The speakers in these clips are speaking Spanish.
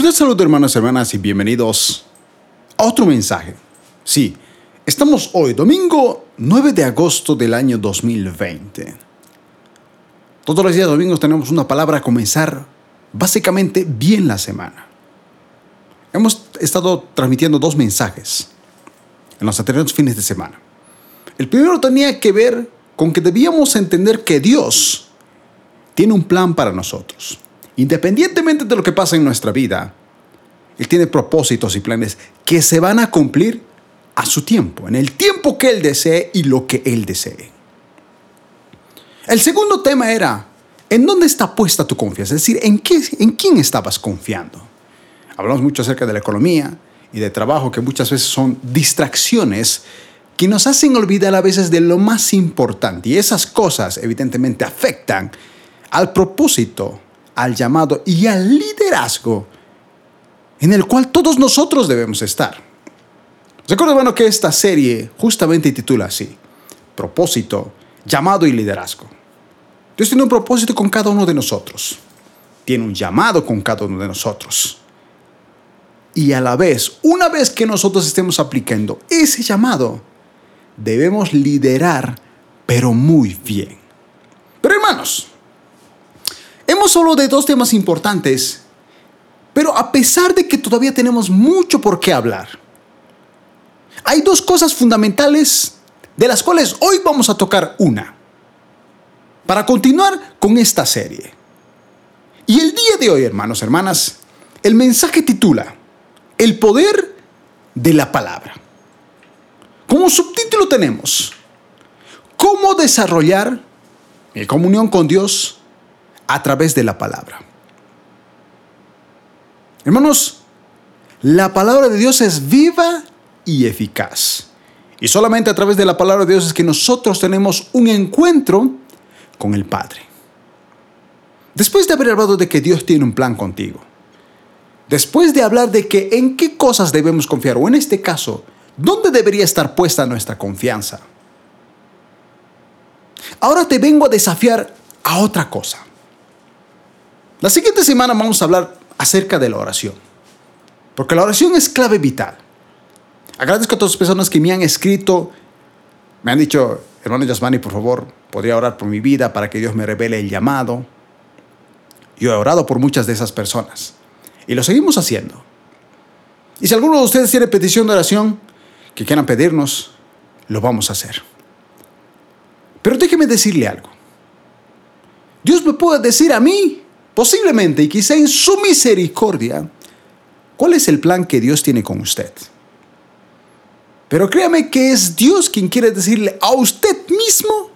Cordial saludo hermanos y hermanas y bienvenidos a otro mensaje. Sí, estamos hoy, domingo 9 de agosto del año 2020. Todos los días domingos tenemos una palabra a comenzar básicamente bien la semana. Hemos estado transmitiendo dos mensajes en los anteriores fines de semana. El primero tenía que ver con que debíamos entender que Dios tiene un plan para nosotros Independientemente de lo que pasa en nuestra vida, Él tiene propósitos y planes que se van a cumplir a su tiempo, en el tiempo que Él desee y lo que Él desee. El segundo tema era, ¿en dónde está puesta tu confianza? Es decir, ¿en, qué, en quién estabas confiando? Hablamos mucho acerca de la economía y de trabajo, que muchas veces son distracciones que nos hacen olvidar a veces de lo más importante. Y esas cosas evidentemente afectan al propósito al llamado y al liderazgo en el cual todos nosotros debemos estar. Recuerda, bueno, que esta serie justamente titula así, propósito, llamado y liderazgo. Dios tiene un propósito con cada uno de nosotros. Tiene un llamado con cada uno de nosotros. Y a la vez, una vez que nosotros estemos aplicando ese llamado, debemos liderar, pero muy bien. Pero hermanos, Hemos solo de dos temas importantes, pero a pesar de que todavía tenemos mucho por qué hablar, hay dos cosas fundamentales de las cuales hoy vamos a tocar una, para continuar con esta serie. Y el día de hoy, hermanos, hermanas, el mensaje titula El poder de la palabra. Como subtítulo tenemos, ¿cómo desarrollar mi comunión con Dios a través de la palabra. Hermanos, la palabra de Dios es viva y eficaz. Y solamente a través de la palabra de Dios es que nosotros tenemos un encuentro con el Padre. Después de haber hablado de que Dios tiene un plan contigo, después de hablar de que en qué cosas debemos confiar, o en este caso, ¿dónde debería estar puesta nuestra confianza? Ahora te vengo a desafiar a otra cosa. La siguiente semana vamos a hablar acerca de la oración, porque la oración es clave vital. Agradezco a todas las personas que me han escrito, me han dicho, hermano Yasmani, por favor, podría orar por mi vida para que Dios me revele el llamado. Yo he orado por muchas de esas personas y lo seguimos haciendo. Y si alguno de ustedes tiene petición de oración que quieran pedirnos, lo vamos a hacer. Pero déjeme decirle algo. Dios me puede decir a mí Posiblemente y quizá en su misericordia, ¿cuál es el plan que Dios tiene con usted? Pero créame que es Dios quien quiere decirle a usted mismo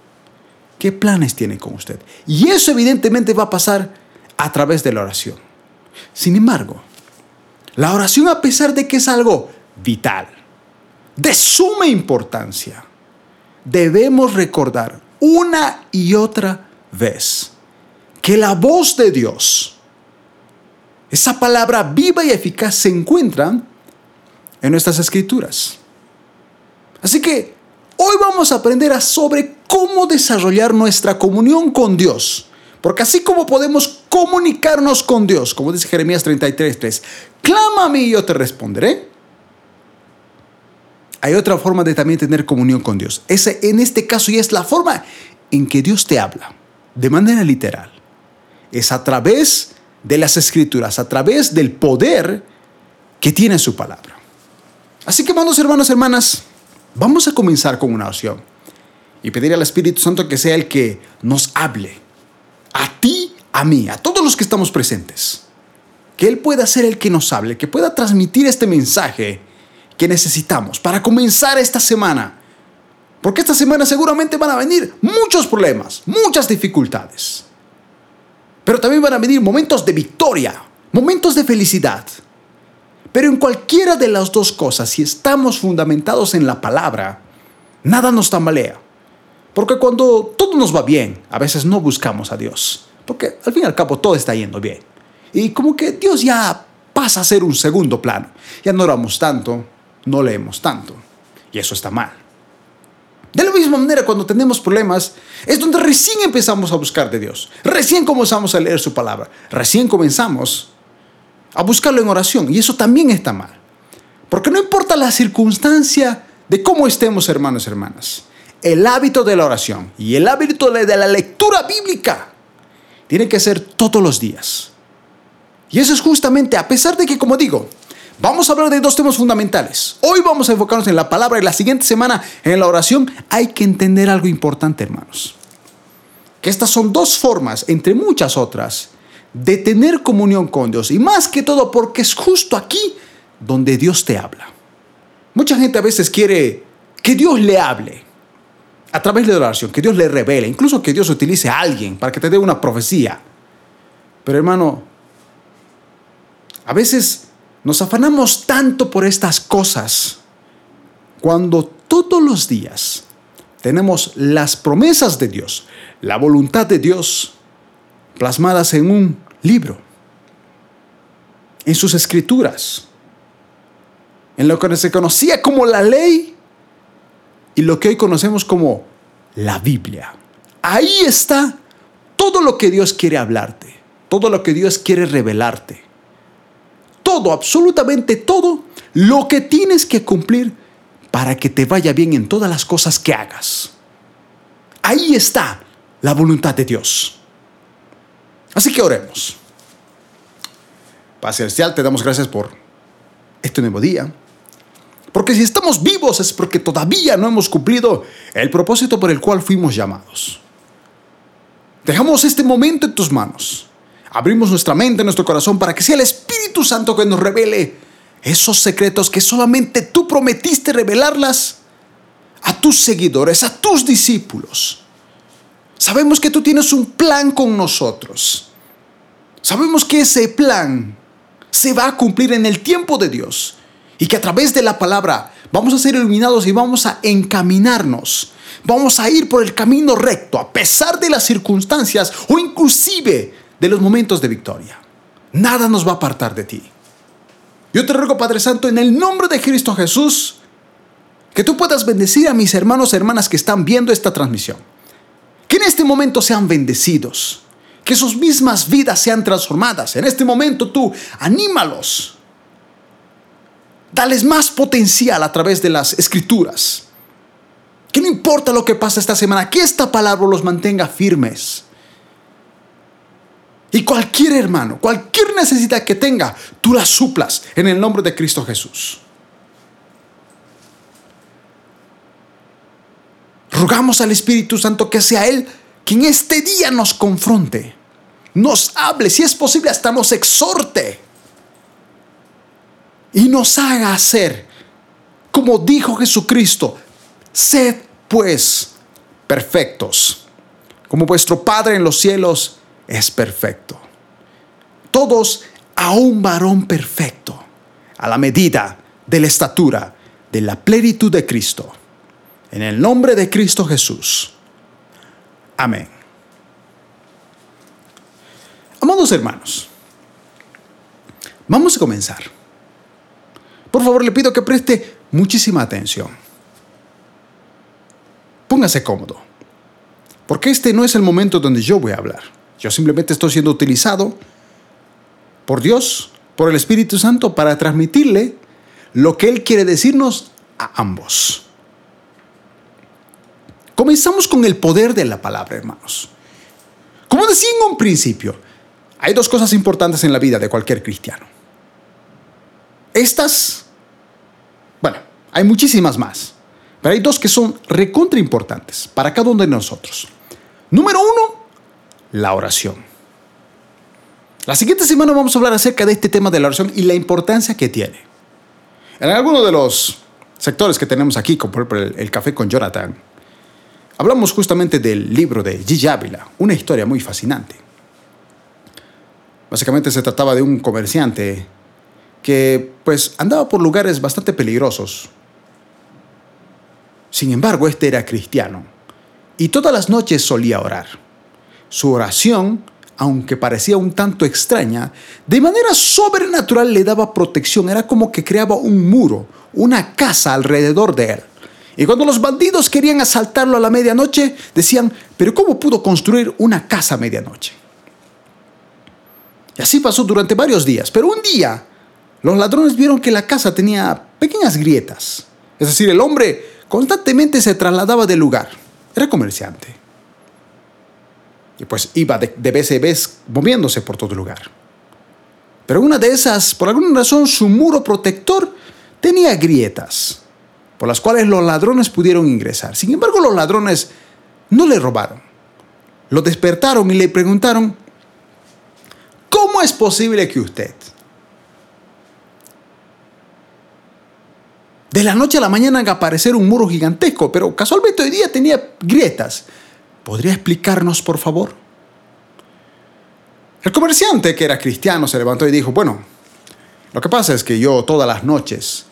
qué planes tiene con usted. Y eso evidentemente va a pasar a través de la oración. Sin embargo, la oración a pesar de que es algo vital, de suma importancia, debemos recordar una y otra vez que la voz de Dios, esa palabra viva y eficaz, se encuentra en nuestras escrituras. Así que hoy vamos a aprender sobre cómo desarrollar nuestra comunión con Dios. Porque así como podemos comunicarnos con Dios, como dice Jeremías 33:3, clama a mí y yo te responderé. Hay otra forma de también tener comunión con Dios. Ese, en este caso ya es la forma en que Dios te habla, de manera literal es a través de las escrituras, a través del poder que tiene su palabra. Así que, amados hermanos, hermanas, vamos a comenzar con una oración y pedir al Espíritu Santo que sea el que nos hable, a ti, a mí, a todos los que estamos presentes. Que Él pueda ser el que nos hable, que pueda transmitir este mensaje que necesitamos para comenzar esta semana. Porque esta semana seguramente van a venir muchos problemas, muchas dificultades. Pero también van a venir momentos de victoria, momentos de felicidad. Pero en cualquiera de las dos cosas, si estamos fundamentados en la palabra, nada nos tambalea. Porque cuando todo nos va bien, a veces no buscamos a Dios. Porque al fin y al cabo todo está yendo bien. Y como que Dios ya pasa a ser un segundo plano. Ya no oramos tanto, no leemos tanto. Y eso está mal. De la misma manera, cuando tenemos problemas, es donde recién empezamos a buscar de Dios. Recién comenzamos a leer su palabra. Recién comenzamos a buscarlo en oración. Y eso también está mal. Porque no importa la circunstancia de cómo estemos, hermanos y hermanas. El hábito de la oración y el hábito de la lectura bíblica tiene que ser todos los días. Y eso es justamente, a pesar de que, como digo, vamos a hablar de dos temas fundamentales. Hoy vamos a enfocarnos en la palabra y la siguiente semana en la oración. Hay que entender algo importante, hermanos. Que estas son dos formas, entre muchas otras, de tener comunión con Dios. Y más que todo porque es justo aquí donde Dios te habla. Mucha gente a veces quiere que Dios le hable a través de la oración, que Dios le revele, incluso que Dios utilice a alguien para que te dé una profecía. Pero hermano, a veces nos afanamos tanto por estas cosas cuando todos los días tenemos las promesas de Dios, la voluntad de Dios plasmadas en un libro, en sus escrituras en lo que se conocía como la ley y lo que hoy conocemos como la Biblia. Ahí está todo lo que Dios quiere hablarte, todo lo que Dios quiere revelarte. Todo, absolutamente todo lo que tienes que cumplir para que te vaya bien en todas las cosas que hagas. Ahí está la voluntad de Dios. Así que oremos. Paz Celestial, te damos gracias por este nuevo día. Porque si estamos vivos es porque todavía no hemos cumplido el propósito por el cual fuimos llamados. Dejamos este momento en tus manos. Abrimos nuestra mente, nuestro corazón para que sea el Espíritu Santo que nos revele esos secretos que solamente tú prometiste revelarlas a tus seguidores, a tus discípulos. Sabemos que tú tienes un plan con nosotros. Sabemos que ese plan se va a cumplir en el tiempo de Dios y que a través de la palabra vamos a ser iluminados y vamos a encaminarnos. Vamos a ir por el camino recto a pesar de las circunstancias o inclusive de los momentos de victoria. Nada nos va a apartar de ti. Yo te ruego, Padre Santo, en el nombre de Cristo Jesús, que tú puedas bendecir a mis hermanos y hermanas que están viendo esta transmisión. Que en este momento sean bendecidos. Que sus mismas vidas sean transformadas. En este momento tú anímalos Dales más potencial a través de las escrituras. Que no importa lo que pasa esta semana, que esta palabra los mantenga firmes. Y cualquier hermano, cualquier necesidad que tenga, tú la suplas en el nombre de Cristo Jesús. Rogamos al Espíritu Santo que sea Él quien este día nos confronte, nos hable, si es posible, hasta nos exhorte y nos haga hacer, como dijo Jesucristo, sed pues perfectos, como vuestro Padre en los cielos es perfecto. Todos a un varón perfecto, a la medida de la estatura de la plenitud de Cristo. En el nombre de Cristo Jesús. Amén. Amados hermanos, vamos a comenzar. Por favor, le pido que preste muchísima atención. Póngase cómodo, porque este no es el momento donde yo voy a hablar. Yo simplemente estoy siendo utilizado por Dios, por el Espíritu Santo, para transmitirle lo que Él quiere decirnos a ambos. Comenzamos con el poder de la palabra, hermanos. Como decía en un principio, hay dos cosas importantes en la vida de cualquier cristiano. Estas bueno, hay muchísimas más, pero hay dos que son recontra importantes para cada uno de nosotros. Número uno, la oración. La siguiente semana vamos a hablar acerca de este tema de la oración y la importancia que tiene. En alguno de los sectores que tenemos aquí, como por ejemplo el, Café con Jonathan, hablamos justamente del libro de Gigi Ávila, una historia muy fascinante. Básicamente se trataba de un comerciante que pues andaba por lugares bastante peligrosos. Sin embargo, este era cristiano y todas las noches solía orar. Su oración, aunque parecía un tanto extraña, de manera sobrenatural le daba protección, era como que creaba un muro, una casa alrededor de él. Y cuando los bandidos querían asaltarlo a la medianoche, decían, pero ¿cómo pudo construir una casa a medianoche? Y así pasó durante varios días. Pero un día, los ladrones vieron que la casa tenía pequeñas grietas. Es decir, el hombre constantemente se trasladaba del lugar. Era comerciante. Y pues iba de, vez en vez moviéndose por todo el lugar. Pero una de esas, por alguna razón, su muro protector tenía grietas, por las cuales los ladrones pudieron ingresar. Sin embargo, los ladrones no le robaron. Lo despertaron y le preguntaron, ¿cómo es posible que usted, de la noche a la mañana haga aparecer un muro gigantesco, pero casualmente hoy día tenía grietas? ¿Podría explicarnos, por favor? El comerciante, que era cristiano, se levantó y dijo, bueno, lo que pasa es que yo todas las noches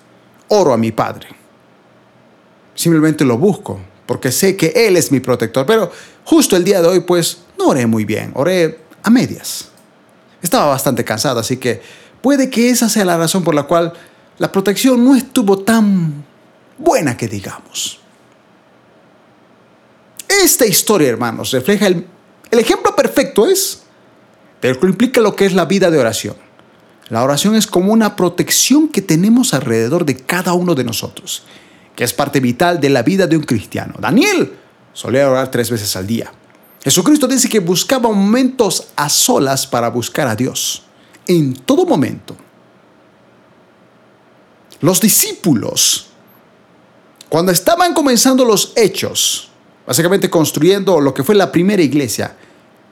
oro a mi Padre. Simplemente lo busco, porque sé que Él es mi protector. Pero justo el día de hoy, pues, no oré muy bien, oré a medias. Estaba bastante cansado, así que puede que esa sea la razón por la cual la protección no estuvo tan buena que digamos. Esta historia, hermanos, refleja el, ejemplo perfecto es pero implica lo que es la vida de oración. La oración es como una protección que tenemos alrededor de cada uno de nosotros, que es parte vital de la vida de un cristiano. Daniel solía orar tres veces al día. Jesucristo dice que buscaba momentos a solas para buscar a Dios, en todo momento. Los discípulos, cuando estaban comenzando los hechos, básicamente construyendo lo que fue la primera iglesia,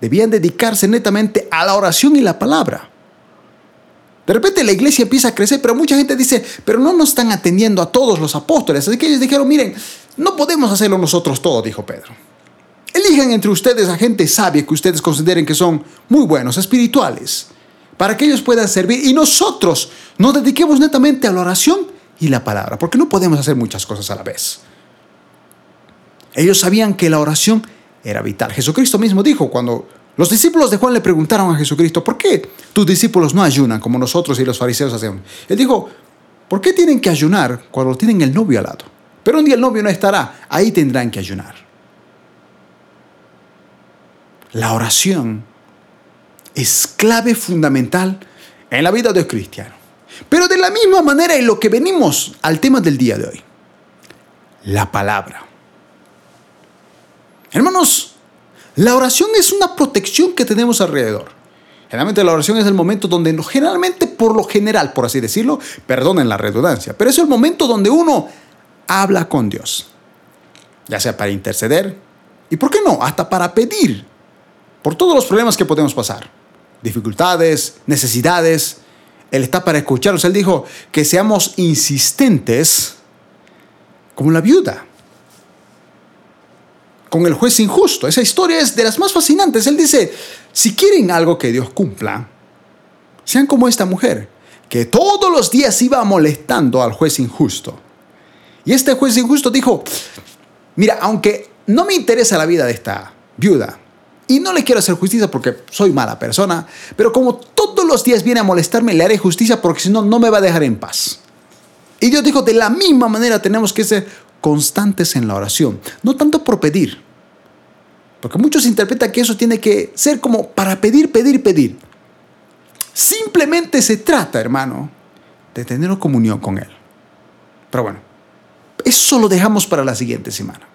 debían dedicarse netamente a la oración y la palabra. De repente la iglesia empieza a crecer, pero mucha gente dice, pero no nos están atendiendo a todos los apóstoles. Así que ellos dijeron, miren, no podemos hacerlo nosotros todo, dijo Pedro. Elijan entre ustedes a gente sabia que ustedes consideren que son muy buenos, espirituales, para que ellos puedan servir y nosotros nos dediquemos netamente a la oración y la palabra, porque no podemos hacer muchas cosas a la vez. Ellos sabían que la oración era vital. Jesucristo mismo dijo cuando los discípulos de Juan le preguntaron a Jesucristo, ¿por qué tus discípulos no ayunan como nosotros y los fariseos hacemos? Él dijo, ¿por qué tienen que ayunar cuando tienen el novio al lado? Pero un día el novio no estará, ahí tendrán que ayunar. La oración es clave fundamental en la vida del cristiano. Pero de la misma manera en lo que venimos al tema del día de hoy, la palabra. Hermanos, la oración es una protección que tenemos alrededor. Generalmente la oración es el momento donde, generalmente por lo general, por así decirlo, perdonen la redundancia, pero es el momento donde uno habla con Dios. Ya sea para interceder y, ¿por qué no?, hasta para pedir por todos los problemas que podemos pasar. Dificultades, necesidades. Él está para escucharnos. Él dijo que seamos insistentes como la viuda con el juez injusto. Esa historia es de las más fascinantes. Él dice, si quieren algo que Dios cumpla, sean como esta mujer, que todos los días iba molestando al juez injusto. Y este juez injusto dijo, mira, aunque no me interesa la vida de esta viuda, y no le quiero hacer justicia porque soy mala persona, pero como todos los días viene a molestarme, le haré justicia porque si no, no me va a dejar en paz. Y Dios dijo, de la misma manera tenemos que ser constantes en la oración, no tanto por pedir, porque muchos interpretan que eso tiene que ser como para pedir, pedir, pedir. Simplemente se trata, hermano, de tener una comunión con Él. Pero bueno, eso lo dejamos para la siguiente semana.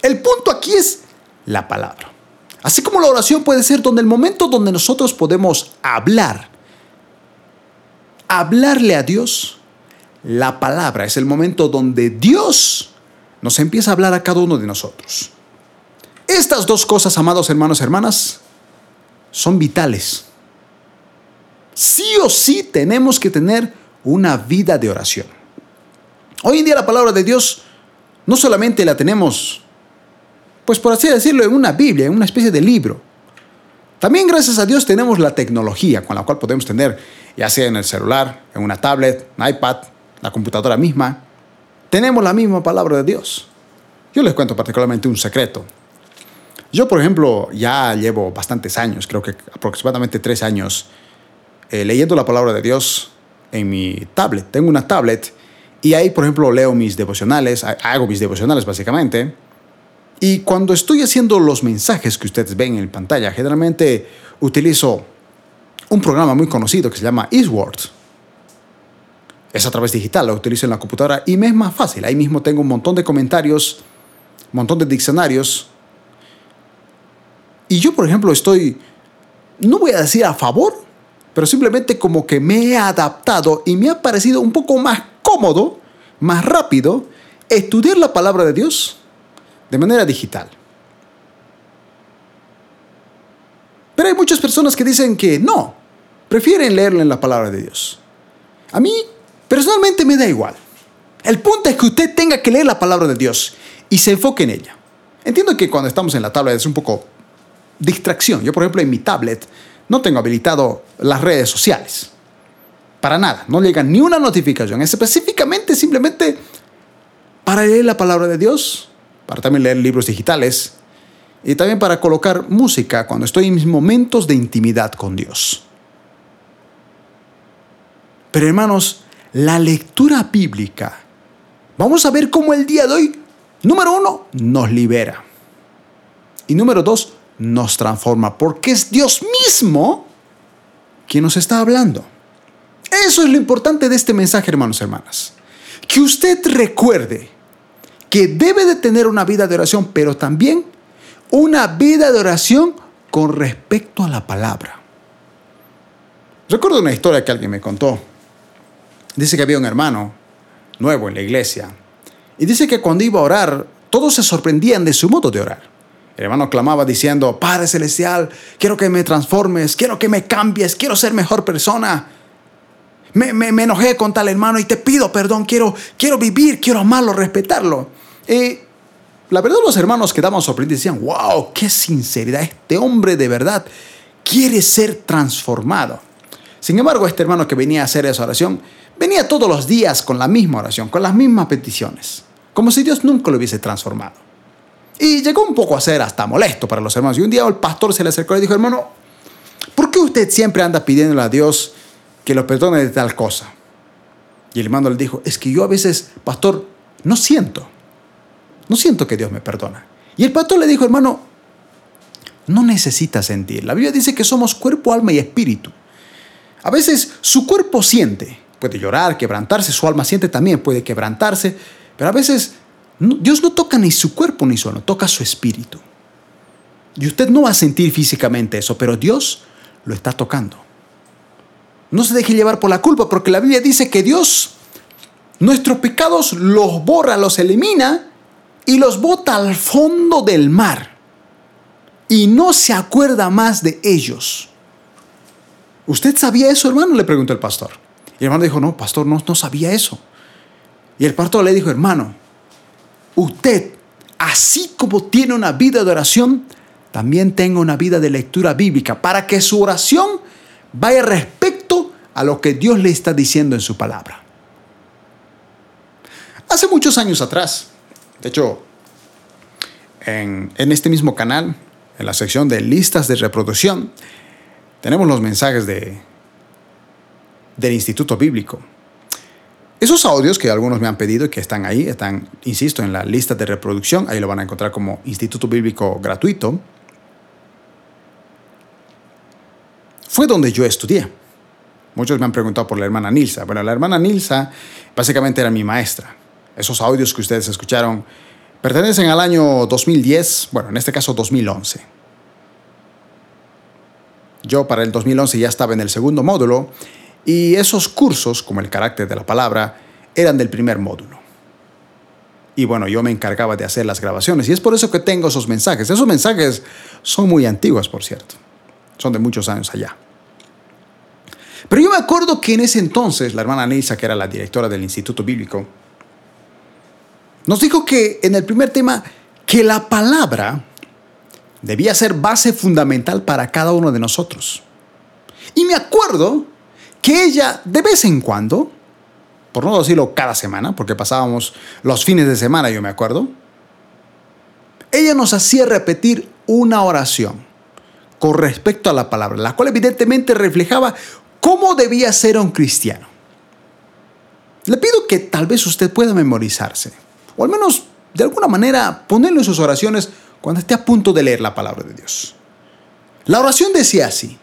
El punto aquí es la palabra. Así como la oración puede ser donde el momento donde nosotros podemos hablar, hablarle a Dios, la palabra es el momento donde Dios nos empieza a hablar a cada uno de nosotros. Estas dos cosas, amados hermanos y hermanas, son vitales. Sí o sí tenemos que tener una vida de oración. Hoy en día la palabra de Dios no solamente la tenemos, pues por así decirlo, en una Biblia, en una especie de libro. También gracias a Dios tenemos la tecnología con la cual podemos tener, ya sea en el celular, en una tablet, un iPad, la computadora misma, tenemos la misma palabra de Dios. Yo les cuento particularmente un secreto. Yo, por ejemplo, ya llevo bastantes años, creo que aproximadamente tres años, eh, leyendo la palabra de Dios en mi tablet. Tengo una tablet y ahí, por ejemplo, leo mis devocionales, hago mis devocionales básicamente. Y cuando estoy haciendo los mensajes que ustedes ven en pantalla, generalmente utilizo un programa muy conocido que se llama Eastward. Es a través digital, lo utilizo en la computadora y me es más fácil. Ahí mismo tengo un montón de comentarios, un montón de diccionarios. Y yo, por ejemplo, estoy, no voy a decir a favor, pero simplemente como que me he adaptado y me ha parecido un poco más cómodo, más rápido, estudiar la palabra de Dios de manera digital. Pero hay muchas personas que dicen que no, prefieren leerlo en la palabra de Dios. A mí, personalmente, me da igual. El punto es que usted tenga que leer la palabra de Dios y se enfoque en ella. Entiendo que cuando estamos en la tablet es un poco distracción. Yo, por ejemplo, en mi tablet no tengo habilitado las redes sociales. Para nada. No llega ni una notificación. Es específicamente simplemente para leer la palabra de Dios, para también leer libros digitales y también para colocar música cuando estoy en mis momentos de intimidad con Dios. Pero hermanos, la lectura bíblica, vamos a ver cómo el día de hoy, número uno, nos libera. Y número dos, nos transforma, porque es Dios mismo quien nos está hablando. Eso es lo importante de este mensaje, hermanos y hermanas. Que usted recuerde que debe de tener una vida de oración, pero también una vida de oración con respecto a la palabra. Recuerdo una historia que alguien me contó. Dice que había un hermano nuevo en la iglesia y dice que cuando iba a orar, todos se sorprendían de su modo de orar. El hermano clamaba diciendo, Padre Celestial, quiero que me transformes, quiero que me cambies, quiero ser mejor persona. Me, me, enojé con tal hermano y te pido perdón, quiero, quiero vivir, quiero amarlo, respetarlo. Y la verdad los hermanos quedaban sorprendidos y decían, wow, qué sinceridad, este hombre de verdad quiere ser transformado. Sin embargo, este hermano que venía a hacer esa oración, venía todos los días con la misma oración, con las mismas peticiones, como si Dios nunca lo hubiese transformado. Y llegó un poco a ser hasta molesto para los hermanos. Y un día el pastor se le acercó y le dijo, hermano, ¿por qué usted siempre anda pidiéndole a Dios que lo perdone de tal cosa? Y el hermano le dijo, es que yo a veces, pastor, no siento. No siento que Dios me perdona. Y el pastor le dijo, hermano, no necesita sentir. La Biblia dice que somos cuerpo, alma y espíritu. A veces su cuerpo siente, puede llorar, quebrantarse, su alma siente también, puede quebrantarse, pero a veces Dios no toca ni su cuerpo ni su alma, toca su espíritu. Y usted no va a sentir físicamente eso, pero Dios lo está tocando. No se deje llevar por la culpa, porque la Biblia dice que Dios nuestros pecados los borra, los elimina y los bota al fondo del mar y no se acuerda más de ellos. ¿Usted sabía eso, hermano? Le preguntó el pastor. Y el hermano dijo, no, pastor, no, no sabía eso. Y el pastor le dijo, hermano, usted, así como tiene una vida de oración, también tenga una vida de lectura bíblica, para que su oración vaya respecto a lo que Dios le está diciendo en su palabra. Hace muchos años atrás, de hecho, en, este mismo canal, en la sección de listas de reproducción, tenemos los mensajes de, del Instituto Bíblico. Esos audios que algunos me han pedido y que están ahí, están, insisto, en la lista de reproducción, ahí lo van a encontrar como Instituto Bíblico gratuito, fue donde yo estudié. Muchos me han preguntado por la hermana Nilsa. Bueno, la hermana Nilsa básicamente era mi maestra. Esos audios que ustedes escucharon pertenecen al año 2010, bueno, en este caso 2011. Yo para el 2011 ya estaba en el segundo módulo y esos cursos, como el carácter de la palabra, eran del primer módulo. Y bueno, yo me encargaba de hacer las grabaciones y es por eso que tengo esos mensajes. Esos mensajes son muy antiguos, por cierto. Son de muchos años allá. Pero yo me acuerdo que en ese entonces la hermana Nilsa, que era la directora del Instituto Bíblico, nos dijo que en el primer tema que la palabra debía ser base fundamental para cada uno de nosotros. Y me acuerdo que ella de vez en cuando, por no decirlo cada semana, porque pasábamos los fines de semana, yo me acuerdo, ella nos hacía repetir una oración con respecto a la palabra, la cual evidentemente reflejaba cómo debía ser un cristiano. Le pido que tal vez usted pueda memorizarse o al menos de alguna manera ponerlo en sus oraciones cuando esté a punto de leer la palabra de Dios. La oración decía así,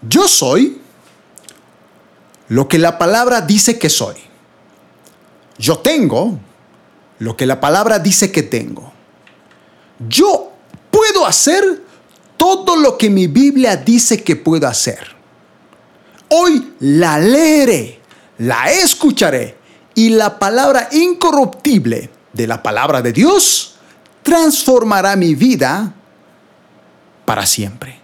Yo soy lo que la palabra dice que soy. Yo tengo lo que la palabra dice que tengo. Yo puedo hacer todo lo que mi Biblia dice que puedo hacer. Hoy la leeré, la escucharé y la palabra incorruptible de la palabra de Dios transformará mi vida para siempre.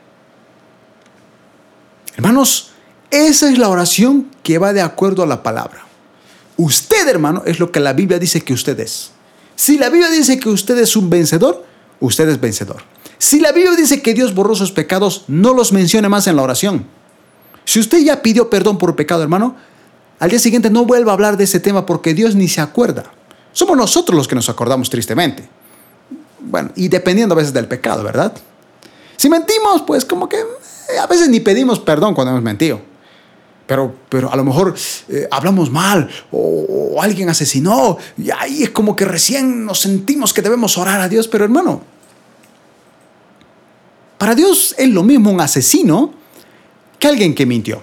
Hermanos, esa es la oración que va de acuerdo a la palabra. Usted, hermano, es lo que la Biblia dice que usted es. Si la Biblia dice que usted es un vencedor, usted es vencedor. Si la Biblia dice que Dios borró sus pecados, no los mencione más en la oración. Si usted ya pidió perdón por pecado, hermano, al día siguiente no vuelva a hablar de ese tema porque Dios ni se acuerda. Somos nosotros los que nos acordamos tristemente. Bueno, y dependiendo a veces del pecado, ¿verdad? Si mentimos, pues como que eh, a veces ni pedimos perdón cuando hemos mentido. Pero, pero a lo mejor eh, hablamos mal o, alguien asesinó y ahí es como que recién nos sentimos que debemos orar a Dios. Pero hermano, para Dios es lo mismo un asesino que alguien que mintió.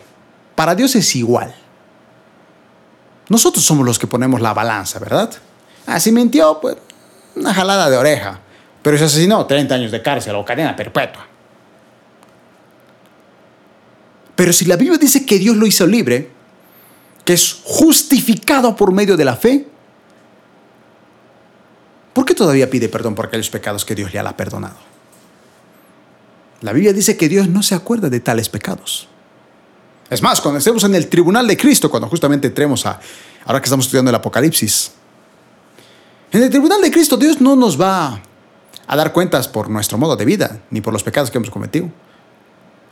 Para Dios es igual. Nosotros somos los que ponemos la balanza, ¿verdad? Ah, si mintió, pues una jalada de oreja. Pero si asesinó, 30 años de cárcel o cadena perpetua. Pero si la Biblia dice que Dios lo hizo libre, que es justificado por medio de la fe, ¿por qué todavía pide perdón por aquellos pecados que Dios le ha perdonado? La Biblia dice que Dios no se acuerda de tales pecados. Es más, cuando estemos en el tribunal de Cristo, cuando justamente entremos a, ahora que estamos estudiando el Apocalipsis, en el tribunal de Cristo Dios no nos va a dar cuentas por nuestro modo de vida, ni por los pecados que hemos cometido.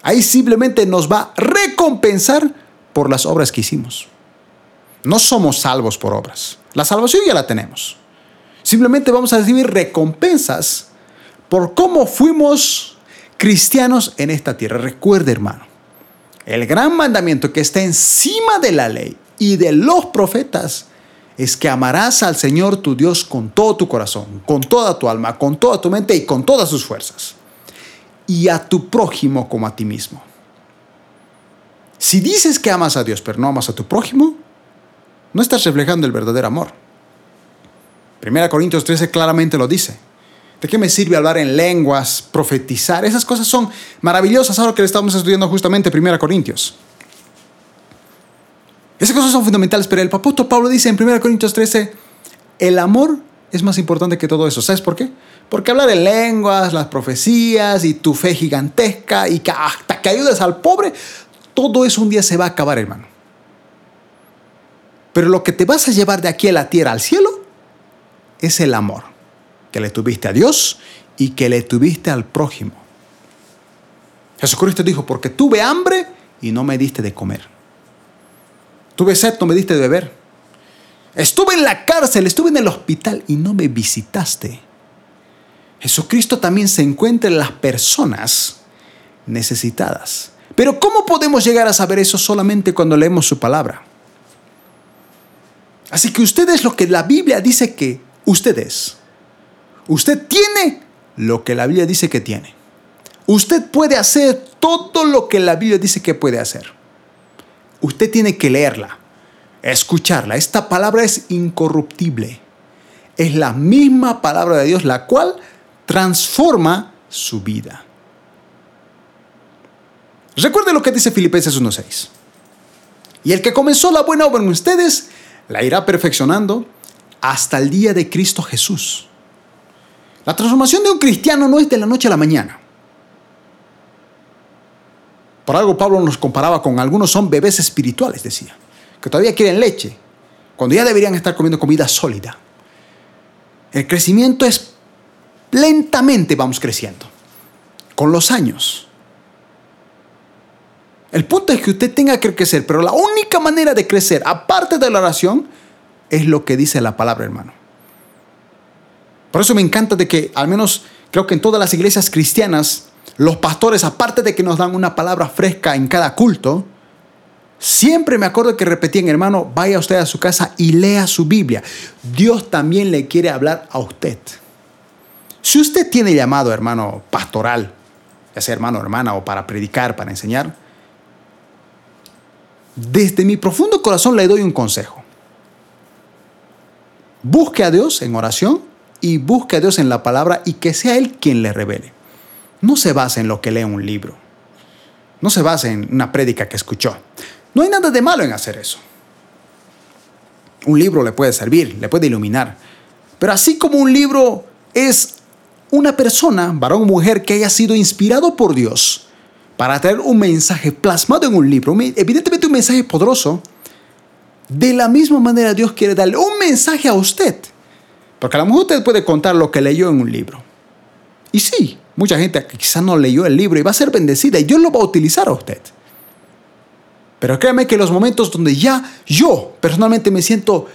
Ahí simplemente nos va a recompensar por las obras que hicimos. No somos salvos por obras. La salvación ya la tenemos. Simplemente vamos a recibir recompensas por cómo fuimos cristianos en esta tierra. Recuerde, hermano, el gran mandamiento que está encima de la ley y de los profetas es que amarás al Señor tu Dios con todo tu corazón, con toda tu alma, con toda tu mente y con todas sus fuerzas y a tu prójimo como a ti mismo. Si dices que amas a Dios pero no amas a tu prójimo, no estás reflejando el verdadero amor. 1 Corintios 13 claramente lo dice. ¿De qué me sirve hablar en lenguas, profetizar? Esas cosas son maravillosas ahora que le estamos estudiando justamente 1 Corintios. Esas cosas son fundamentales, pero el apóstol Pablo dice en 1 Corintios 13, el amor es más importante que todo eso. ¿Sabes por qué? Porque hablar en lenguas, las profecías y tu fe gigantesca y que hasta que ayudes al pobre, todo eso un día se va a acabar, hermano. Pero lo que te vas a llevar de aquí a la tierra al cielo es el amor que le tuviste a Dios y que le tuviste al prójimo. Jesucristo dijo, porque tuve hambre y no me diste de comer. Tuve sed, no me diste de beber. Estuve en la cárcel, estuve en el hospital y no me visitaste. Jesucristo también se encuentra en las personas necesitadas. Pero ¿cómo podemos llegar a saber eso solamente cuando leemos su palabra? Así que usted es lo que la Biblia dice que usted es. Usted tiene lo que la Biblia dice que tiene. Usted puede hacer todo lo que la Biblia dice que puede hacer. Usted tiene que leerla, escucharla. Esta palabra es incorruptible. Es la misma palabra de Dios, la cual transforma su vida. Recuerde lo que dice Filipenses 1.6. Y el que comenzó la buena obra en ustedes, la irá perfeccionando hasta el día de Cristo Jesús. La transformación de un cristiano no es de la noche a la mañana. Por algo Pablo nos comparaba con algunos son bebés espirituales, decía que todavía quieren leche, cuando ya deberían estar comiendo comida sólida. El crecimiento es lentamente vamos creciendo, con los años. El punto es que usted tenga que crecer, pero la única manera de crecer, aparte de la oración, es lo que dice la palabra, hermano. Por eso me encanta de que, al menos creo que en todas las iglesias cristianas, los pastores, aparte de que nos dan una palabra fresca en cada culto, Siempre me acuerdo que repetían, hermano, vaya usted a su casa y lea su Biblia. Dios también le quiere hablar a usted. Si usted tiene llamado, hermano, pastoral, ya sea hermano o hermana, o para predicar, para enseñar, desde mi profundo corazón le doy un consejo. Busque a Dios en oración y busque a Dios en la palabra y que sea Él quien le revele. No se base en lo que lee un libro. No se base en una prédica que escuchó. No hay nada de malo en hacer eso. Un libro le puede servir, le puede iluminar. Pero así como un libro es una persona, varón o mujer, que haya sido inspirado por Dios para traer un mensaje plasmado en un libro, evidentemente un mensaje poderoso, de la misma manera Dios quiere darle un mensaje a usted. Porque a lo mejor usted puede contar lo que leyó en un libro. Y sí, mucha gente quizás no leyó el libro y va a ser bendecida y Dios lo va a utilizar a usted. Pero créame que los momentos donde ya yo personalmente me siento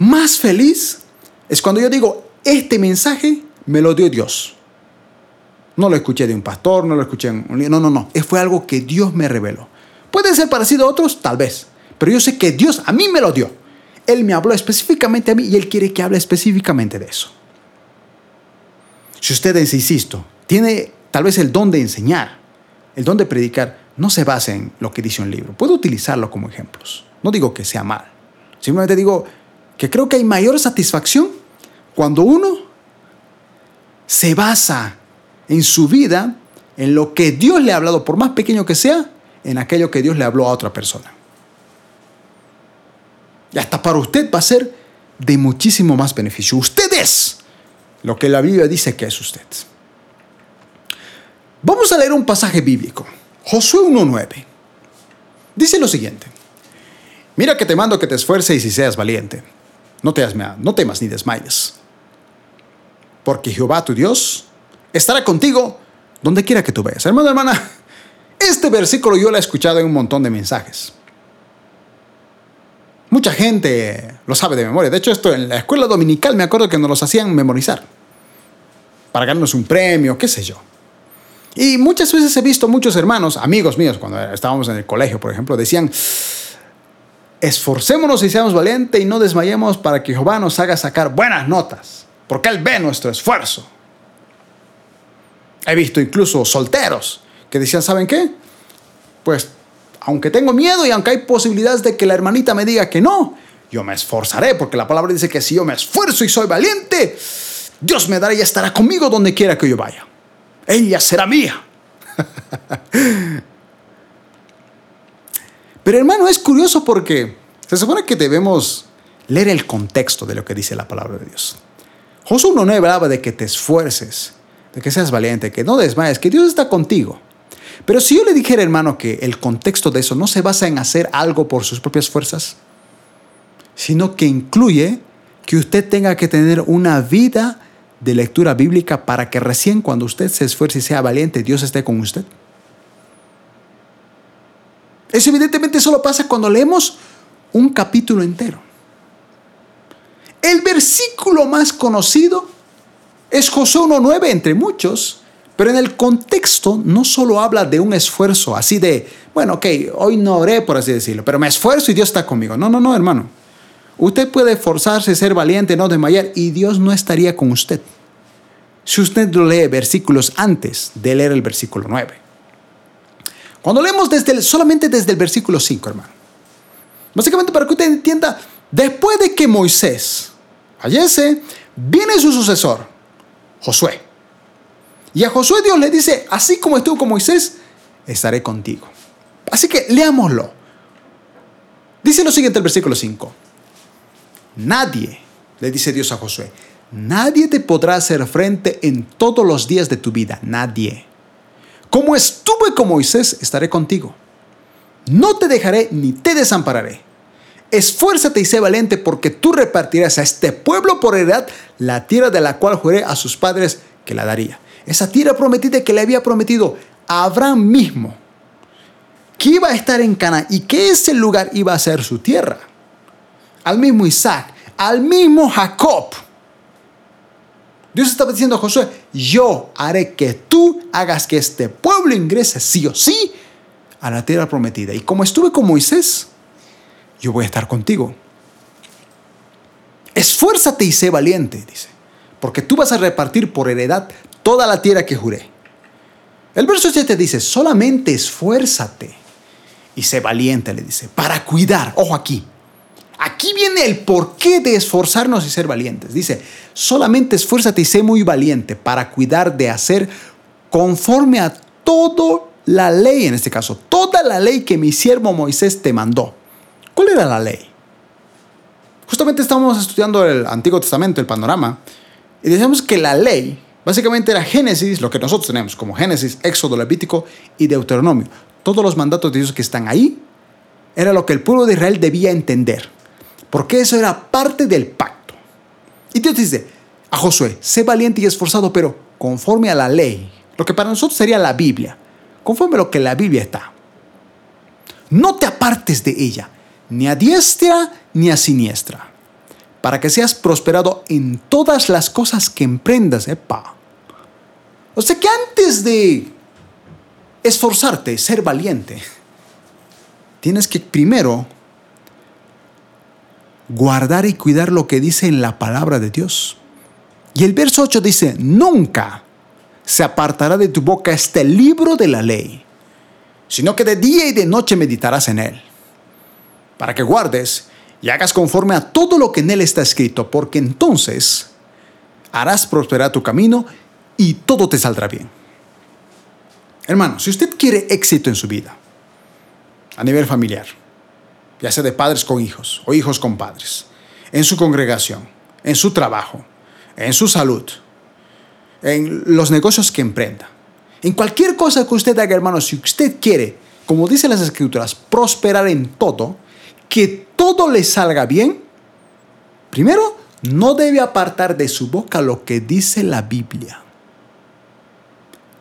más feliz es cuando yo digo, este mensaje me lo dio Dios. No lo escuché de un pastor, no lo escuché en un No, no, no. Fue algo que Dios me reveló. Puede ser parecido a otros, tal vez. Pero yo sé que Dios a mí me lo dio. Él me habló específicamente a mí y Él quiere que hable específicamente de eso. Si ustedes, insisto, tiene tal vez el don de enseñar, el don de predicar, no se base en lo que dice un libro. Puedo utilizarlo como ejemplos. No digo que sea mal. Simplemente digo que creo que hay mayor satisfacción cuando uno se basa en su vida en lo que Dios le ha hablado, por más pequeño que sea, en aquello que Dios le habló a otra persona. Y hasta para usted va a ser de muchísimo más beneficio. Usted es lo que la Biblia dice que es usted. Vamos a leer un pasaje bíblico. Josué 1.9. Dice lo siguiente. Mira que te mando que te esfuerces y seas valiente. No, te, no temas ni desmayes. Porque Jehová tu Dios estará contigo donde quiera que tú vayas. Hermano, hermana, este versículo yo lo he escuchado en un montón de mensajes. Mucha gente lo sabe de memoria. De hecho, esto en la escuela dominical me acuerdo que nos los hacían memorizar. Para ganarnos un premio, qué sé yo. Y muchas veces he visto muchos hermanos, amigos míos, cuando estábamos en el colegio, por ejemplo, decían, esforcémonos y seamos valientes y no desmayemos para que Jehová nos haga sacar buenas notas, porque Él ve nuestro esfuerzo. He visto incluso solteros que decían, ¿saben qué? Pues, aunque tengo miedo y aunque hay posibilidades de que la hermanita me diga que no, yo me esforzaré, porque la palabra dice que si yo me esfuerzo y soy valiente, Dios me dará y estará conmigo donde quiera que yo vaya ella será mía. Pero hermano, es curioso porque se supone que debemos leer el contexto de lo que dice la palabra de Dios. Josué 1.9 hablaba de que te esfuerces, de que seas valiente, que no desmayes, que Dios está contigo. Pero si yo le dijera, hermano, que el contexto de eso no se basa en hacer algo por sus propias fuerzas, sino que incluye que usted tenga que tener una vida de lectura bíblica para que recién cuando usted se esfuerce y sea valiente, Dios esté con usted? Eso evidentemente solo pasa cuando leemos un capítulo entero. El versículo más conocido es José 1.9 entre muchos, pero en el contexto no solo habla de un esfuerzo así de, bueno, ok, hoy no oré por así decirlo, pero me esfuerzo y Dios está conmigo. No, no, no, hermano. Usted puede esforzarse, ser valiente, no desmayar, y Dios no estaría con usted. Si usted lo lee versículos antes de leer el versículo 9. Cuando leemos solamente desde el versículo 5, hermano. Básicamente para que usted entienda, después de que Moisés fallece, viene su sucesor, Josué. Y a Josué Dios le dice, así como estuvo con Moisés, estaré contigo. Así que leámoslo. Dice lo siguiente el versículo 5. Nadie, le dice Dios a Josué, nadie te podrá hacer frente en todos los días de tu vida, nadie. Como estuve con Moisés, estaré contigo. No te dejaré ni te desampararé. Esfuérzate y sé valiente porque tú repartirás a este pueblo por heredad la tierra de la cual juré a sus padres que la daría. Esa tierra prometida que le había prometido a Abraham mismo, que iba a estar en Cana y que ese lugar iba a ser su tierra al mismo Isaac, al mismo Jacob. Dios estaba diciendo a Josué, yo haré que tú hagas que este pueblo ingrese sí o sí a la tierra prometida. Y como estuve con Moisés, yo voy a estar contigo. Esfuérzate y sé valiente, dice, porque tú vas a repartir por heredad toda la tierra que juré. El verso 7 dice, solamente esfuérzate y sé valiente, le dice, para cuidar. Ojo aquí. Aquí viene el porqué de esforzarnos y ser valientes. Dice, solamente esfuérzate y sé muy valiente para cuidar de hacer conforme a toda la ley, en este caso, toda la ley que mi siervo Moisés te mandó. ¿Cuál era la ley? Justamente estábamos estudiando el Antiguo Testamento, el panorama, y decíamos que la ley básicamente era Génesis, lo que nosotros tenemos como Génesis, Éxodo, Levítico y Deuteronomio. Todos los mandatos de Dios que están ahí era lo que el pueblo de Israel debía entender, porque eso era parte del pacto. Y Dios dice a Josué, sé valiente y esforzado, pero conforme a la ley, lo que para nosotros sería la Biblia, conforme a lo que la Biblia está. No te apartes de ella, ni a diestra ni a siniestra, para que seas prosperado en todas las cosas que emprendas. Epa. O sea que antes de esforzarte, ser valiente, tienes que primero guardar y cuidar lo que dice en la palabra de Dios. Y el verso 8 dice, nunca se apartará de tu boca este libro de la ley, sino que de día y de noche meditarás en él, para que guardes y hagas conforme a todo lo que en él está escrito, porque entonces harás prosperar tu camino y todo te saldrá bien. Hermano, si usted quiere éxito en su vida, a nivel familiar, ya sea de padres con hijos o hijos con padres, en su congregación, en su trabajo, en su salud, en los negocios que emprenda, en cualquier cosa que usted haga, hermano, si usted quiere, como dicen las escrituras, prosperar en todo, que todo le salga bien, primero, no debe apartar de su boca lo que dice la Biblia.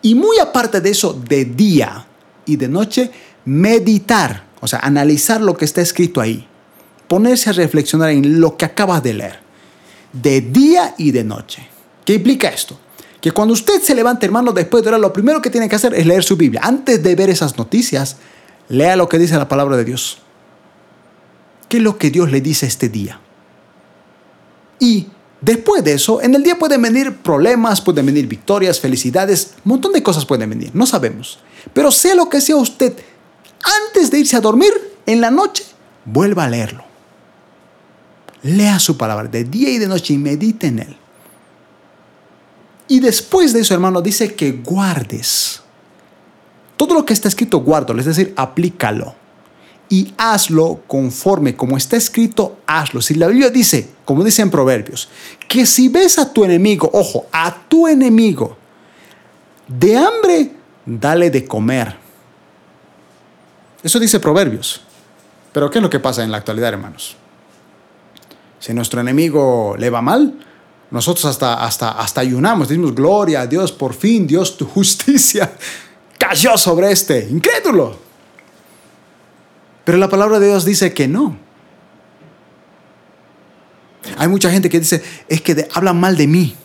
Y muy aparte de eso, de día y de noche, meditar, o sea, analizar lo que está escrito ahí, ponerse a reflexionar en lo que acaba de leer, de día y de noche. ¿Qué implica esto? Que cuando usted se levante, hermano, después de orar, lo primero que tiene que hacer es leer su Biblia. Antes de ver esas noticias, lea lo que dice la palabra de Dios. ¿Qué es lo que Dios le dice este día? Y Después de eso, en el día pueden venir problemas, pueden venir victorias, felicidades, un montón de cosas pueden venir, no sabemos. Pero sea lo que sea usted, antes de irse a dormir, en la noche, vuelva a leerlo. Lea su palabra de día y de noche y medite en él. Y después de eso, hermano, dice que guardes. Todo lo que está escrito, guárdalo, es decir, aplícalo y hazlo conforme como está escrito, hazlo. Si la Biblia dice, como dice en Proverbios, que si ves a tu enemigo, ojo, a tu enemigo, de hambre, dale de comer. Eso dice Proverbios. Pero ¿qué es lo que pasa en la actualidad, hermanos? Si nuestro enemigo le va mal, nosotros hasta, hasta, hasta ayunamos, decimos, gloria a Dios, por fin Dios, tu justicia cayó sobre este incrédulo. Pero la palabra de Dios dice que no. Hay mucha gente que dice, es que hablan mal de mí.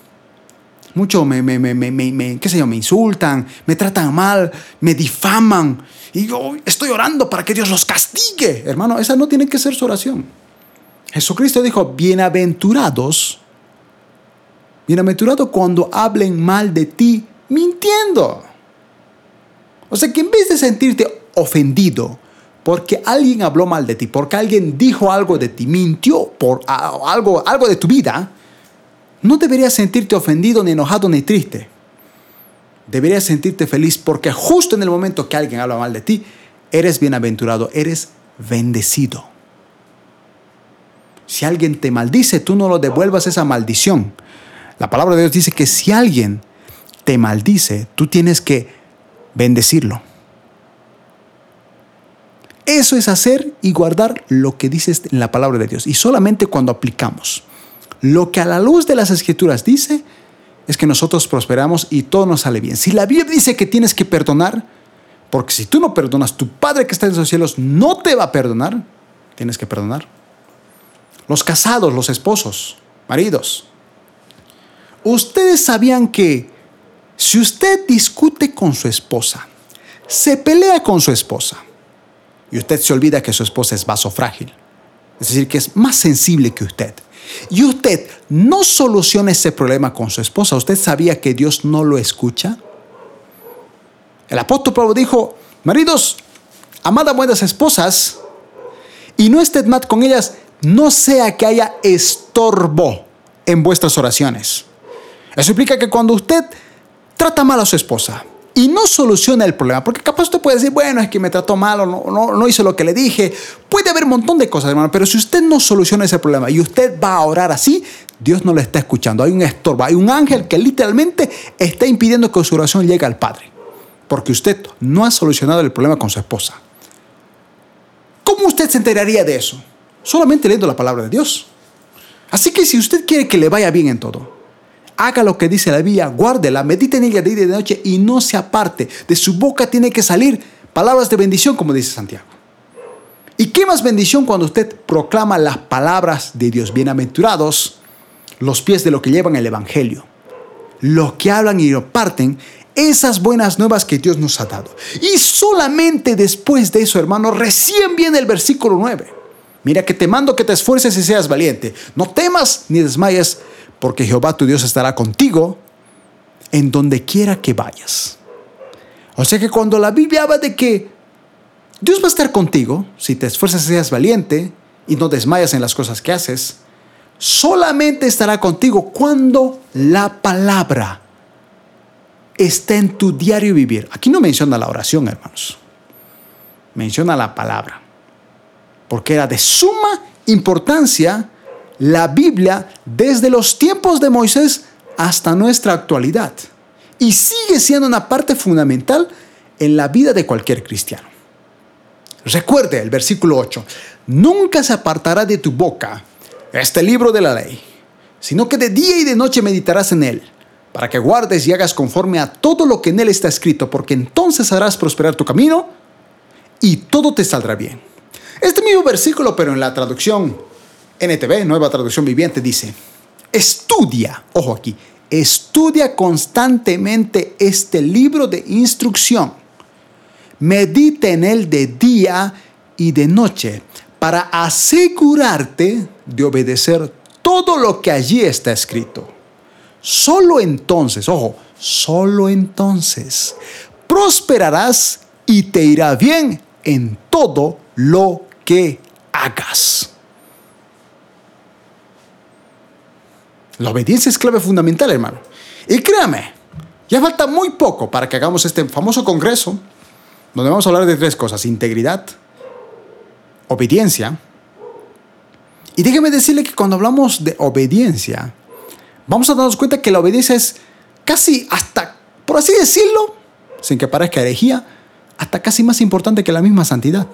Mucho me, me, me, me, qué yo, me insultan, me tratan mal, me difaman. Y yo estoy orando para que Dios los castigue. Hermano, esa no tiene que ser su oración. Jesucristo dijo, bienaventurados, bienaventurados cuando hablen mal de ti mintiendo. O sea que en vez de sentirte ofendido, porque alguien habló mal de ti, porque alguien dijo algo de ti, mintió por algo, algo de tu vida, no deberías sentirte ofendido, ni enojado, ni triste. Deberías sentirte feliz porque justo en el momento que alguien habla mal de ti, eres bienaventurado, eres bendecido. Si alguien te maldice, tú no lo devuelvas esa maldición. La palabra de Dios dice que si alguien te maldice, tú tienes que bendecirlo. Eso es hacer y guardar lo que dice en la palabra de Dios. Y solamente cuando aplicamos lo que a la luz de las escrituras dice, es que nosotros prosperamos y todo nos sale bien. Si la Biblia dice que tienes que perdonar, porque si tú no perdonas, tu Padre que está en los cielos no te va a perdonar, tienes que perdonar. Los casados, los esposos, maridos, ustedes sabían que si usted discute con su esposa, se pelea con su esposa, y usted se olvida que su esposa es vaso frágil. Es decir, que es más sensible que usted. Y usted no soluciona ese problema con su esposa. ¿Usted sabía que Dios no lo escucha? El apóstol Pablo dijo, maridos, amad a buenas esposas y no ested mal con ellas, no sea que haya estorbo en vuestras oraciones. Eso implica que cuando usted trata mal a su esposa y no soluciona el problema, porque capaz usted puede decir, bueno, es que me trató mal o no, no, hizo lo que le dije, puede haber un montón de cosas, hermano, pero si usted no soluciona ese problema y usted va a orar así, Dios no le está escuchando. Hay un estorbo, hay un ángel que literalmente está impidiendo que su oración llegue al Padre, porque usted no ha solucionado el problema con su esposa. ¿Cómo usted se enteraría de eso? Solamente leyendo la palabra de Dios. Así que si usted quiere que le vaya bien en todo, haga lo que dice la Biblia, guárdela, medite en ella de día y de noche y no se aparte. De su boca tiene que salir palabras de bendición, como dice Santiago. ¿Y qué más bendición cuando usted proclama las palabras de Dios? Bienaventurados los pies de lo que llevan el Evangelio, los que hablan y lo parten esas buenas nuevas que Dios nos ha dado. Y solamente después de eso, hermano, recién viene el versículo 9. Mira que te mando que te esfuerces y seas valiente. No temas ni desmayes, porque Jehová tu Dios estará contigo en donde quiera que vayas. O sea que cuando la Biblia habla de que Dios va a estar contigo, si te esfuerzas y seas valiente y no desmayas en las cosas que haces, solamente estará contigo cuando la palabra está en tu diario vivir. Aquí no menciona la oración, hermanos. Menciona la palabra. Porque era de suma importancia la Biblia desde los tiempos de Moisés hasta nuestra actualidad. Y sigue siendo una parte fundamental en la vida de cualquier cristiano. Recuerde el versículo 8. Nunca se apartará de tu boca este libro de la ley, sino que de día y de noche meditarás en él, para que guardes y hagas conforme a todo lo que en él está escrito, porque entonces harás prosperar tu camino y todo te saldrá bien. Este mismo versículo, pero en la traducción NTV, nueva traducción viviente, dice, estudia, ojo aquí, estudia constantemente este libro de instrucción. Medita en él de día y de noche para asegurarte de obedecer todo lo que allí está escrito. Solo entonces, ojo, solo entonces prosperarás y te irá bien en todo lo que hagas. La obediencia es clave fundamental, hermano. Y créame, ya falta muy poco para que hagamos este famoso congreso, donde vamos a hablar de tres cosas, integridad, obediencia. Y déjeme decirle que cuando hablamos de obediencia, vamos a darnos cuenta que la obediencia es casi hasta, por así decirlo, sin que parezca herejía, hasta casi más importante que la misma santidad.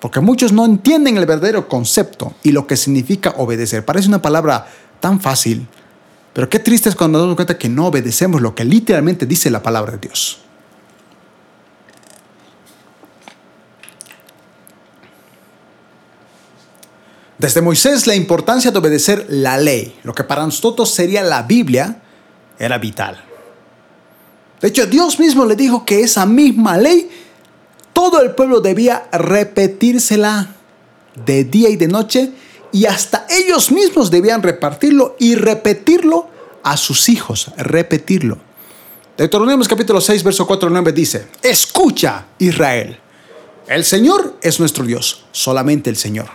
Porque muchos no entienden el verdadero concepto y lo que significa obedecer. Parece una palabra tan fácil, pero qué triste es cuando nos damos cuenta que no obedecemos lo que literalmente dice la palabra de Dios. Desde Moisés la importancia de obedecer la ley, lo que para nosotros sería la Biblia, era vital. De hecho, Dios mismo le dijo que esa misma ley, todo el pueblo debía repetírsela de día y de noche y hasta ellos mismos debían repartirlo y repetirlo a sus hijos, repetirlo. Deuteronomio capítulo 6, verso 4 9 dice, escucha Israel, el Señor es nuestro Dios, solamente el Señor.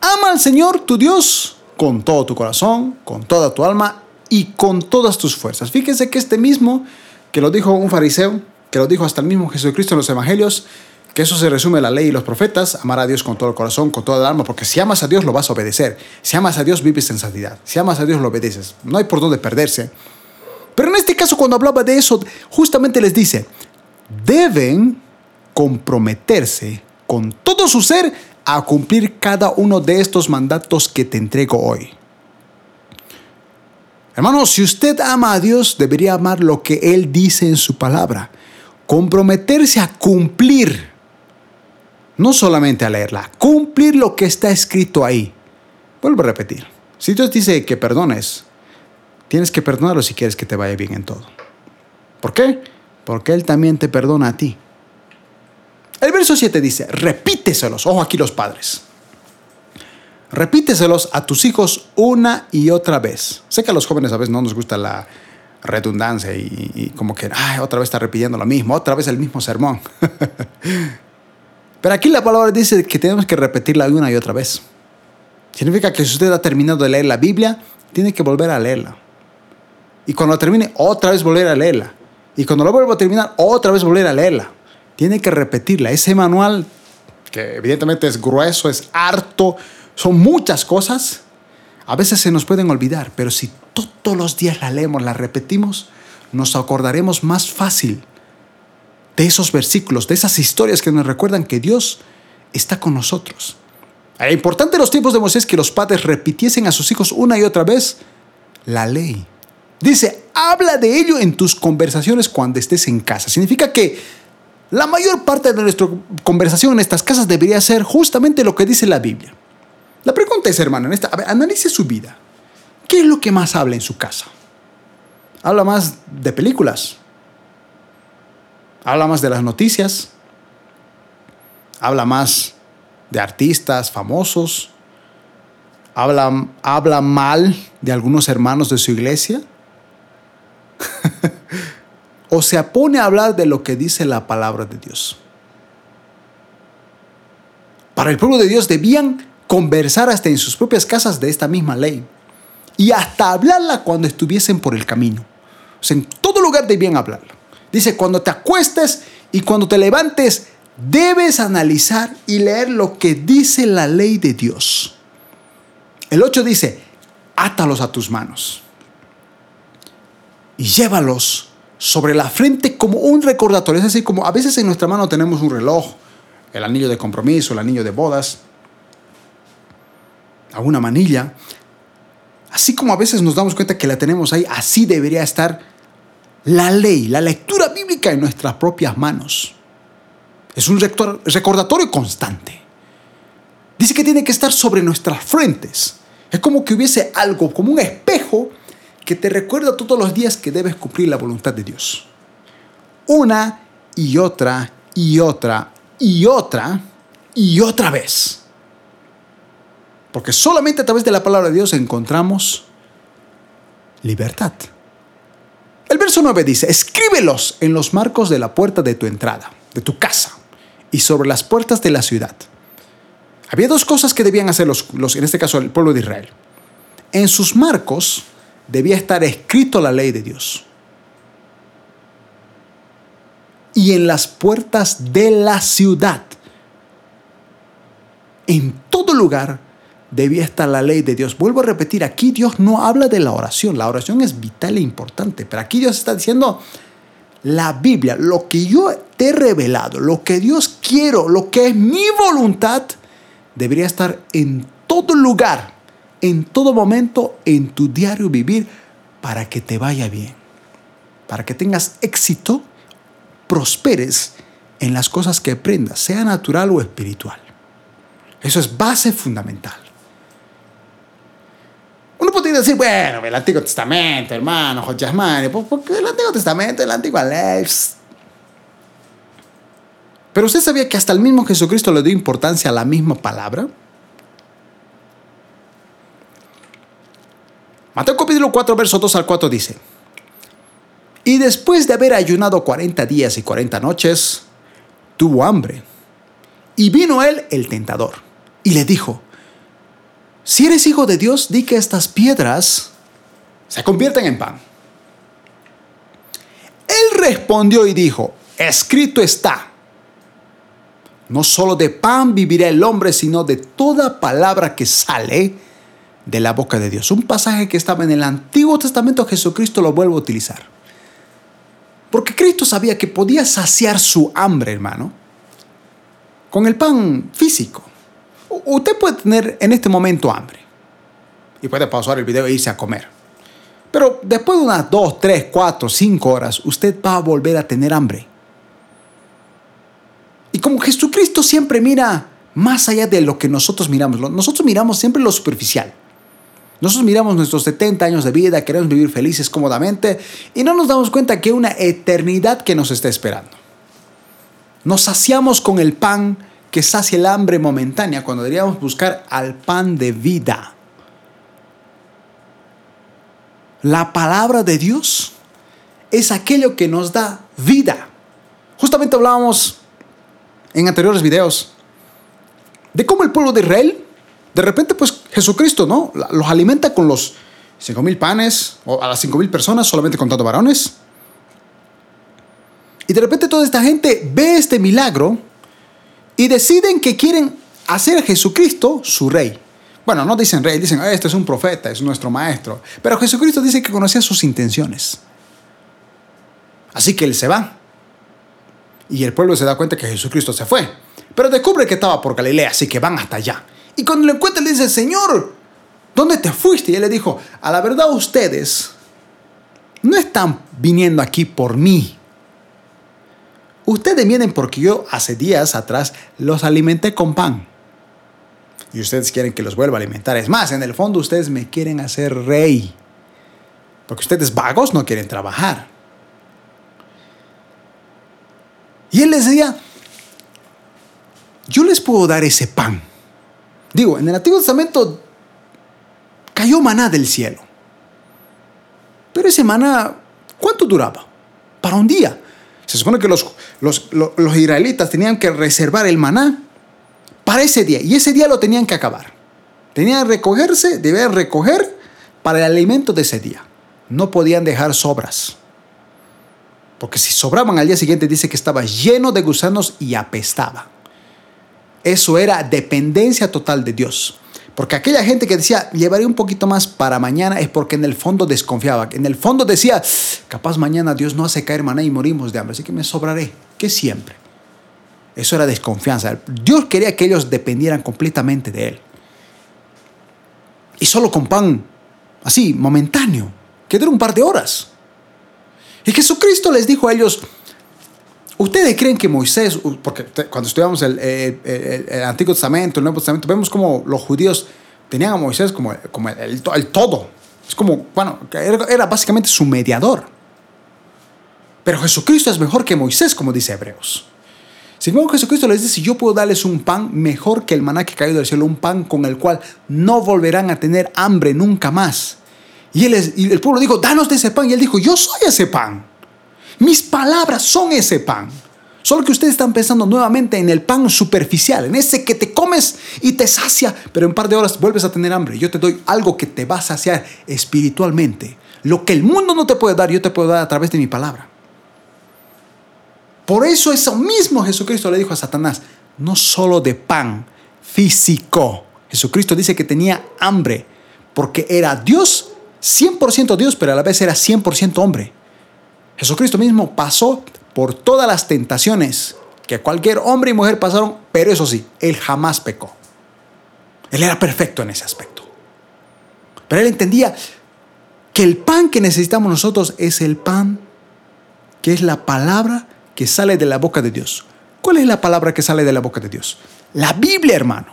Ama al Señor tu Dios con todo tu corazón, con toda tu alma y con todas tus fuerzas. Fíjense que este mismo, que lo dijo un fariseo, que lo dijo hasta el mismo Jesucristo en los evangelios, que eso se resume en la ley y los profetas, amar a Dios con todo el corazón, con toda el alma, porque si amas a Dios lo vas a obedecer. Si amas a Dios vives en santidad. Si amas a Dios lo obedeces. No hay por dónde perderse. Pero en este caso cuando hablaba de eso, justamente les dice, deben comprometerse con todo su ser a cumplir cada uno de estos mandatos que te entrego hoy. Hermano, si usted ama a Dios, debería amar lo que Él dice en su palabra. Comprometerse a cumplir, no solamente a leerla, cumplir lo que está escrito ahí. Vuelvo a repetir. Si Dios dice que perdones, tienes que perdonarlo si quieres que te vaya bien en todo. ¿Por qué? Porque Él también te perdona a ti. El verso 7 dice, repíteselos, ojo aquí los padres. Repíteselos a tus hijos una y otra vez. Sé que a los jóvenes a veces no nos gusta la redundancia y, como que, ay, otra vez está repitiendo lo mismo, otra vez el mismo sermón. Pero aquí la palabra dice que tenemos que repetirla una y otra vez. Significa que si usted ha terminado de leer la Biblia, tiene que volver a leerla. Y cuando termine, otra vez volver a leerla. Y cuando lo vuelva a terminar, otra vez volver a leerla. Tiene que repetirla. Ese manual, que evidentemente es grueso, es harto, son muchas cosas, a veces se nos pueden olvidar, pero si todos los días la leemos, la repetimos, nos acordaremos más fácil de esos versículos, de esas historias que nos recuerdan que Dios está con nosotros. Era importante en los tiempos de Moisés que los padres repitiesen a sus hijos una y otra vez la ley. Dice, habla de ello en tus conversaciones cuando estés en casa. Significa que la mayor parte de nuestra conversación en estas casas debería ser justamente lo que dice la Biblia. La pregunta es, hermano, en esta, analice su vida. ¿Qué es lo que más habla en su casa? ¿Habla más de películas? ¿Habla más de las noticias? ¿Habla más de artistas famosos? ¿Habla, habla mal de algunos hermanos de su iglesia? ¿O se pone a hablar de lo que dice la palabra de Dios? Para el pueblo de Dios debían conversar hasta en sus propias casas de esta misma ley y hasta hablarla cuando estuviesen por el camino. O sea, en todo lugar debían hablarla. Dice, cuando te acuestes y cuando te levantes, debes analizar y leer lo que dice la ley de Dios. El 8 dice, átalos a tus manos y llévalos sobre la frente como un recordatorio. Es decir, como a veces en nuestra mano tenemos un reloj, el anillo de compromiso, el anillo de bodas alguna manilla. Así como a veces nos damos cuenta que la tenemos ahí, así debería estar la ley, la lectura bíblica en nuestras propias manos. Es un recordatorio constante. Dice que tiene que estar sobre nuestras frentes. Es como que hubiese algo, como un espejo que te recuerda todos los días que debes cumplir la voluntad de Dios. Una y otra y otra y otra y otra vez. Porque solamente a través de la palabra de Dios encontramos libertad. El verso 9 dice, escríbelos en los marcos de la puerta de tu entrada, de tu casa, y sobre las puertas de la ciudad. Había dos cosas que debían hacer los, en este caso el pueblo de Israel. En sus marcos debía estar escrito la ley de Dios. Y en las puertas de la ciudad, en todo lugar, debía estar la ley de Dios. Vuelvo a repetir, aquí Dios no habla de la oración, la oración es vital e importante, pero aquí Dios está diciendo la Biblia, lo que yo te he revelado, lo que Dios quiero, lo que es mi voluntad, debería estar en todo lugar, en todo momento, en tu diario vivir, para que te vaya bien, para que tengas éxito, prosperes en las cosas que aprendas, sea natural o espiritual. Eso es base fundamental. Podría decir, bueno, el Antiguo Testamento, hermano, José porque el Antiguo Testamento, el Antiguo Ley. Pero usted sabía que hasta el mismo Jesucristo le dio importancia a la misma palabra. Mateo capítulo 4, verso 2 al 4 dice, y después de haber ayunado 40 días y 40 noches, tuvo hambre. Y vino él el tentador y le dijo, si eres hijo de Dios, di que estas piedras se convierten en pan. Él respondió y dijo, escrito está, no solo de pan vivirá el hombre, sino de toda palabra que sale de la boca de Dios. Un pasaje que estaba en el Antiguo Testamento, Jesucristo lo vuelve a utilizar. Porque Cristo sabía que podía saciar su hambre, hermano, con el pan físico. Usted puede tener en este momento hambre y puede pausar el video e irse a comer. Pero después de unas 2, 3, 4, 5 horas, usted va a volver a tener hambre. Y como Jesucristo siempre mira más allá de lo que nosotros miramos, nosotros miramos siempre lo superficial. Nosotros miramos nuestros 70 años de vida, queremos vivir felices cómodamente y no nos damos cuenta que hay una eternidad que nos está esperando. Nos saciamos con el pan que sacia el hambre momentánea cuando deberíamos buscar al pan de vida. La palabra de Dios es aquello que nos da vida. Justamente hablábamos en anteriores videos de cómo el pueblo de Israel, de repente pues Jesucristo, ¿no? Los alimenta con los cinco mil panes, o a las cinco mil personas, solamente contando varones. Y de repente toda esta gente ve este milagro y deciden que quieren hacer a Jesucristo su rey. Bueno, no dicen rey, dicen, ah, este es un profeta, es nuestro maestro. Pero Jesucristo dice que conocía sus intenciones. Así que él se va. Y el pueblo se da cuenta que Jesucristo se fue. Pero descubre que estaba por Galilea, así que van hasta allá. Y cuando lo encuentra le dice, Señor, ¿dónde te fuiste? Y él le dijo, a la verdad ustedes no están viniendo aquí por mí. Ustedes vienen porque yo hace días atrás los alimenté con pan. Y ustedes quieren que los vuelva a alimentar. Es más, en el fondo ustedes me quieren hacer rey. Porque ustedes vagos no quieren trabajar. Y él les decía, yo les puedo dar ese pan. Digo, en el Antiguo Testamento cayó maná del cielo. Pero ese maná, ¿cuánto duraba? Para un día. Se supone que los, los, israelitas tenían que reservar el maná para ese día. Y ese día lo tenían que acabar. Tenían que recogerse, debían recoger para el alimento de ese día. No podían dejar sobras. Porque si sobraban al día siguiente dice que estaba lleno de gusanos y apestaba. Eso era dependencia total de Dios. Porque aquella gente que decía, llevaré un poquito más para mañana, es porque en el fondo desconfiaba. En el fondo decía, capaz mañana Dios no hace caer maná y morimos de hambre, así que me sobraré, que siempre. Eso era desconfianza. Dios quería que ellos dependieran completamente de Él. Y solo con pan, así, momentáneo, que dura un par de horas. Y Jesucristo les dijo a ellos, ¿Ustedes creen que Moisés, porque cuando estudiamos el, Antiguo Testamento, el Nuevo Testamento, vemos como los judíos tenían a Moisés como, como el, todo? Es como, bueno, era, era básicamente su mediador. Pero Jesucristo es mejor que Moisés, como dice Hebreos. Sin embargo, Jesucristo les dice, yo puedo darles un pan mejor que el maná que cayó del cielo, un pan con el cual no volverán a tener hambre nunca más. Y, él y el pueblo dijo, danos de ese pan. Y él dijo, yo soy ese pan. Mis palabras son ese pan. Solo que ustedes están pensando nuevamente en el pan superficial, en ese que te comes y te sacia, pero en un par de horas vuelves a tener hambre. Yo te doy algo que te va a saciar espiritualmente. Lo que el mundo no te puede dar, yo te puedo dar a través de mi palabra. Por eso eso mismo Jesucristo le dijo a Satanás, no solo de pan físico. Jesucristo dice que tenía hambre porque era Dios, 100% Dios, pero a la vez era 100% hombre. Jesucristo mismo pasó por todas las tentaciones que cualquier hombre y mujer pasaron, pero eso sí, él jamás pecó. Él era perfecto en ese aspecto. Pero él entendía que el pan que necesitamos nosotros es el pan que es la palabra que sale de la boca de Dios. ¿Cuál es la palabra que sale de la boca de Dios? La Biblia, hermano.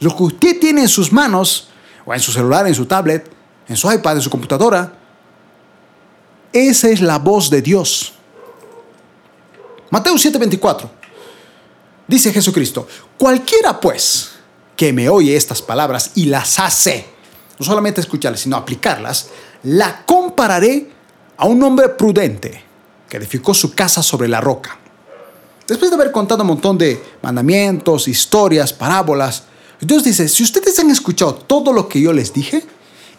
Lo que usted tiene en sus manos, o en su celular, en su tablet, en su iPad, en su computadora, esa es la voz de Dios. Mateo 7:24. Dice Jesucristo, cualquiera pues que me oye estas palabras y las hace, no solamente escucharlas, sino aplicarlas, la compararé a un hombre prudente que edificó su casa sobre la roca. Después de haber contado un montón de mandamientos, historias, parábolas, Dios dice, si ustedes han escuchado todo lo que yo les dije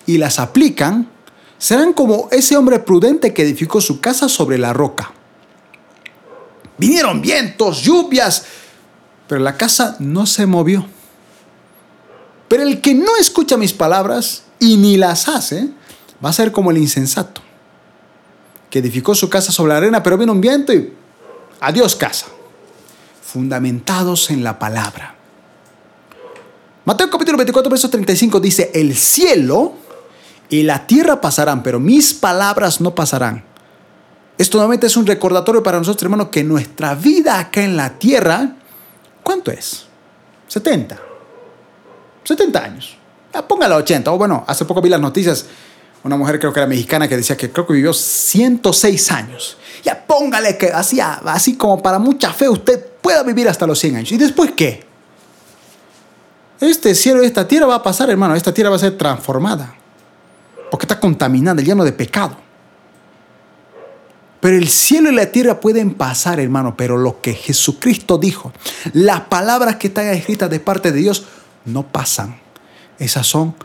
y las aplican, serán como ese hombre prudente que edificó su casa sobre la roca. Vinieron vientos, lluvias, pero la casa no se movió. Pero el que no escucha mis palabras y ni las hace, va a ser como el insensato, que edificó su casa sobre la arena, pero vino un viento y adiós casa. Fundamentados en la palabra. Mateo capítulo 24, verso 35 dice, el cielo y la tierra pasarán, pero mis palabras no pasarán. Esto nuevamente es un recordatorio para nosotros, hermanos, que nuestra vida acá en la tierra, ¿cuánto es? 70. 70 años. Ya, póngala 80. O bueno, hace poco vi las noticias, una mujer creo que era mexicana que decía que creo que vivió 106 años. Ya póngale que así, así como para mucha fe usted pueda vivir hasta los 100 años. ¿Y después qué? Este cielo y esta tierra va a pasar, hermano. Esta tierra va a ser transformada porque está contaminada, lleno de pecado. Pero el cielo y la tierra pueden pasar, hermano, pero lo que Jesucristo dijo, las palabras que están escritas de parte de Dios, no pasan. Esas son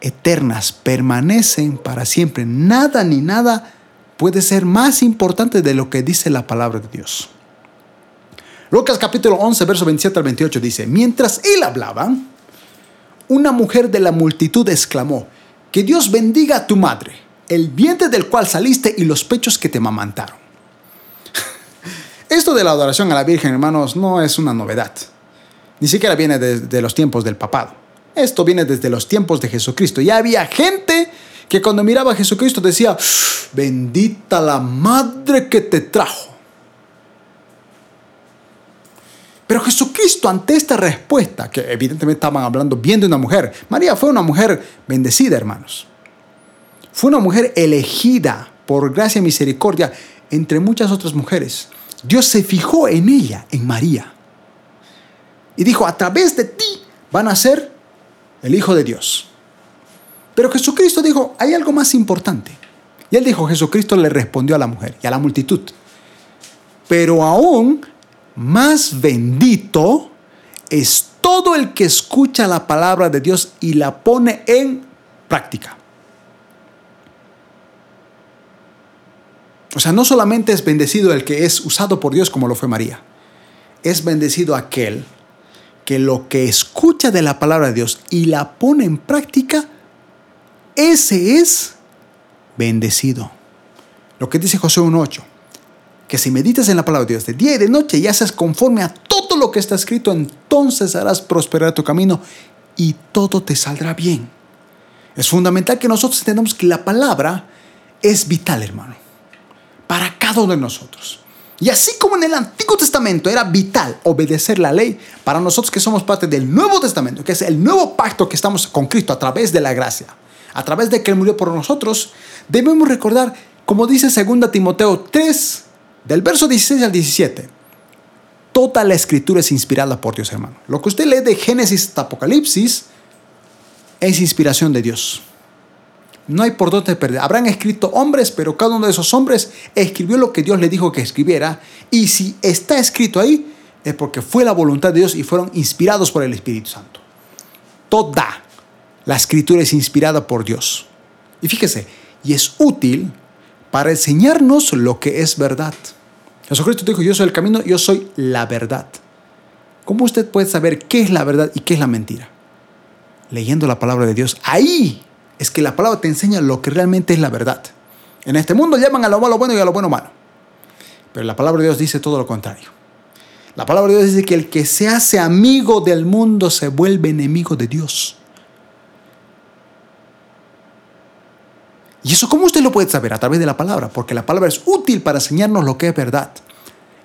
eternas, permanecen para siempre. Nada ni nada puede ser más importante de lo que dice la palabra de Dios. Lucas capítulo 11, verso 27 al 28 dice, mientras él hablaba, una mujer de la multitud exclamó, que Dios bendiga a tu madre, el vientre del cual saliste y los pechos que te mamantaron. Esto de la adoración a la Virgen, hermanos, no es una novedad. Ni siquiera viene desde los tiempos del papado. Esto viene desde los tiempos de Jesucristo. Ya había gente que cuando miraba a Jesucristo decía, bendita la madre que te trajo. Pero Jesucristo ante esta respuesta, que evidentemente estaban hablando bien de una mujer, María fue una mujer bendecida, hermanos. Fue una mujer elegida por gracia y misericordia entre muchas otras mujeres. Dios se fijó en ella, en María. Y dijo, a través de ti van a ser el Hijo de Dios. Pero Jesucristo dijo, hay algo más importante. Y él dijo, Jesucristo le respondió a la mujer y a la multitud. Pero aún más bendito es todo el que escucha la palabra de Dios y la pone en práctica. O sea, no solamente es bendecido el que es usado por Dios como lo fue María, es bendecido aquel que lo que escucha de la palabra de Dios y la pone en práctica, ese es bendecido. Lo que dice José 1.8 que si meditas en la palabra de Dios de día y de noche y haces conforme a todo lo que está escrito, entonces harás prosperar tu camino y todo te saldrá bien. Es fundamental que nosotros entendamos que la palabra es vital, hermano, para cada uno de nosotros. Y así como en el Antiguo Testamento era vital obedecer la ley, para nosotros que somos parte del Nuevo Testamento, que es el nuevo pacto que estamos con Cristo a través de la gracia, a través de que Él murió por nosotros, debemos recordar, como dice 2 Timoteo 3, del verso 16 al 17, toda la escritura es inspirada por Dios, hermano. Lo que usted lee de Génesis hasta Apocalipsis es inspiración de Dios. No hay por dónde perder. Habrán escrito hombres, pero cada uno de esos hombres escribió lo que Dios le dijo que escribiera. Y si está escrito ahí, es porque fue la voluntad de Dios y fueron inspirados por el Espíritu Santo. Toda la escritura es inspirada por Dios. Y fíjese, y es útil para enseñarnos lo que es verdad. Jesucristo dijo, yo soy el camino, yo soy la verdad. ¿Cómo usted puede saber qué es la verdad y qué es la mentira? Leyendo la palabra de Dios. Ahí es que la palabra te enseña lo que realmente es la verdad. En este mundo llaman a lo malo bueno y a lo bueno malo. Pero la palabra de Dios dice todo lo contrario. La palabra de Dios dice que el que se hace amigo del mundo se vuelve enemigo de Dios. ¿Y eso cómo usted lo puede saber? A través de la palabra, porque la palabra es útil para enseñarnos lo que es verdad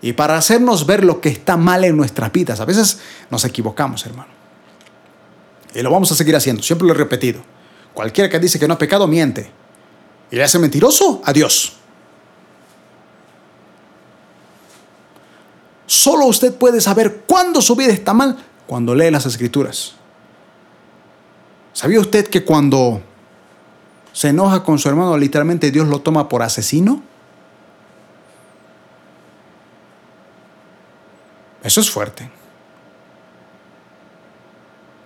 y para hacernos ver lo que está mal en nuestras vidas. A veces nos equivocamos, hermano. Y lo vamos a seguir haciendo, siempre lo he repetido. Cualquiera que dice que no ha pecado, miente. Y le hace mentiroso a Dios. Solo usted puede saber cuándo su vida está mal cuando lee las escrituras. ¿Sabía usted que cuando se enoja con su hermano, literalmente Dios lo toma por asesino. Eso es fuerte.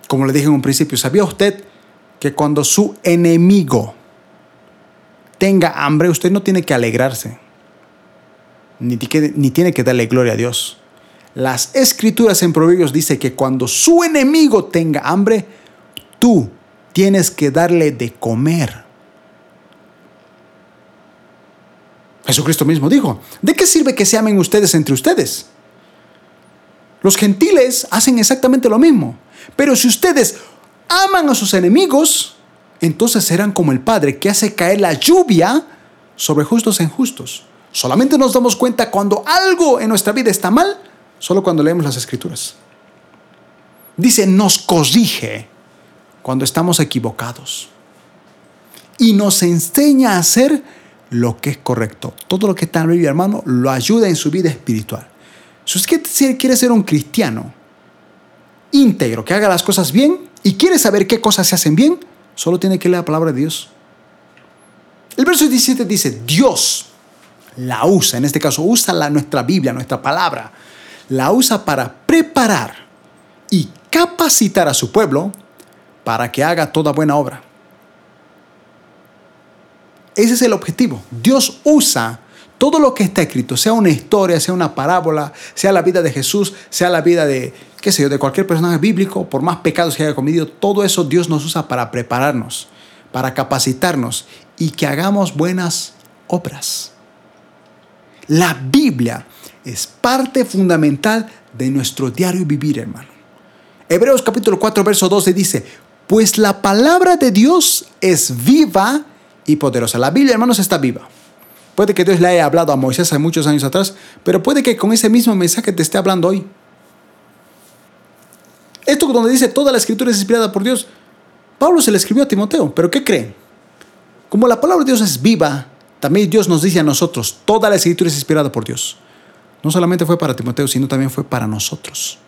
Como le dije en un principio, ¿sabía usted que cuando su enemigo tenga hambre, usted no tiene que alegrarse, ni, ni tiene que darle gloria a Dios? Las escrituras en Proverbios dice que cuando su enemigo tenga hambre, tú tienes que darle de comer. Jesucristo mismo dijo, ¿de qué sirve que se amen ustedes entre ustedes? Los gentiles hacen exactamente lo mismo. Pero si ustedes aman a sus enemigos, entonces serán como el Padre que hace caer la lluvia sobre justos e injustos. Solamente nos damos cuenta cuando algo en nuestra vida está mal, solo cuando leemos las escrituras. Dice, nos corrige cuando estamos equivocados. Y nos enseña a hacer lo que es correcto. Todo lo que está en la Biblia, hermano, lo ayuda en su vida espiritual. Si usted quiere ser un cristiano íntegro, que haga las cosas bien y quiere saber qué cosas se hacen bien, solo tiene que leer la palabra de Dios. El verso 17 dice, Dios la usa, en este caso usa la, nuestra Biblia, nuestra palabra, la usa para preparar y capacitar a su pueblo para que haga toda buena obra. Ese es el objetivo. Dios usa todo lo que está escrito, sea una historia, sea una parábola, sea la vida de Jesús, sea la vida de, qué sé yo, de cualquier personaje bíblico, por más pecados que haya cometido, todo eso Dios nos usa para prepararnos, para capacitarnos y que hagamos buenas obras. La Biblia es parte fundamental de nuestro diario vivir, hermano. Hebreos capítulo 4, verso 12 dice, pues la palabra de Dios es viva y poderosa. La Biblia, hermanos, está viva. Puede que Dios le haya hablado a Moisés hace muchos años atrás, pero puede que con ese mismo mensaje te esté hablando hoy. Esto donde dice toda la escritura es inspirada por Dios, Pablo se le escribió a Timoteo, pero ¿qué creen? Como la palabra de Dios es viva, también Dios nos dice a nosotros, toda la escritura es inspirada por Dios. No solamente fue para Timoteo, sino también fue para nosotros.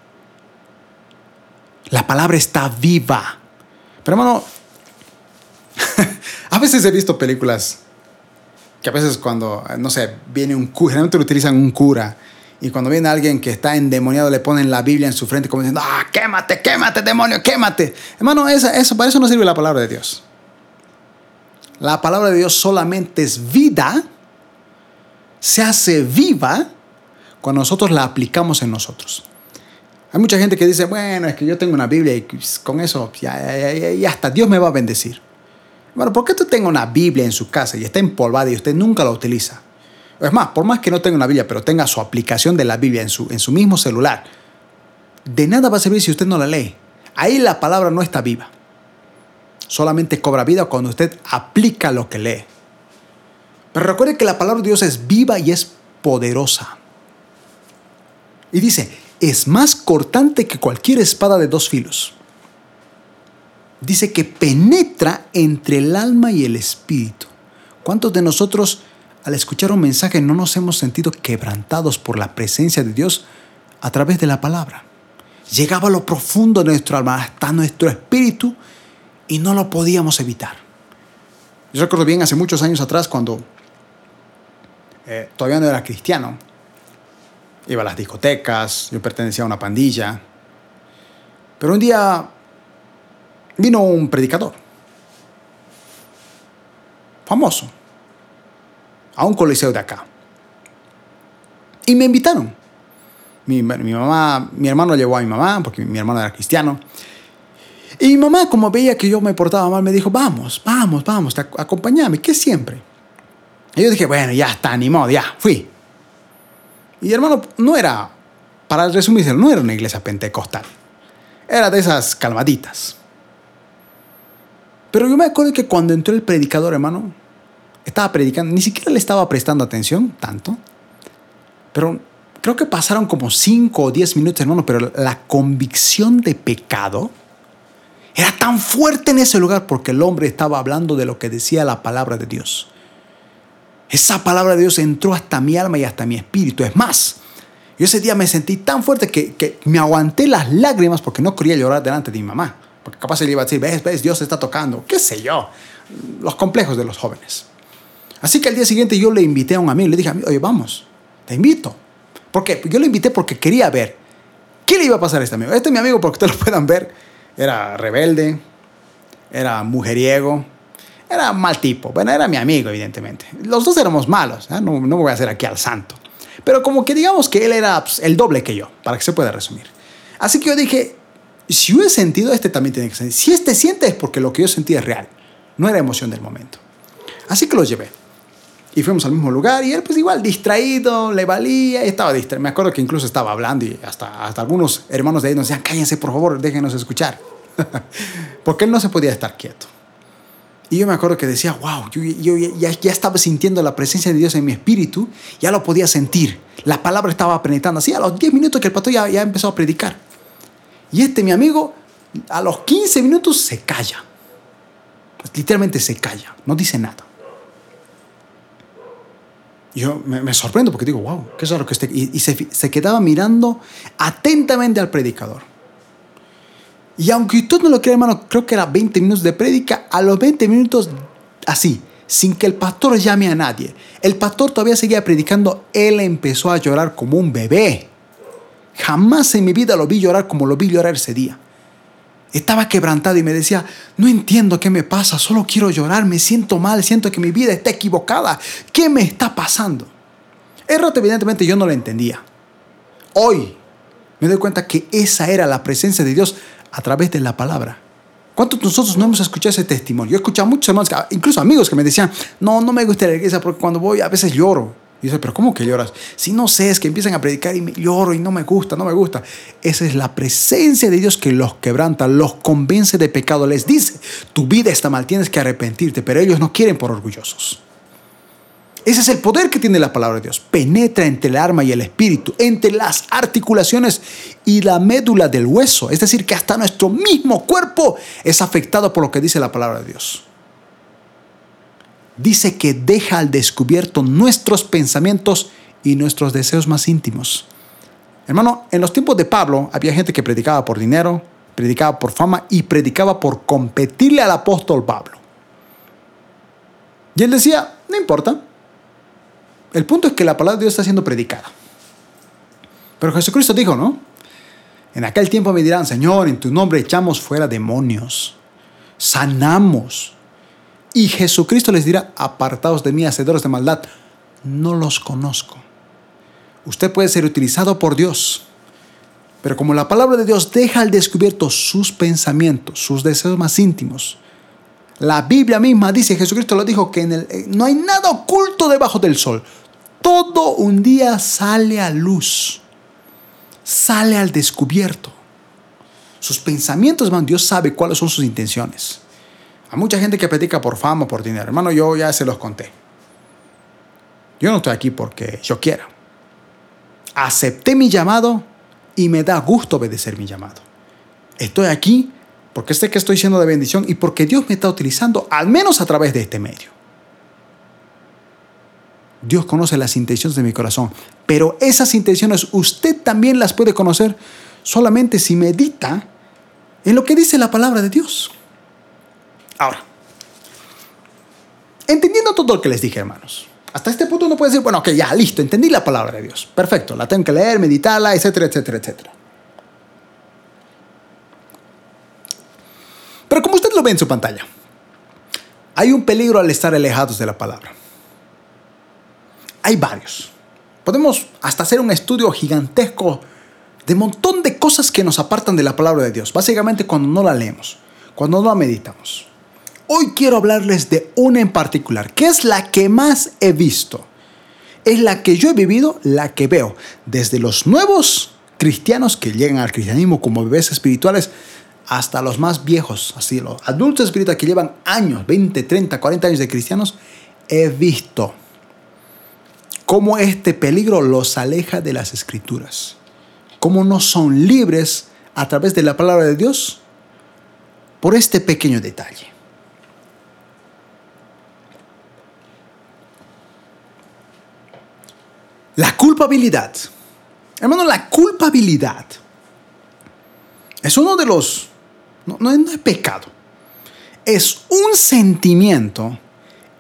La palabra está viva. Pero hermano, veces he visto películas que a veces cuando, no sé, viene un cura, generalmente lo utilizan un cura, y cuando viene alguien que está endemoniado le ponen la Biblia en su frente como diciendo, ah, quémate, quémate, demonio, quémate. Hermano, eso, eso, para eso no sirve la palabra de Dios. La palabra de Dios solamente es vida, se hace viva cuando nosotros la aplicamos en nosotros. Hay mucha gente que dice, bueno, es que yo tengo una Biblia y con eso ya, ya, ya hasta Dios me va a bendecir. Bueno, ¿por qué usted tenga una Biblia en su casa y está empolvada y usted nunca la utiliza? Es más, por más que no tenga una Biblia, pero tenga su aplicación de la Biblia en su, en su mismo celular, de nada va a servir si usted no la lee. Ahí la palabra no está viva. Solamente cobra vida cuando usted aplica lo que lee. Pero recuerde que la palabra de Dios es viva y es poderosa. Y dice, es más cortante que cualquier espada de dos filos dice que penetra entre el alma y el espíritu. ¿Cuántos de nosotros al escuchar un mensaje no nos hemos sentido quebrantados por la presencia de Dios a través de la palabra? Llegaba a lo profundo de nuestro alma, hasta nuestro espíritu, y no lo podíamos evitar. Yo recuerdo bien hace muchos años atrás cuando eh, todavía no era cristiano. Iba a las discotecas, yo pertenecía a una pandilla. Pero un día vino un predicador famoso a un coliseo de acá. Y me invitaron. Mi, mamá, mi hermano llevó a mi mamá, porque mi hermano era cristiano. Y mi mamá, como veía que yo me portaba mal, me dijo, vamos, vamos, vamos, acompáñame, que siempre. Y yo dije, bueno, ya está, ni modo, ya, fui. Y hermano, no era, para resumir, no era una iglesia pentecostal. Era de esas calmaditas. Pero yo me acuerdo que cuando entró el predicador, hermano, estaba predicando, ni siquiera le estaba prestando atención tanto. Pero creo que pasaron como 5 o 10 minutos, hermano, pero la convicción de pecado era tan fuerte en ese lugar porque el hombre estaba hablando de lo que decía la palabra de Dios. Esa palabra de Dios entró hasta mi alma y hasta mi espíritu. Es más, yo ese día me sentí tan fuerte que, que me aguanté las lágrimas porque no quería llorar delante de mi mamá. Porque capaz él iba a decir, ves, ves, Dios está tocando, qué sé yo, los complejos de los jóvenes. Así que al día siguiente yo le invité a un amigo, le dije, oye, vamos, te invito. ¿Por qué? Yo le invité porque quería ver qué le iba a pasar a este amigo. Este es mi amigo, porque ustedes lo puedan ver, era rebelde, era mujeriego, era mal tipo. Bueno, era mi amigo, evidentemente. Los dos éramos malos, ¿eh? no, no me voy a hacer aquí al santo. Pero como que digamos que él era pues, el doble que yo, para que se pueda resumir. Así que yo dije, si yo he sentido, este también tiene que sentir. Si este siente es porque lo que yo sentí es real, no era emoción del momento. Así que lo llevé. Y fuimos al mismo lugar y él pues igual distraído, le valía estaba distraído. Me acuerdo que incluso estaba hablando y hasta, hasta algunos hermanos de ahí nos decían, cállense por favor, déjenos escuchar. porque él no se podía estar quieto. Y yo me acuerdo que decía, wow, yo, yo ya, ya, estaba sintiendo la presencia de Dios en mi espíritu, ya lo podía sentir. La palabra estaba penetrando. Así a los 10 minutos que el pastor ya, ya empezó a predicar. Y este, mi amigo, a los 15 minutos se calla. Literalmente se calla, no dice nada. Yo me, sorprendo porque digo, wow, qué lo que esté. Y, se, quedaba mirando atentamente al predicador. Y aunque usted no lo crea, hermano, creo que era 20 minutos de prédica, a los 20 minutos, así, sin que el pastor llame a nadie. El pastor todavía seguía predicando, él empezó a llorar como un bebé. Jamás en mi vida lo vi llorar como lo vi llorar ese día. Estaba quebrantado y me decía, no entiendo qué me pasa, solo quiero llorar, me siento mal, siento que mi vida está equivocada. ¿Qué me está pasando? El evidentemente yo no lo entendía. Hoy me doy cuenta que esa era la presencia de Dios a través de la palabra. ¿Cuántos de nosotros no hemos escuchado ese testimonio? Yo he escuchado a muchos hermanos, incluso amigos que me decían, no, no me gusta la iglesia porque cuando voy a veces lloro. Y yo pero ¿cómo que lloras? Si no sé, es que empiezan a predicar y lloro y no me gusta, no me gusta. Esa es la presencia de Dios que los quebranta, los convence de pecado, les dice, tu vida está mal, tienes que arrepentirte, pero ellos no quieren por orgullosos. Ese es el poder que tiene la palabra de Dios. Penetra entre el alma y el espíritu, entre las articulaciones y la médula del hueso. Es decir, que hasta nuestro mismo cuerpo es afectado por lo que dice la palabra de Dios dice que deja al descubierto nuestros pensamientos y nuestros deseos más íntimos. Hermano, en los tiempos de Pablo había gente que predicaba por dinero, predicaba por fama y predicaba por competirle al apóstol Pablo. Y él decía, no importa. El punto es que la palabra de Dios está siendo predicada. Pero Jesucristo dijo, ¿no? En aquel tiempo me dirán, Señor, en tu nombre echamos fuera demonios, sanamos, y Jesucristo les dirá, apartados de mí, hacedores de maldad, no los conozco. Usted puede ser utilizado por Dios, pero como la palabra de Dios deja al descubierto sus pensamientos, sus deseos más íntimos, la Biblia misma dice, Jesucristo lo dijo, que en el, eh, no hay nada oculto debajo del sol. Todo un día sale a luz, sale al descubierto. Sus pensamientos, hermano, Dios sabe cuáles son sus intenciones. A mucha gente que predica por fama, por dinero. Hermano, yo ya se los conté. Yo no estoy aquí porque yo quiera. Acepté mi llamado y me da gusto obedecer mi llamado. Estoy aquí porque sé que estoy siendo de bendición y porque Dios me está utilizando, al menos a través de este medio. Dios conoce las intenciones de mi corazón, pero esas intenciones usted también las puede conocer solamente si medita en lo que dice la palabra de Dios. Ahora, entendiendo todo lo que les dije, hermanos, hasta este punto uno puede decir, bueno, ok, ya, listo, entendí la palabra de Dios. Perfecto, la tengo que leer, meditarla, etcétera, etcétera, etcétera. Pero como usted lo ve en su pantalla, hay un peligro al estar alejados de la palabra. Hay varios. Podemos hasta hacer un estudio gigantesco de montón de cosas que nos apartan de la palabra de Dios. Básicamente cuando no la leemos, cuando no la meditamos. Hoy quiero hablarles de una en particular, que es la que más he visto. Es la que yo he vivido, la que veo, desde los nuevos cristianos que llegan al cristianismo como bebés espirituales, hasta los más viejos, así los adultos espirituales que llevan años, 20, 30, 40 años de cristianos, he visto cómo este peligro los aleja de las escrituras, cómo no son libres a través de la palabra de Dios por este pequeño detalle. La culpabilidad. Hermano, la culpabilidad es uno de los... No, es pecado. Es un sentimiento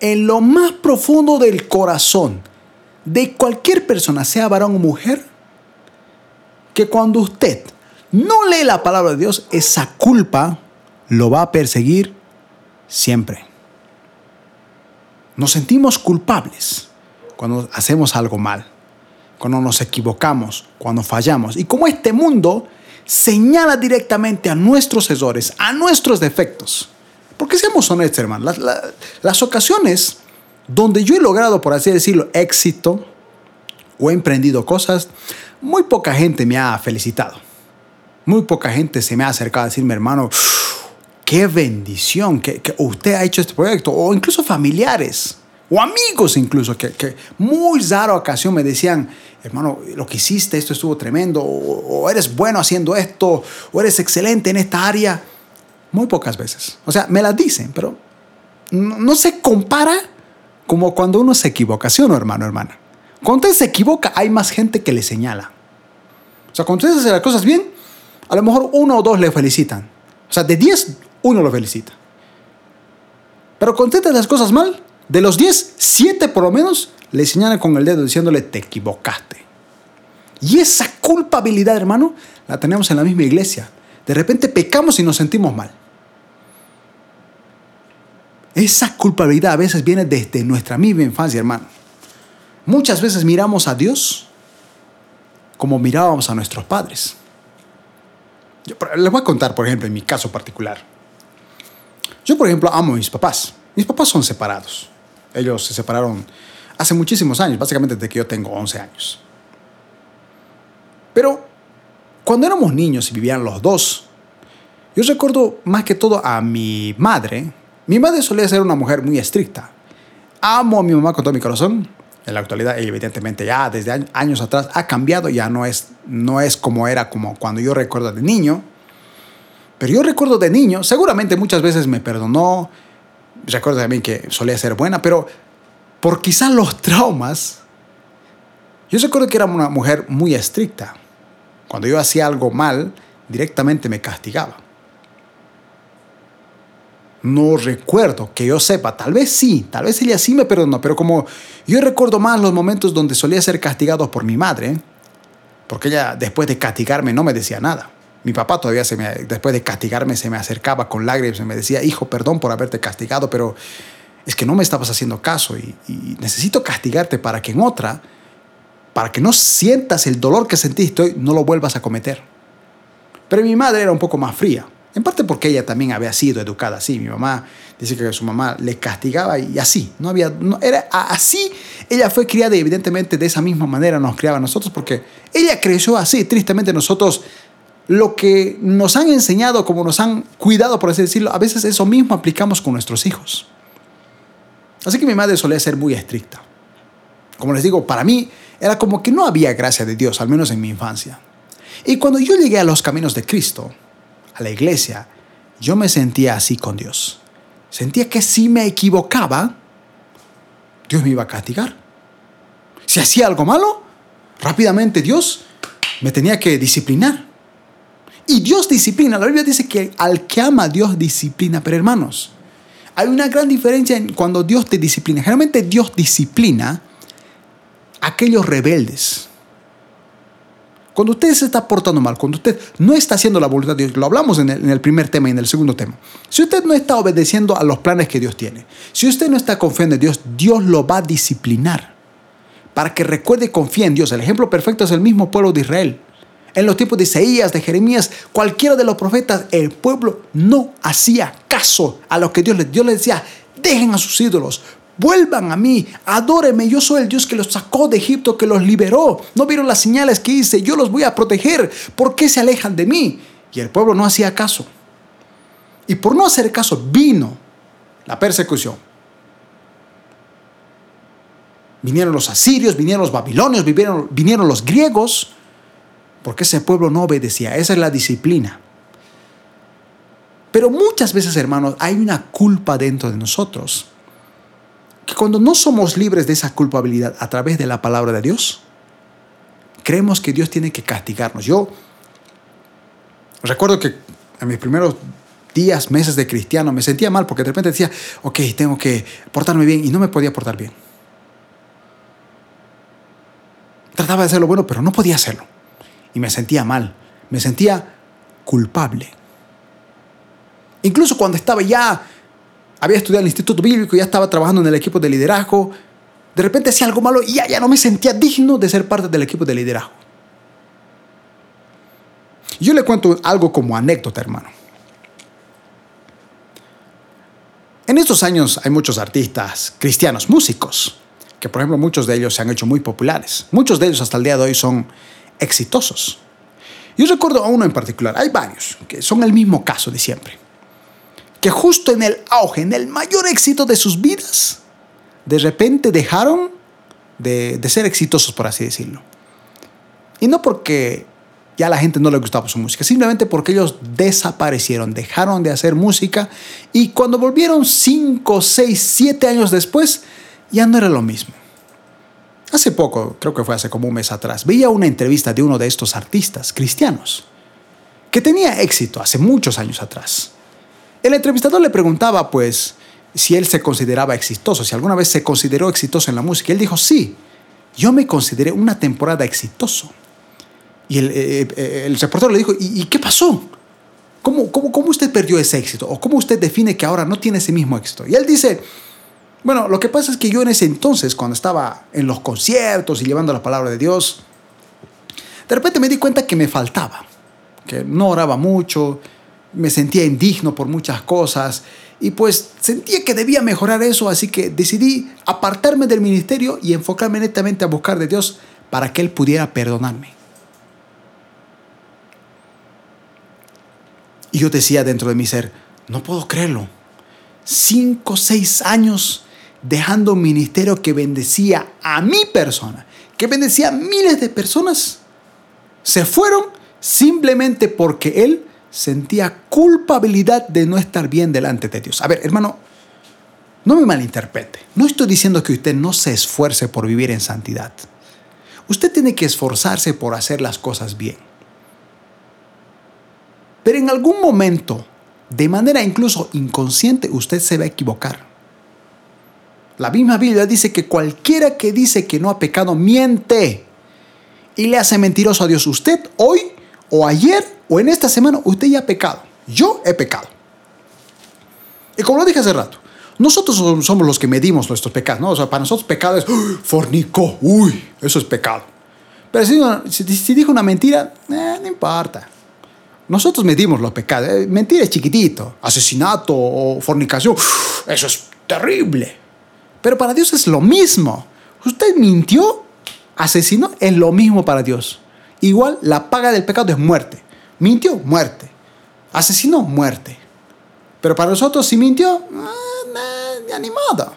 en lo más profundo del corazón de cualquier persona, sea varón o mujer, que cuando usted no lee la palabra de Dios, esa culpa lo va a perseguir siempre. Nos sentimos culpables cuando hacemos algo mal cuando nos equivocamos, cuando fallamos. Y como este mundo señala directamente a nuestros errores, a nuestros defectos. Porque seamos honestos, hermano, las, ocasiones donde yo he logrado, por así decirlo, éxito o he emprendido cosas, muy poca gente me ha felicitado. Muy poca gente se me ha acercado a decirme, hermano, qué bendición que, usted ha hecho este proyecto. O incluso familiares o amigos incluso, que muy rara ocasión me decían, hermano, lo que hiciste, esto estuvo tremendo, o, eres bueno haciendo esto, o eres excelente en esta área. Muy pocas veces. O sea, me las dicen, pero no, se compara como cuando uno se equivoca, ¿sí o no, hermano, hermana? Cuando usted se equivoca, hay más gente que le señala. O sea, cuando usted las cosas bien, a lo mejor uno o dos le felicitan. O sea, de 10, uno lo felicita. Pero cuando usted hace las cosas mal, de los 10, 7 por lo menos le señalan con el dedo diciéndole te equivocaste. Y esa culpabilidad, hermano, la tenemos en la misma iglesia. De repente pecamos y nos sentimos mal. Esa culpabilidad a veces viene desde nuestra misma infancia, hermano. Muchas veces miramos a Dios como mirábamos a nuestros padres. les voy a contar, por ejemplo, en mi caso particular. Yo, por ejemplo, amo a mis papás. Mis papás son separados. Ellos se separaron hace muchísimos años, básicamente desde que yo tengo 11 años. Pero cuando éramos niños y vivían los dos, yo recuerdo más que todo a mi madre. Mi madre solía ser una mujer muy estricta. Amo a mi mamá con todo mi corazón. En la actualidad, evidentemente, ya desde años atrás ha cambiado, ya no es, no es como era como cuando yo recuerdo de niño. Pero yo recuerdo de niño, seguramente muchas veces me perdonó, recuerdo también que solía ser buena, pero por quizás los traumas, yo recuerdo que era una mujer muy estricta. Cuando yo hacía algo mal, directamente me castigaba. No recuerdo que yo sepa, tal vez sí, tal vez ella sí me perdonó, pero como yo recuerdo más los momentos donde solía ser castigado por mi madre, porque ella después de castigarme no me decía nada. Mi papá todavía se me, después de castigarme se me acercaba con lágrimas y me decía, hijo, perdón por haberte castigado, pero es que no me estabas haciendo caso y, necesito castigarte para que en otra para que no sientas el dolor que sentiste hoy, no lo vuelvas a cometer. Pero mi madre era un poco más fría, en parte porque ella también había sido educada así. Mi mamá dice que su mamá le castigaba y así, no había, no, era así. Ella fue criada y evidentemente de esa misma manera nos criaba a nosotros porque ella creció así. Tristemente nosotros lo que nos han enseñado, como nos han cuidado, por así decirlo, a veces eso mismo aplicamos con nuestros hijos. Así que mi madre solía ser muy estricta. Como les digo, para mí era como que no había gracia de Dios, al menos en mi infancia. Y cuando yo llegué a los caminos de Cristo, a la iglesia, yo me sentía así con Dios. Sentía que si me equivocaba, Dios me iba a castigar. Si hacía algo malo, rápidamente Dios me tenía que disciplinar. Y Dios disciplina. La Biblia dice que al que ama Dios disciplina. Pero hermanos, hay una gran diferencia en cuando Dios te disciplina. Generalmente Dios disciplina aquellos rebeldes. Cuando usted se está portando mal, cuando usted no está haciendo la voluntad de Dios, lo hablamos en el, primer tema y en el segundo tema. Si usted no está obedeciendo a los planes que Dios tiene, si usted no está confiando en Dios, Dios lo va a disciplinar. Para que recuerde y confíe en Dios. El ejemplo perfecto es el mismo pueblo de Israel. En los tiempos de Isaías, de Jeremías, cualquiera de los profetas, el pueblo no hacía caso a lo que Dios les, Dios decía. Dejen a sus ídolos, vuelvan a mí, adórenme, yo soy el Dios que los sacó de Egipto, que los liberó. ¿No vieron las señales que hice? Yo los voy a proteger. ¿Por qué se alejan de mí? Y el pueblo no hacía caso. Y por no hacer caso vino la persecución. Vinieron los asirios, vinieron los babilonios, vinieron los griegos, porque ese pueblo no obedecía. Esa es la disciplina. Pero muchas veces, hermanos, hay una culpa dentro de nosotros que cuando no somos libres de esa culpabilidad a través de la palabra de Dios, creemos que Dios tiene que castigarnos. Yo recuerdo que en mis primeros días, meses de cristiano, me sentía mal porque de repente decía, ok, tengo que portarme bien y no me podía portar bien. Trataba de hacerlo bueno, pero no podía hacerlo. Y me sentía mal, me sentía culpable. Incluso cuando estaba ya había estudiado en el Instituto Bíblico, ya estaba trabajando en el equipo de liderazgo. De repente hacía algo malo y ya, ya no me sentía digno de ser parte del equipo de liderazgo. Yo le cuento algo como anécdota, hermano. En estos años hay muchos artistas cristianos, músicos, que por ejemplo muchos de ellos se han hecho muy populares. Muchos de ellos hasta el día de hoy son exitosos. Yo recuerdo a uno en particular, hay varios, que son el mismo caso de siempre que justo en el auge, en el mayor éxito de sus vidas, de repente dejaron de, ser exitosos, por así decirlo. Y no porque ya la gente no le gustaba su música, simplemente porque ellos desaparecieron, dejaron de hacer música y cuando volvieron 5, 6, 7 años después, ya no era lo mismo. Hace poco, creo que fue hace como un mes atrás, veía una entrevista de uno de estos artistas cristianos que tenía éxito hace muchos años atrás. El entrevistador le preguntaba, pues, si él se consideraba exitoso, si alguna vez se consideró exitoso en la música. Él dijo, sí, yo me consideré una temporada exitoso. Y el, eh, eh, el reportero le dijo, ¿y, qué pasó? ¿Cómo, cómo, ¿Cómo usted perdió ese éxito? ¿O cómo usted define que ahora no tiene ese mismo éxito? Y él dice, bueno, lo que pasa es que yo en ese entonces, cuando estaba en los conciertos y llevando la palabra de Dios, de repente me di cuenta que me faltaba, que no oraba mucho, me sentía indigno por muchas cosas y pues sentía que debía mejorar eso, así que decidí apartarme del ministerio y enfocarme netamente a buscar de Dios para que Él pudiera perdonarme. Y yo decía dentro de mi ser, no puedo creerlo. Cinco, seis años dejando un ministerio que bendecía a mi persona, que bendecía a miles de personas, se fueron simplemente porque él sentía culpabilidad de no estar bien delante de Dios. A ver, hermano, no me malinterprete. No estoy diciendo que usted no se esfuerce por vivir en santidad. Usted tiene que esforzarse por hacer las cosas bien. Pero en algún momento, de manera incluso inconsciente, usted se va a equivocar. La misma Biblia dice que cualquiera que dice que no ha pecado miente y le hace mentiroso a Dios. Usted hoy o ayer o en esta semana, usted ya ha pecado. Yo he pecado. Y como lo dije hace rato, nosotros somos los que medimos nuestros pecados, ¿no? O sea, para nosotros pecado es fornicó, uy, eso es pecado. Pero si, si, dijo una mentira, eh, no importa. Nosotros medimos los pecados. Eh, mentira es chiquitito. Asesinato o fornicación, eso es terrible. Pero para Dios es lo mismo. Usted mintió, asesinó, es lo mismo para Dios. Igual la paga del pecado es muerte. Mintió, muerte. Asesinó, muerte. Pero para nosotros si mintió, ni animado.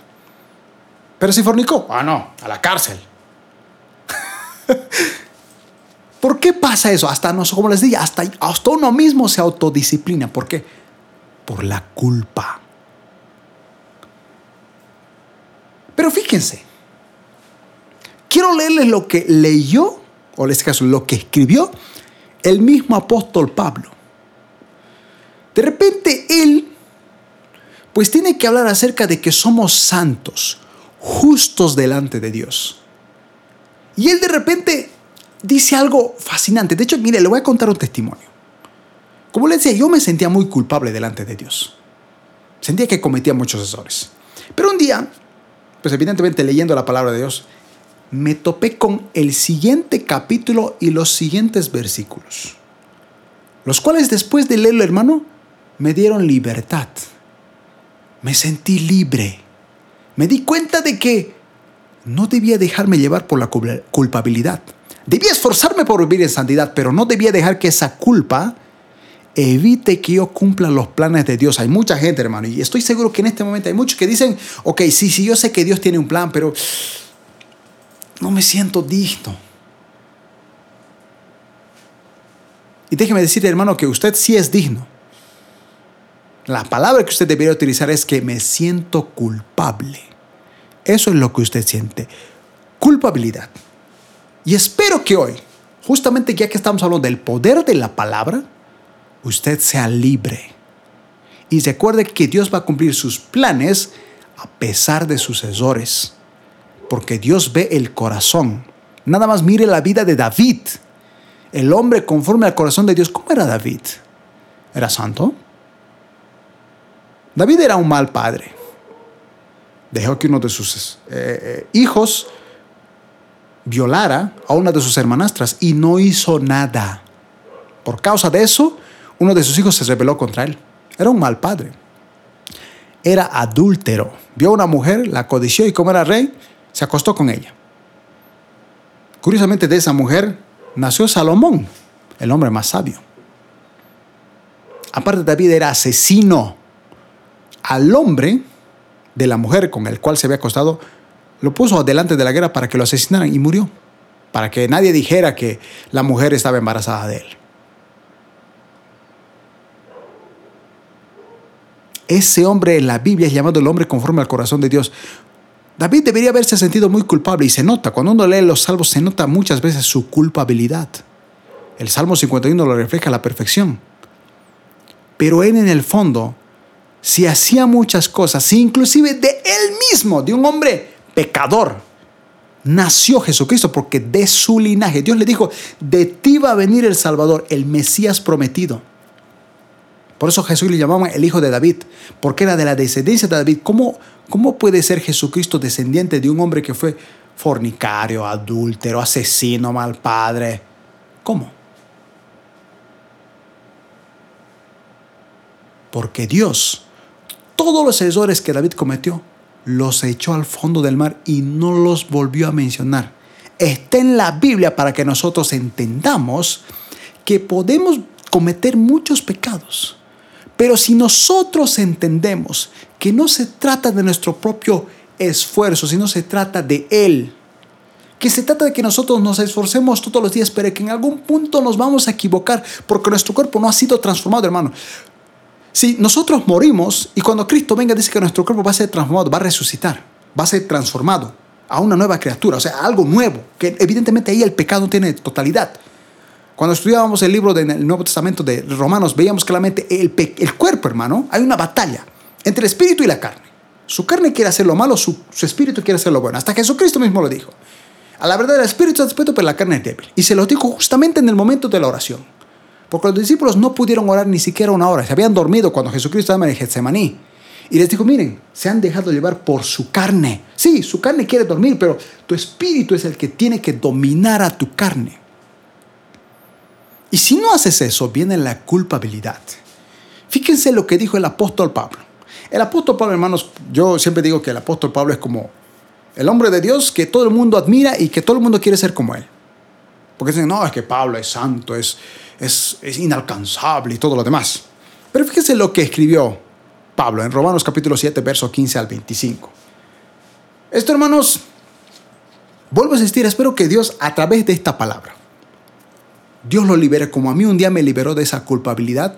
Pero si fornicó, ah no, a la cárcel. ¿Por qué pasa eso? Hasta nosotros, como les dije, hasta, hasta uno mismo se autodisciplina. ¿Por qué? Por la culpa. Pero fíjense, quiero leerles lo que leyó, o en este caso lo que escribió, el mismo apóstol Pablo. De repente él, pues tiene que hablar acerca de que somos santos, justos delante de Dios. Y él de repente dice algo fascinante. De hecho, mire, le voy a contar un testimonio. Como le decía, yo me sentía muy culpable delante de Dios. Sentía que cometía muchos errores. Pero un día pues evidentemente leyendo la palabra de Dios, me topé con el siguiente capítulo y los siguientes versículos, los cuales después de leerlo, hermano, me dieron libertad. Me sentí libre. Me di cuenta de que no debía dejarme llevar por la culpabilidad. Debía esforzarme por vivir en santidad, pero no debía dejar que esa culpa evite que yo cumpla los planes de Dios. Hay mucha gente, hermano, y estoy seguro que en este momento hay muchos que dicen, ok, sí, sí, yo sé que Dios tiene un plan, pero no me siento digno. Y déjeme decirle, hermano, que usted sí es digno. La palabra que usted debería utilizar es que me siento culpable. Eso es lo que usted siente. Culpabilidad. Y espero que hoy, justamente ya que estamos hablando del poder de la palabra, usted sea libre. Y recuerde que Dios va a cumplir sus planes a pesar de sus. Porque Dios ve el corazón. Nada más mire la vida de David. El hombre conforme al corazón de Dios. ¿Cómo era David? ¿Era santo? David era un mal padre. Dejó que uno de sus eh, eh, hijos violara a una de sus hermanastras y no hizo nada. Por causa de eso, uno de sus hijos se rebeló contra él. Era un mal padre. Era adúltero. Vio a una mujer, la codició y como era rey, se acostó con ella. Curiosamente de esa mujer nació Salomón, el hombre más sabio. Aparte David era asesino. Al hombre de la mujer con el cual se había acostado, lo puso delante de la guerra para que lo asesinaran y murió. Para que nadie dijera que la mujer estaba embarazada de él. Ese hombre en la Biblia es llamado el hombre conforme al corazón de Dios. David debería haberse sentido muy culpable y se nota, cuando uno lee los salmos se nota muchas veces su culpabilidad. El Salmo 51 lo refleja a la perfección. Pero él en el fondo si hacía muchas cosas, si inclusive de él mismo, de un hombre pecador, nació Jesucristo, porque de su linaje, Dios le dijo, de ti va a venir el Salvador, el Mesías prometido. Por eso Jesús le llamaban el hijo de David, porque era de la descendencia de David. ¿Cómo, cómo puede ser Jesucristo descendiente de un hombre que fue fornicario, adúltero, asesino, mal padre? ¿Cómo? Porque Dios, todos los errores que David cometió, los echó al fondo del mar y no los volvió a mencionar. Está en la Biblia para que nosotros entendamos que podemos cometer muchos pecados. Pero si nosotros entendemos que no se trata de nuestro propio esfuerzo, sino se trata de Él, que se trata de que nosotros nos esforcemos todos los días, pero que en algún punto nos vamos a equivocar porque nuestro cuerpo no ha sido transformado, hermano. Si nosotros morimos y cuando Cristo venga dice que nuestro cuerpo va a ser transformado, va a resucitar, va a ser transformado a una nueva criatura, o sea, algo nuevo, que evidentemente ahí el pecado tiene totalidad. Cuando estudiábamos el libro del Nuevo Testamento de Romanos, veíamos claramente el, el cuerpo, hermano, hay una batalla entre el espíritu y la carne. Su carne quiere hacer lo malo, su, su espíritu quiere hacer lo bueno. Hasta Jesucristo mismo lo dijo. A la verdad, el espíritu está dispuesto, pero la carne es débil. Y se lo dijo justamente en el momento de la oración. Porque los discípulos no pudieron orar ni siquiera una hora. Se habían dormido cuando Jesucristo estaba en el Getsemaní. Y les dijo, miren, se han dejado llevar por su carne. Sí, su carne quiere dormir, pero tu espíritu es el que tiene que dominar a tu carne. Y si no haces eso, viene la culpabilidad. Fíjense lo que dijo el apóstol Pablo. El apóstol Pablo, hermanos, yo siempre digo que el apóstol Pablo es como el hombre de Dios que todo el mundo admira y que todo el mundo quiere ser como él. Porque dicen, no, es que Pablo es santo, es, es, inalcanzable y todo lo demás. Pero fíjense lo que escribió Pablo en Romanos capítulo 7, verso 15 al 25. Esto, hermanos, vuelvo a insistir, espero que Dios a través de esta palabra, Dios lo libere como a mí un día me liberó de esa culpabilidad,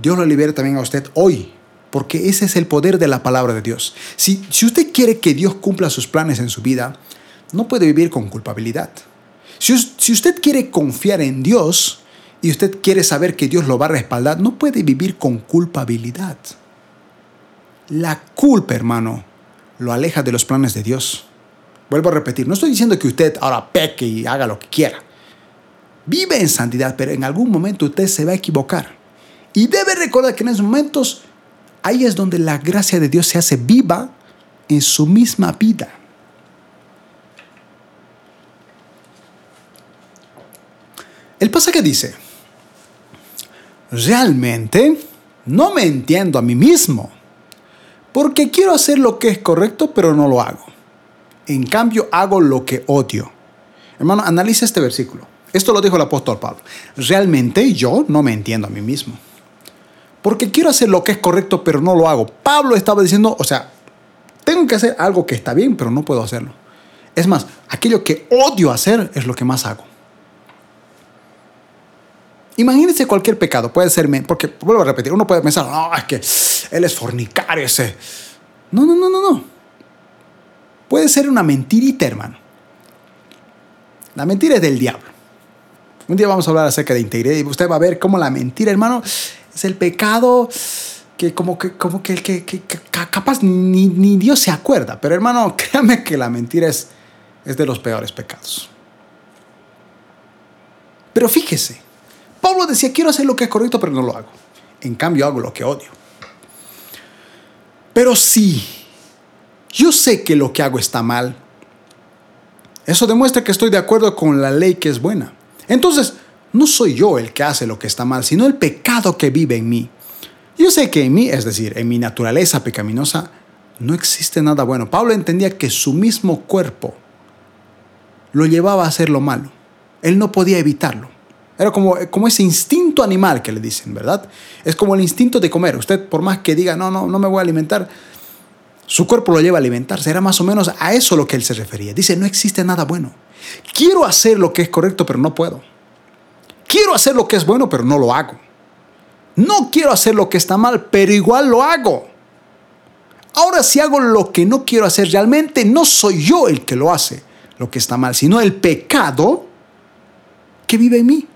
Dios lo libere también a usted hoy, porque ese es el poder de la palabra de Dios. Si, si usted quiere que Dios cumpla sus planes en su vida, no puede vivir con culpabilidad. Si, si usted quiere confiar en Dios, y usted quiere saber que Dios lo va a respaldar, no puede vivir con culpabilidad. La culpa, hermano, lo aleja de los planes de Dios. Vuelvo a repetir, no estoy diciendo que usted ahora peque y haga lo que quiera. Vive en santidad, pero en algún momento usted se va a equivocar. Y debe recordar que en esos momentos, ahí es donde la gracia de Dios se hace viva en su misma vida. El pasaje dice, realmente no me entiendo a mí mismo, porque quiero hacer lo que es correcto, pero no lo hago. En cambio, hago lo que odio. Hermano, analiza este versículo. Esto lo dijo el apóstol Pablo. Realmente yo no me entiendo a mí mismo. Porque quiero hacer lo que es correcto, pero no lo hago. Pablo estaba diciendo, o sea, tengo que hacer algo que está bien, pero no puedo hacerlo. Es más, aquello que odio hacer es lo que más hago. Imagínense cualquier pecado, puede ser, porque vuelvo a repetir, uno puede pensar, no, es que él es fornicario ese. No, no, no, no, no. Puede ser una mentirita, hermano. La mentira es del diablo. Un día vamos a hablar acerca de integridad y usted va a ver cómo la mentira, hermano, es el pecado que como que, como que, que, capaz ni, ni, Dios se acuerda. Pero hermano, créame que la mentira es, es de los peores pecados. Pero fíjese, Pablo decía, quiero hacer lo que es correcto, pero no lo hago. En cambio, hago lo que odio. Pero sí, yo sé que lo que hago está mal. Eso demuestra que estoy de acuerdo con la ley que es buena. Entonces, no soy yo el que hace lo que está mal, sino el pecado que vive en mí. Yo sé que en mí, es decir, en mi naturaleza pecaminosa, no existe nada bueno. Pablo entendía que su mismo cuerpo lo llevaba a hacer lo malo. Él no podía evitarlo. Era como, como ese instinto animal que le dicen, ¿verdad? Es como el instinto de comer. Usted, por más que diga, no, no, no me voy a alimentar, su cuerpo lo lleva a alimentarse. Era más o menos a eso lo que él se refería. Dice, no existe nada bueno. Quiero hacer lo que es correcto, pero no puedo. Quiero hacer lo que es bueno, pero no lo hago. No quiero hacer lo que está mal, pero igual lo hago. Ahora si hago lo que no quiero hacer, realmente no soy yo el que lo hace, lo que está mal, sino el pecado que vive en mí.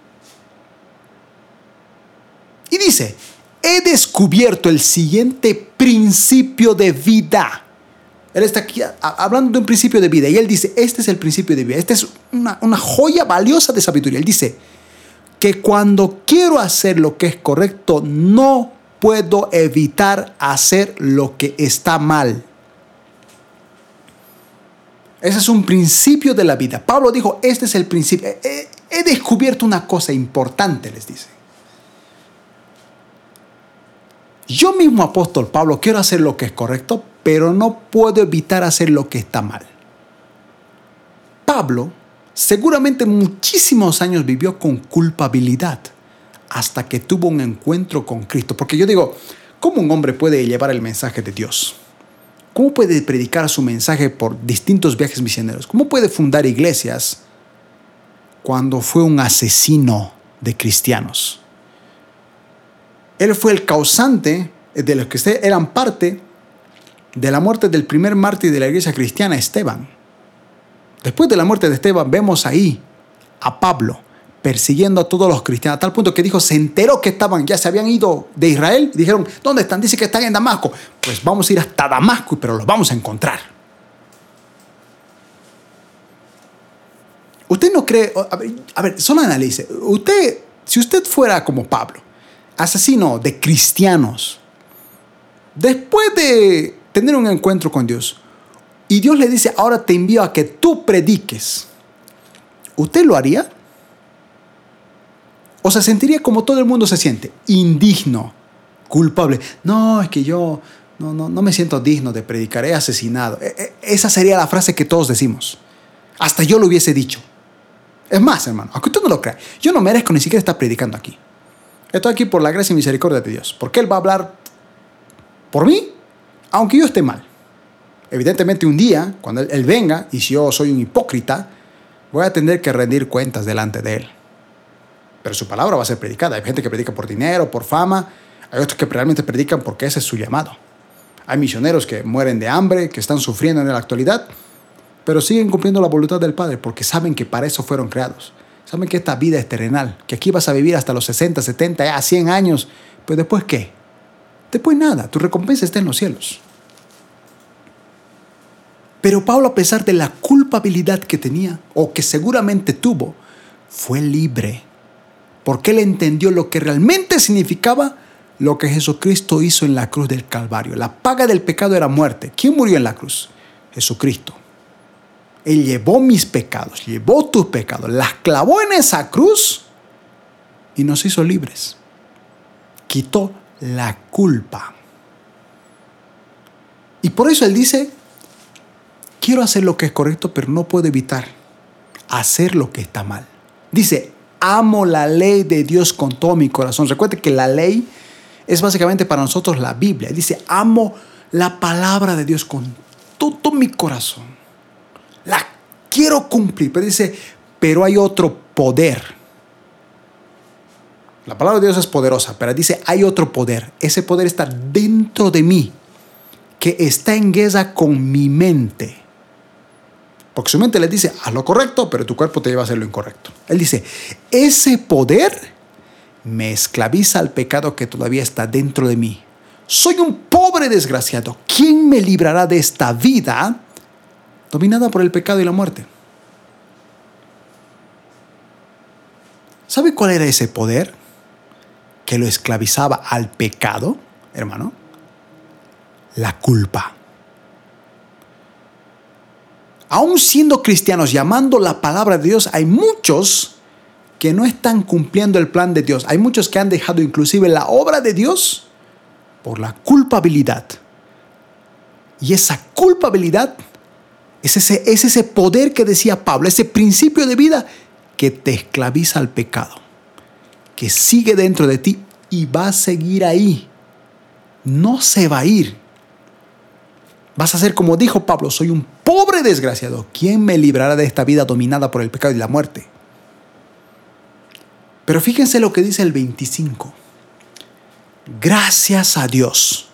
Y dice, he descubierto el siguiente principio de vida. Él está aquí hablando de un principio de vida y él dice, este es el principio de vida, esta es una, joya valiosa de sabiduría. Él dice que cuando quiero hacer lo que es correcto, no puedo evitar hacer lo que está mal. Ese es un principio de la vida. Pablo dijo, este es el principio. He, he descubierto una cosa importante, les dice. Yo mismo, apóstol Pablo, quiero hacer lo que es correcto, pero no puedo evitar hacer lo que está mal. Pablo seguramente muchísimos años vivió con culpabilidad hasta que tuvo un encuentro con Cristo. Porque yo digo, ¿cómo un hombre puede llevar el mensaje de Dios? ¿Cómo puede predicar su mensaje por distintos viajes misioneros? ¿Cómo puede fundar iglesias cuando fue un asesino de cristianos? Él fue el causante de los que eran parte de la muerte del primer mártir de la iglesia cristiana, Esteban. Después de la muerte de Esteban, vemos ahí a Pablo persiguiendo a todos los cristianos, a tal punto que dijo, se enteró que estaban, ya se habían ido de Israel, dijeron, ¿dónde están? Dice que están en Damasco. Pues vamos a ir hasta Damasco, pero los vamos a encontrar. Usted no cree, a ver, a ver solo analice, usted, si usted fuera como Pablo, asesino de cristianos, después de tener un encuentro con Dios, y Dios le dice, ahora te envío a que tú prediques, ¿usted lo haría? ¿O se sentiría como todo el mundo se siente? Indigno, culpable. No, es que yo no, no, no me siento digno de predicar, he asesinado. E, e, esa sería la frase que todos decimos. Hasta yo lo hubiese dicho. Es más, hermano, aunque usted no lo crea, yo no merezco ni siquiera estar predicando aquí. Estoy aquí por la gracia y misericordia de Dios. Porque Él va a hablar por mí, aunque yo esté mal. Evidentemente un día, cuando Él venga, y si yo soy un hipócrita, voy a tener que rendir cuentas delante de Él. Pero su palabra va a ser predicada. Hay gente que predica por dinero, por fama. Hay otros que realmente predican porque ese es su llamado. Hay misioneros que mueren de hambre, que están sufriendo en la actualidad, pero siguen cumpliendo la voluntad del Padre porque saben que para eso fueron creados. Saben que esta vida es terrenal, que aquí vas a vivir hasta los 60, 70, a 100 años. Pero después qué? Después nada, tu recompensa está en los cielos. Pero Pablo, a pesar de la culpabilidad que tenía, o que seguramente tuvo, fue libre. Porque él entendió lo que realmente significaba lo que Jesucristo hizo en la cruz del Calvario. La paga del pecado era muerte. ¿Quién murió en la cruz? Jesucristo. Él llevó mis pecados, llevó tus pecados, las clavó en esa cruz y nos hizo libres. Quitó la culpa. Y por eso Él dice, quiero hacer lo que es correcto, pero no puedo evitar hacer lo que está mal. Dice, amo la ley de Dios con todo mi corazón. Recuerde que la ley es básicamente para nosotros la Biblia. Dice, amo la palabra de Dios con todo mi corazón la quiero cumplir, pero dice, pero hay otro poder. La palabra de Dios es poderosa, pero dice, hay otro poder. Ese poder está dentro de mí, que está en guerra con mi mente. Porque su mente le dice, haz lo correcto, pero tu cuerpo te lleva a hacer lo incorrecto. Él dice, ese poder me esclaviza al pecado que todavía está dentro de mí. Soy un pobre desgraciado. ¿Quién me librará de esta vida dominada por el pecado y la muerte. ¿Sabe cuál era ese poder que lo esclavizaba al pecado, hermano? La culpa. Aún siendo cristianos, llamando la palabra de Dios, hay muchos que no están cumpliendo el plan de Dios. Hay muchos que han dejado inclusive la obra de Dios por la culpabilidad. Y esa culpabilidad es ese, es ese poder que decía Pablo, ese principio de vida que te esclaviza al pecado, que sigue dentro de ti y va a seguir ahí. No se va a ir. Vas a ser como dijo Pablo, soy un pobre desgraciado. ¿Quién me librará de esta vida dominada por el pecado y la muerte? Pero fíjense lo que dice el 25. Gracias a Dios.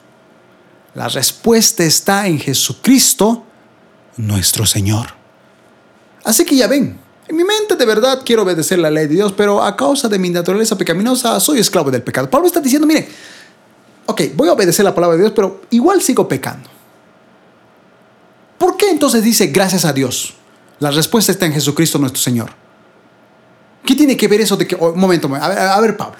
La respuesta está en Jesucristo nuestro Señor. Así que ya ven, en mi mente de verdad quiero obedecer la ley de Dios, pero a causa de mi naturaleza pecaminosa soy esclavo del pecado. Pablo está diciendo, mire, ok, voy a obedecer la palabra de Dios, pero igual sigo pecando. ¿Por qué entonces dice gracias a Dios? La respuesta está en Jesucristo nuestro Señor. ¿Qué tiene que ver eso de que, oh, un momento, a ver, a ver, Pablo,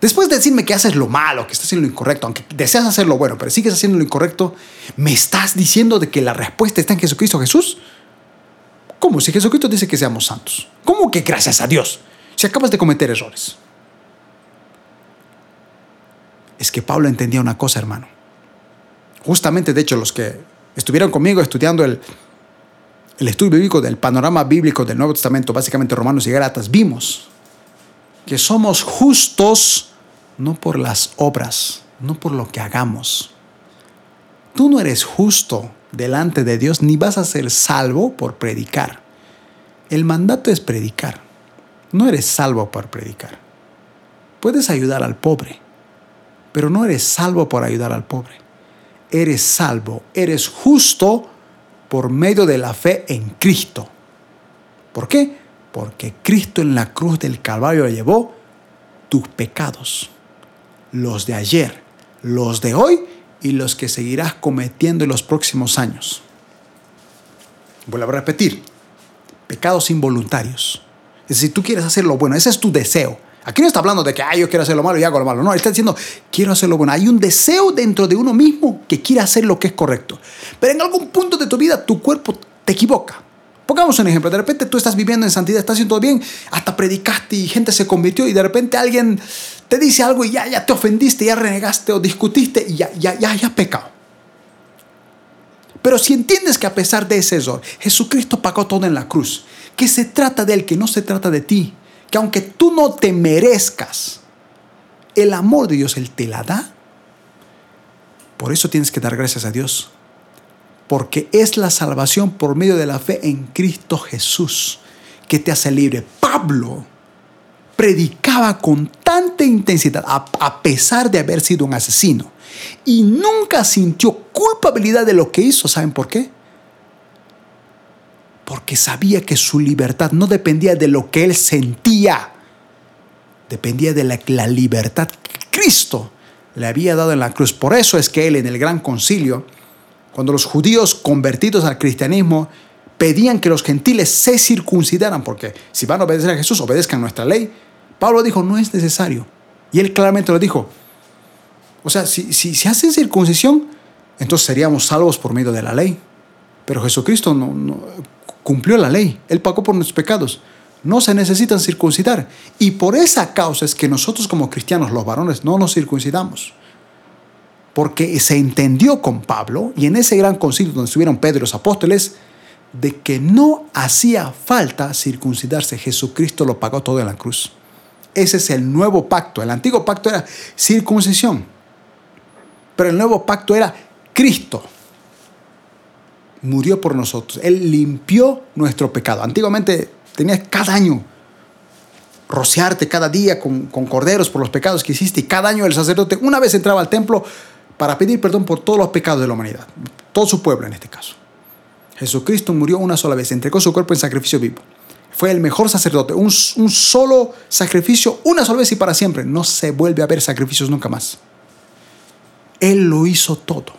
después de decirme que haces lo malo, que estás haciendo lo incorrecto, aunque deseas hacer lo bueno, pero sigues haciendo lo incorrecto, ¿me estás diciendo de que la respuesta está en Jesucristo Jesús? ¿Cómo? Si Jesucristo dice que seamos santos. ¿Cómo que gracias a Dios? Si acabas de cometer errores. Es que Pablo entendía una cosa, hermano. Justamente, de hecho, los que estuvieron conmigo estudiando el, el estudio bíblico del panorama bíblico del Nuevo Testamento, básicamente Romanos y Galatas, vimos que somos justos no por las obras, no por lo que hagamos. Tú no eres justo delante de Dios ni vas a ser salvo por predicar. El mandato es predicar. No eres salvo por predicar. Puedes ayudar al pobre, pero no eres salvo por ayudar al pobre. Eres salvo, eres justo por medio de la fe en Cristo. ¿Por qué? Porque Cristo en la cruz del Calvario llevó tus pecados, los de ayer, los de hoy y los que seguirás cometiendo en los próximos años. Vuelvo a repetir, pecados involuntarios. Es decir, tú quieres hacer lo bueno, ese es tu deseo. Aquí no está hablando de que yo quiero hacer lo malo y hago lo malo. No, está diciendo, quiero hacer lo bueno. Hay un deseo dentro de uno mismo que quiere hacer lo que es correcto. Pero en algún punto de tu vida tu cuerpo te equivoca. Pongamos un ejemplo. De repente tú estás viviendo en santidad, estás haciendo todo bien, hasta predicaste y gente se convirtió y de repente alguien te dice algo y ya, ya te ofendiste, ya renegaste o discutiste y ya, ya, ya, ya pecado. Pero si entiendes que a pesar de ese error, Jesucristo pagó todo en la cruz, que se trata de Él, que no se trata de ti, que aunque tú no te merezcas, el amor de Dios Él te la da. Por eso tienes que dar gracias a Dios. Porque es la salvación por medio de la fe en Cristo Jesús que te hace libre. Pablo predicaba con tanta intensidad, a, pesar de haber sido un asesino, y nunca sintió culpabilidad de lo que hizo. ¿Saben por qué? porque sabía que su libertad no dependía de lo que él sentía, dependía de la, libertad que Cristo le había dado en la cruz. Por eso es que él en el gran concilio, cuando los judíos convertidos al cristianismo pedían que los gentiles se circuncidaran, porque si van a obedecer a Jesús, obedezcan nuestra ley, Pablo dijo, no es necesario. Y él claramente lo dijo. O sea, si, si, si hacen circuncisión, entonces seríamos salvos por medio de la ley. Pero Jesucristo no, no, cumplió la ley, Él pagó por nuestros pecados. No se necesitan circuncidar. Y por esa causa es que nosotros como cristianos, los varones, no nos circuncidamos. Porque se entendió con Pablo y en ese gran concilio donde estuvieron Pedro y los apóstoles, de que no hacía falta circuncidarse. Jesucristo lo pagó todo en la cruz. Ese es el nuevo pacto. El antiguo pacto era circuncisión. Pero el nuevo pacto era Cristo murió por nosotros. Él limpió nuestro pecado. Antiguamente tenías cada año rociarte cada día con, corderos por los pecados que hiciste y cada año el sacerdote una vez entraba al templo para pedir perdón por todos los pecados de la humanidad, todo su pueblo en este caso. Jesucristo murió una sola vez, entregó su cuerpo en sacrificio vivo. Fue el mejor sacerdote, un, solo sacrificio, una sola vez y para siempre. No se vuelve a ver sacrificios nunca más. Él lo hizo todo.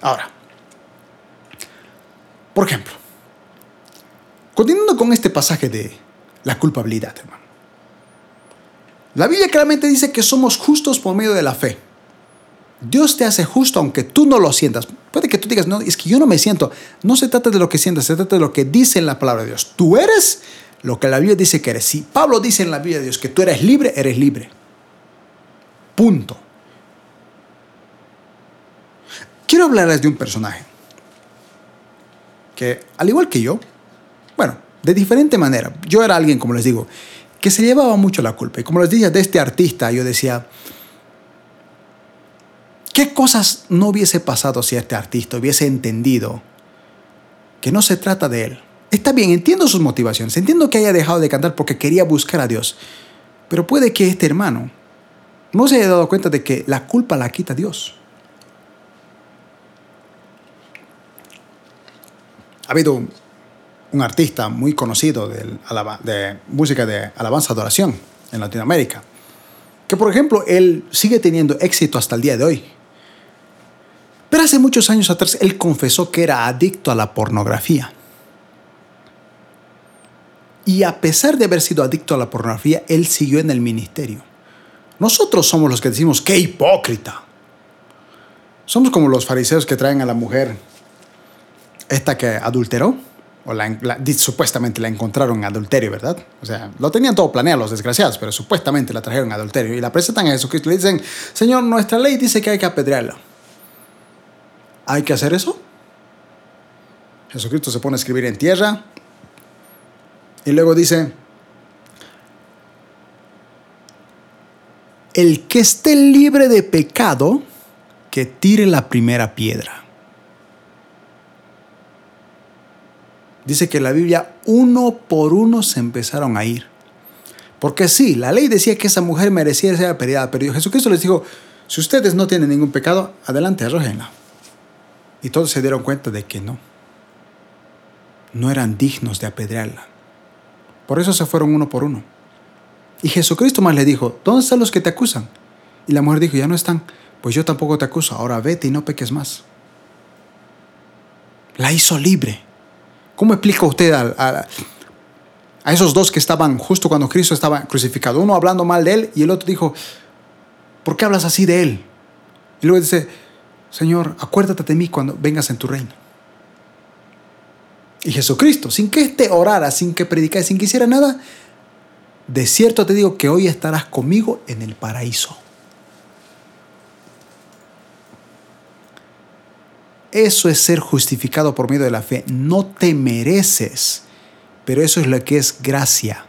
Ahora, por ejemplo, continuando con este pasaje de la culpabilidad, hermano. La Biblia claramente dice que somos justos por medio de la fe. Dios te hace justo aunque tú no lo sientas. Puede que tú digas, no, es que yo no me siento. No se trata de lo que sientas, se trata de lo que dice en la palabra de Dios. Tú eres lo que la Biblia dice que eres. Si Pablo dice en la Biblia de Dios que tú eres libre, eres libre. Punto. Quiero hablarles de un personaje que, al igual que yo, bueno, de diferente manera, yo era alguien, como les digo, que se llevaba mucho la culpa. Y como les dije de este artista, yo decía, ¿qué cosas no hubiese pasado si este artista hubiese entendido que no se trata de él? Está bien, entiendo sus motivaciones, entiendo que haya dejado de cantar porque quería buscar a Dios, pero puede que este hermano no se haya dado cuenta de que la culpa la quita Dios. ha habido un, artista muy conocido de, de música de alabanza adoración en Latinoamérica. que por ejemplo él sigue teniendo éxito hasta el día de hoy. Pero hace muchos años atrás él confesó que era adicto a la pornografía. Y a pesar de haber sido adicto a la pornografía, él siguió en el ministerio. Nosotros somos los que decimos, qué hipócrita. Somos como los fariseos que traen a la mujer, esta que adulteró, o la, supuestamente la encontraron en adulterio, ¿verdad? O sea, lo tenían todo planeado los desgraciados, pero supuestamente la trajeron en adulterio y la presentan a Jesucristo y le dicen, Señor, nuestra ley dice que hay que apedrearla. ¿Hay que hacer eso? Jesucristo se pone a escribir en tierra y luego dice, el que esté libre de pecado, que tire la primera piedra. Dice que la Biblia uno por uno se empezaron a ir. Porque sí, la ley decía que esa mujer merecía ser apedreada, pero Jesucristo les dijo, si ustedes no tienen ningún pecado, adelante, arrójenla. Y todos se dieron cuenta de que no. No eran dignos de apedrearla. Por eso se fueron uno por uno. Y Jesucristo más le dijo, ¿dónde están los que te acusan? Y la mujer dijo, ya no están pues yo tampoco te acuso, ahora vete y no peques más. La hizo libre. ¿Cómo explica usted a, esos dos que estaban justo cuando Cristo estaba crucificado? Uno hablando mal de él y el otro dijo, ¿por qué hablas así de él? Y luego dice, Señor, acuérdate de mí cuando vengas en tu reino. Y Jesucristo, sin que éste orara, sin que predicara, sin que hiciera nada, de cierto te digo que hoy estarás conmigo en el paraíso. Eso es ser justificado por medio de la fe. No te mereces, pero eso es lo que es gracia.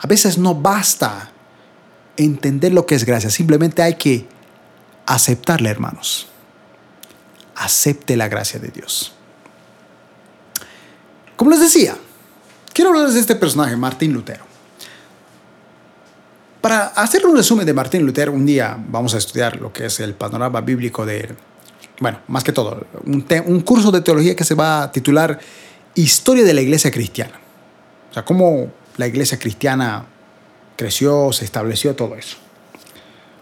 A veces no basta entender lo que es gracia, simplemente hay que aceptarla, hermanos. Acepte la gracia de Dios. Como les decía, quiero hablarles de este personaje, Martín Lutero. Para hacer un resumen de Martín Lutero, un día vamos a estudiar lo que es el panorama bíblico de bueno, más que todo, un, curso de teología que se va a titular Historia de la Iglesia Cristiana. O sea, cómo la Iglesia Cristiana creció, se estableció, todo eso.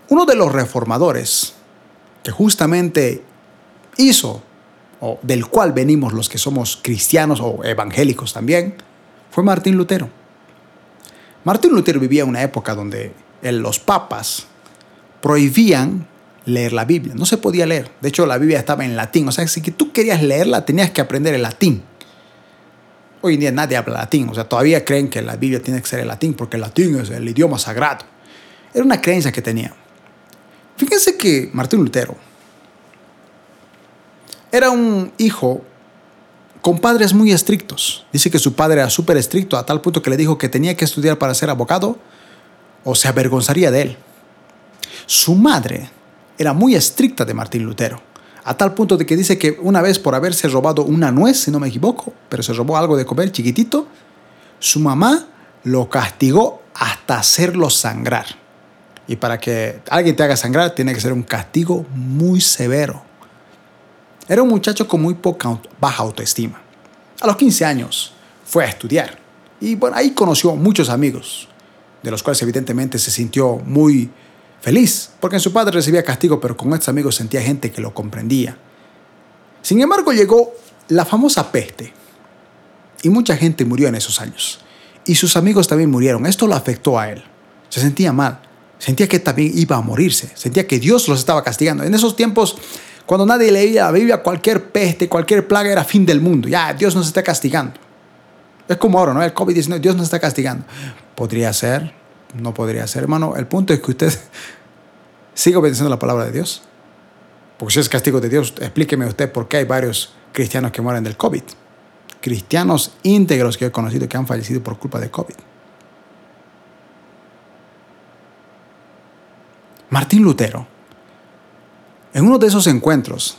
Uno de los reformadores que justamente hizo, o del cual venimos los que somos cristianos o evangélicos también, fue Martín Lutero. Martín Lutero vivía en una época donde los papas prohibían leer la Biblia. No se podía leer. De hecho, la Biblia estaba en latín. O sea, si tú querías leerla, tenías que aprender el latín. Hoy en día nadie habla latín. O sea, todavía creen que la Biblia tiene que ser el latín porque el latín es el idioma sagrado. Era una creencia que tenía. Fíjense que Martín Lutero era un hijo con padres muy estrictos. Dice que su padre era súper estricto a tal punto que le dijo que tenía que estudiar para ser abogado o se avergonzaría de él. Su madre era muy estricta de Martín Lutero, a tal punto de que dice que una vez por haberse robado una nuez, si no me equivoco, pero se robó algo de comer chiquitito, su mamá lo castigó hasta hacerlo sangrar. Y para que alguien te haga sangrar tiene que ser un castigo muy severo. Era un muchacho con muy poca baja autoestima. A los 15 años fue a estudiar y bueno, ahí conoció muchos amigos, de los cuales evidentemente se sintió muy feliz, porque su padre recibía castigo, pero con estos amigos sentía gente que lo comprendía. Sin embargo, llegó la famosa peste, y mucha gente murió en esos años. Y sus amigos también murieron. Esto lo afectó a él. Se sentía mal. Sentía que también iba a morirse. Sentía que Dios los estaba castigando. En esos tiempos, cuando nadie leía la Biblia, cualquier peste, cualquier plaga era fin del mundo. Ya, Dios nos está castigando. Es como ahora, ¿no? El COVID-19, Dios nos está castigando. Podría ser, no podría ser, hermano. El punto es que usted siga obedeciendo la palabra de Dios. Porque si es castigo de Dios, explíqueme usted por qué hay varios cristianos que mueren del COVID. Cristianos íntegros que he conocido que han fallecido por culpa de COVID. Martín Lutero, en uno de esos encuentros,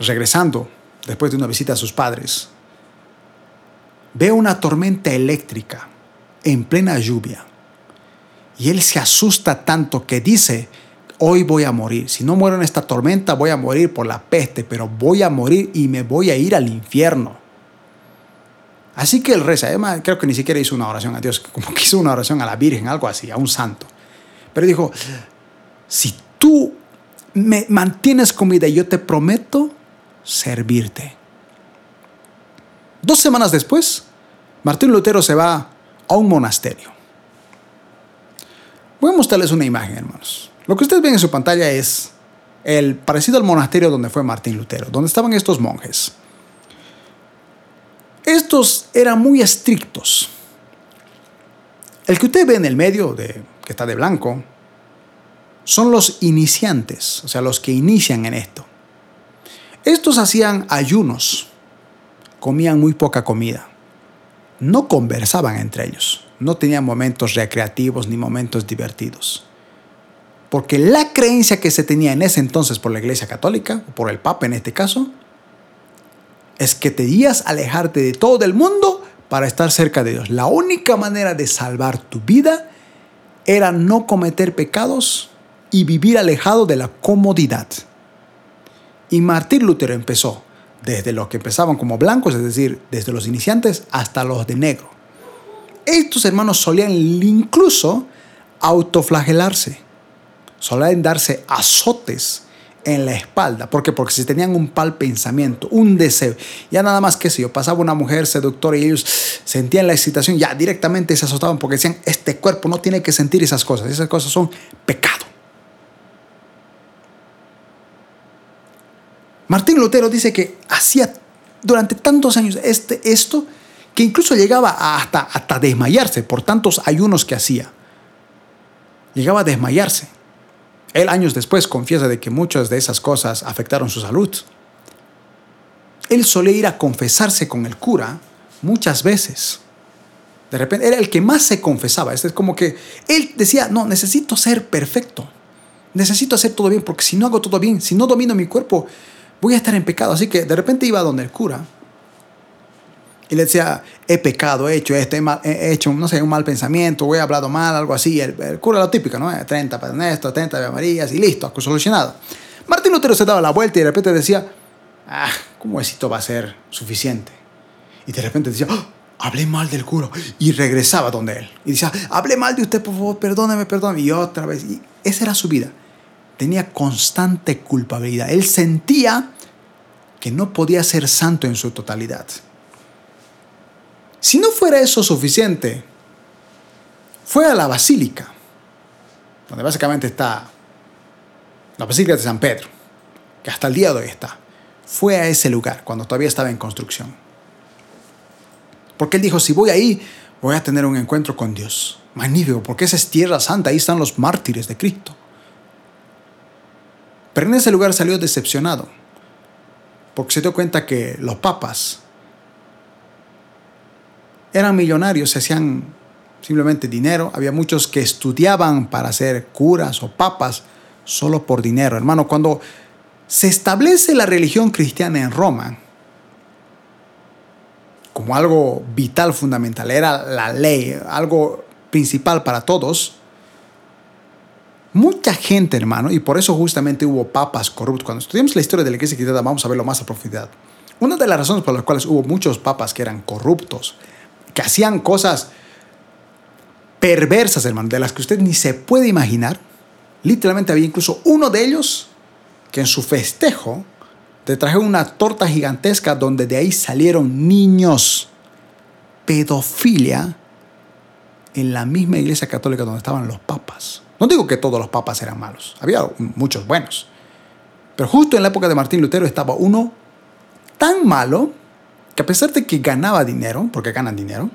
regresando después de una visita a sus padres, ve una tormenta eléctrica en plena lluvia. Y él se asusta tanto que dice hoy voy a morir. Si no muero en esta tormenta, voy a morir por la peste, pero voy a morir y me voy a ir al infierno. Así que él reza, creo que ni siquiera hizo una oración a Dios, como que hizo una oración a la Virgen, algo así, a un santo. Pero dijo, si tú me mantienes comida y yo te prometo servirte. Dos semanas después, Martín Lutero se va a un monasterio. Voy a mostrarles una imagen, hermanos. Lo que ustedes ven en su pantalla es el parecido al monasterio donde fue Martín Lutero, donde estaban estos monjes. Estos eran muy estrictos. El que usted ve en el medio, que está de blanco, son los iniciantes, o sea, los que inician en esto. Estos hacían ayunos, comían muy poca comida, no conversaban entre ellos, no tenían momentos recreativos ni momentos divertidos. Porque la creencia que se tenía en ese entonces por la Iglesia Católica, o por el Papa en este caso, es que debías alejarte de todo el mundo para estar cerca de Dios. La única manera de salvar tu vida era no cometer pecados y vivir alejado de la comodidad. Y Martín Lutero empezó desde los que empezaban como blancos, es decir, desde los iniciantes hasta los de negro. Estos hermanos solían incluso autoflagelarse solían darse azotes en la espalda. ¿Por qué? Porque si tenían un mal pensamiento, un deseo, ya nada más que si yo pasaba una mujer seductora y ellos sentían la excitación, ya directamente se azotaban porque decían, este cuerpo no tiene que sentir esas cosas, esas cosas son pecado. Martín Lutero dice que hacía durante tantos años este, esto que incluso llegaba hasta, hasta desmayarse por tantos ayunos que hacía. Llegaba a desmayarse. Él años después confiesa de que muchas de esas cosas afectaron su salud. Él solía ir a confesarse con el cura muchas veces. De repente era el que más se confesaba. Es como que él decía, no, necesito ser perfecto. Necesito hacer todo bien, porque si no hago todo bien, si no domino mi cuerpo, voy a estar en pecado. Así que de repente iba donde el cura y le decía, he pecado, he hecho esto, he, hecho, no sé, un mal pensamiento, he hablado mal, algo así. El, cura lo típico, ¿no? 30 para Ernesto, 30 de Marías y listo, solucionado. Martín Lutero se daba la vuelta y de repente decía, ah, ¿cómo esto va a ser suficiente? Y de repente decía, oh, hablé mal del cura. Y regresaba donde él. Y decía, hablé mal de usted, por favor, perdóneme, perdóneme. Y otra vez. Y esa era su vida. Tenía constante culpabilidad. Él sentía que no podía ser santo en su totalidad. Si no fuera eso suficiente, fue a la basílica, donde básicamente está la Basílica de San Pedro, que hasta el día de hoy está. Fue a ese lugar cuando todavía estaba en construcción. Porque él dijo, si voy ahí, voy a tener un encuentro con Dios. Magnífico, porque esa es tierra santa, ahí están los mártires de Cristo. Pero en ese lugar salió decepcionado, porque se dio cuenta que los papas eran millonarios, se hacían simplemente dinero. Había muchos que estudiaban para ser curas o papas solo por dinero. Hermano, cuando se establece la religión cristiana en Roma como algo vital, fundamental, era la ley, algo principal para todos, mucha gente, hermano, y por eso justamente hubo papas corruptos. Cuando estudiamos la historia de la iglesia cristiana, vamos a verlo más a profundidad. Una de las razones por las cuales hubo muchos papas que eran corruptos que hacían cosas perversas, hermano, de las que usted ni se puede imaginar. Literalmente había incluso uno de ellos que en su festejo te trajo una torta gigantesca donde de ahí salieron niños. Pedofilia en la misma iglesia católica donde estaban los papas. No digo que todos los papas eran malos, había muchos buenos. Pero justo en la época de Martín Lutero estaba uno tan malo que a pesar de que ganaba dinero, porque ganan dinero,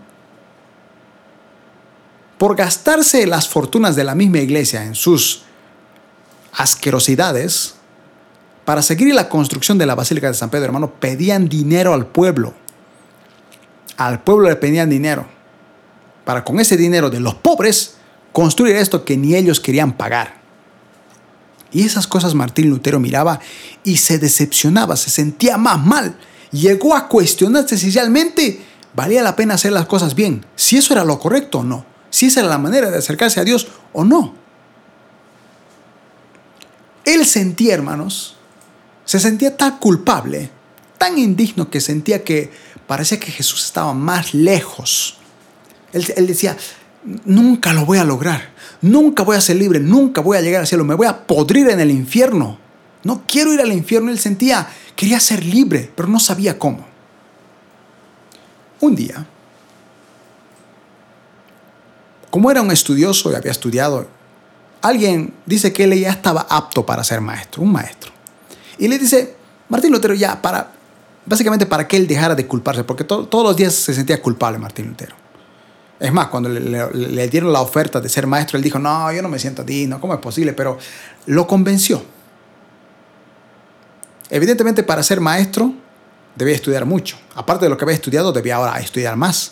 por gastarse las fortunas de la misma iglesia en sus asquerosidades, para seguir la construcción de la Basílica de San Pedro, hermano, pedían dinero al pueblo. Al pueblo le pedían dinero. Para con ese dinero de los pobres construir esto que ni ellos querían pagar. Y esas cosas Martín Lutero miraba y se decepcionaba, se sentía más mal llegó a cuestionarse si realmente valía la pena hacer las cosas bien, si eso era lo correcto o no, si esa era la manera de acercarse a Dios o no. Él sentía, hermanos, se sentía tan culpable, tan indigno que sentía que parecía que Jesús estaba más lejos. Él, él decía, nunca lo voy a lograr, nunca voy a ser libre, nunca voy a llegar al cielo, me voy a podrir en el infierno. No quiero ir al infierno. Él sentía, quería ser libre, pero no sabía cómo. Un día, como era un estudioso y había estudiado, alguien dice que él ya estaba apto para ser maestro, un maestro. Y le dice, Martín Lutero, ya, para, básicamente para que él dejara de culparse, porque todos los días se sentía culpable Martín Lutero. Es más, cuando le, dieron la oferta de ser maestro, él dijo, no, yo no me siento digno, ¿cómo es posible? Pero lo convenció. Evidentemente, para ser maestro, debía estudiar mucho. Aparte de lo que había estudiado, debía ahora estudiar más.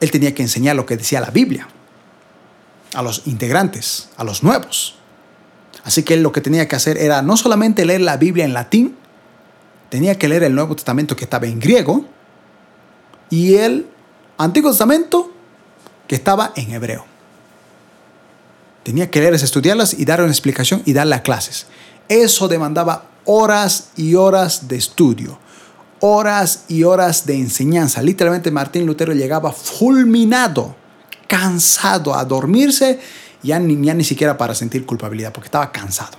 Él tenía que enseñar lo que decía la Biblia a los integrantes, a los nuevos. Así que él lo que tenía que hacer era no solamente leer la Biblia en latín, tenía que leer el Nuevo Testamento que estaba en griego y el Antiguo Testamento que estaba en hebreo. Tenía que leerlas, estudiarlas y dar una explicación y darle a clases. Eso demandaba horas y horas de estudio, horas y horas de enseñanza. Literalmente Martín Lutero llegaba fulminado, cansado a dormirse, ya ni, ya ni siquiera para sentir culpabilidad, porque estaba cansado.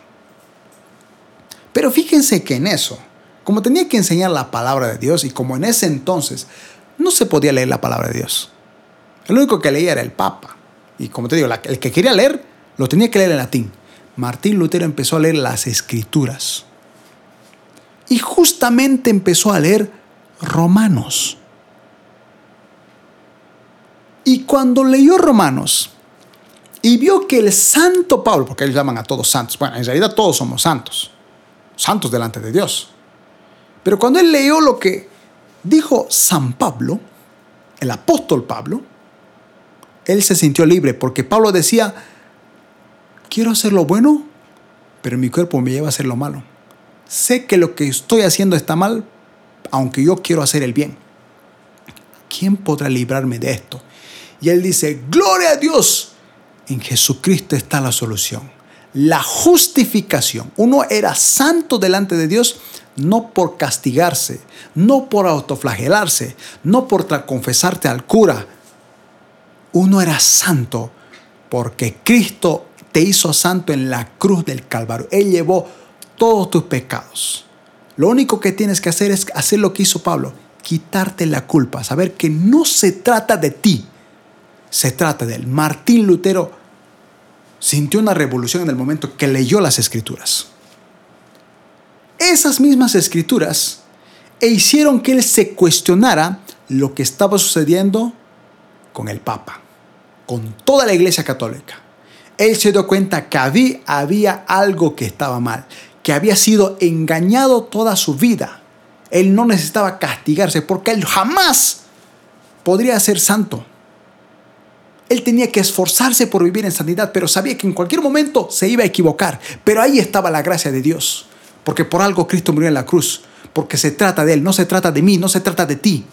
Pero fíjense que en eso, como tenía que enseñar la palabra de Dios y como en ese entonces no se podía leer la palabra de Dios, el único que leía era el Papa. Y como te digo, el que quería leer, lo tenía que leer en latín. Martín Lutero empezó a leer las escrituras. Y justamente empezó a leer Romanos. Y cuando leyó Romanos y vio que el santo Pablo, porque ellos llaman a todos santos, bueno, en realidad todos somos santos, santos delante de Dios. Pero cuando él leyó lo que dijo San Pablo, el apóstol Pablo, él se sintió libre porque Pablo decía, quiero hacer lo bueno, pero mi cuerpo me lleva a hacer lo malo. Sé que lo que estoy haciendo está mal, aunque yo quiero hacer el bien. ¿Quién podrá librarme de esto? Y él dice, gloria a Dios, en Jesucristo está la solución. La justificación. Uno era santo delante de Dios no por castigarse, no por autoflagelarse, no por confesarte al cura, uno era santo porque Cristo te hizo santo en la cruz del Calvario. Él llevó todos tus pecados. Lo único que tienes que hacer es hacer lo que hizo Pablo, quitarte la culpa, saber que no se trata de ti, se trata de él. Martín Lutero sintió una revolución en el momento que leyó las escrituras. Esas mismas escrituras e hicieron que él se cuestionara lo que estaba sucediendo con el Papa, con toda la Iglesia Católica. Él se dio cuenta que había, algo que estaba mal, que había sido engañado toda su vida. Él no necesitaba castigarse porque él jamás podría ser santo. Él tenía que esforzarse por vivir en santidad, pero sabía que en cualquier momento se iba a equivocar. Pero ahí estaba la gracia de Dios, porque por algo Cristo murió en la cruz, porque se trata de Él, no se trata de mí, no se trata de ti.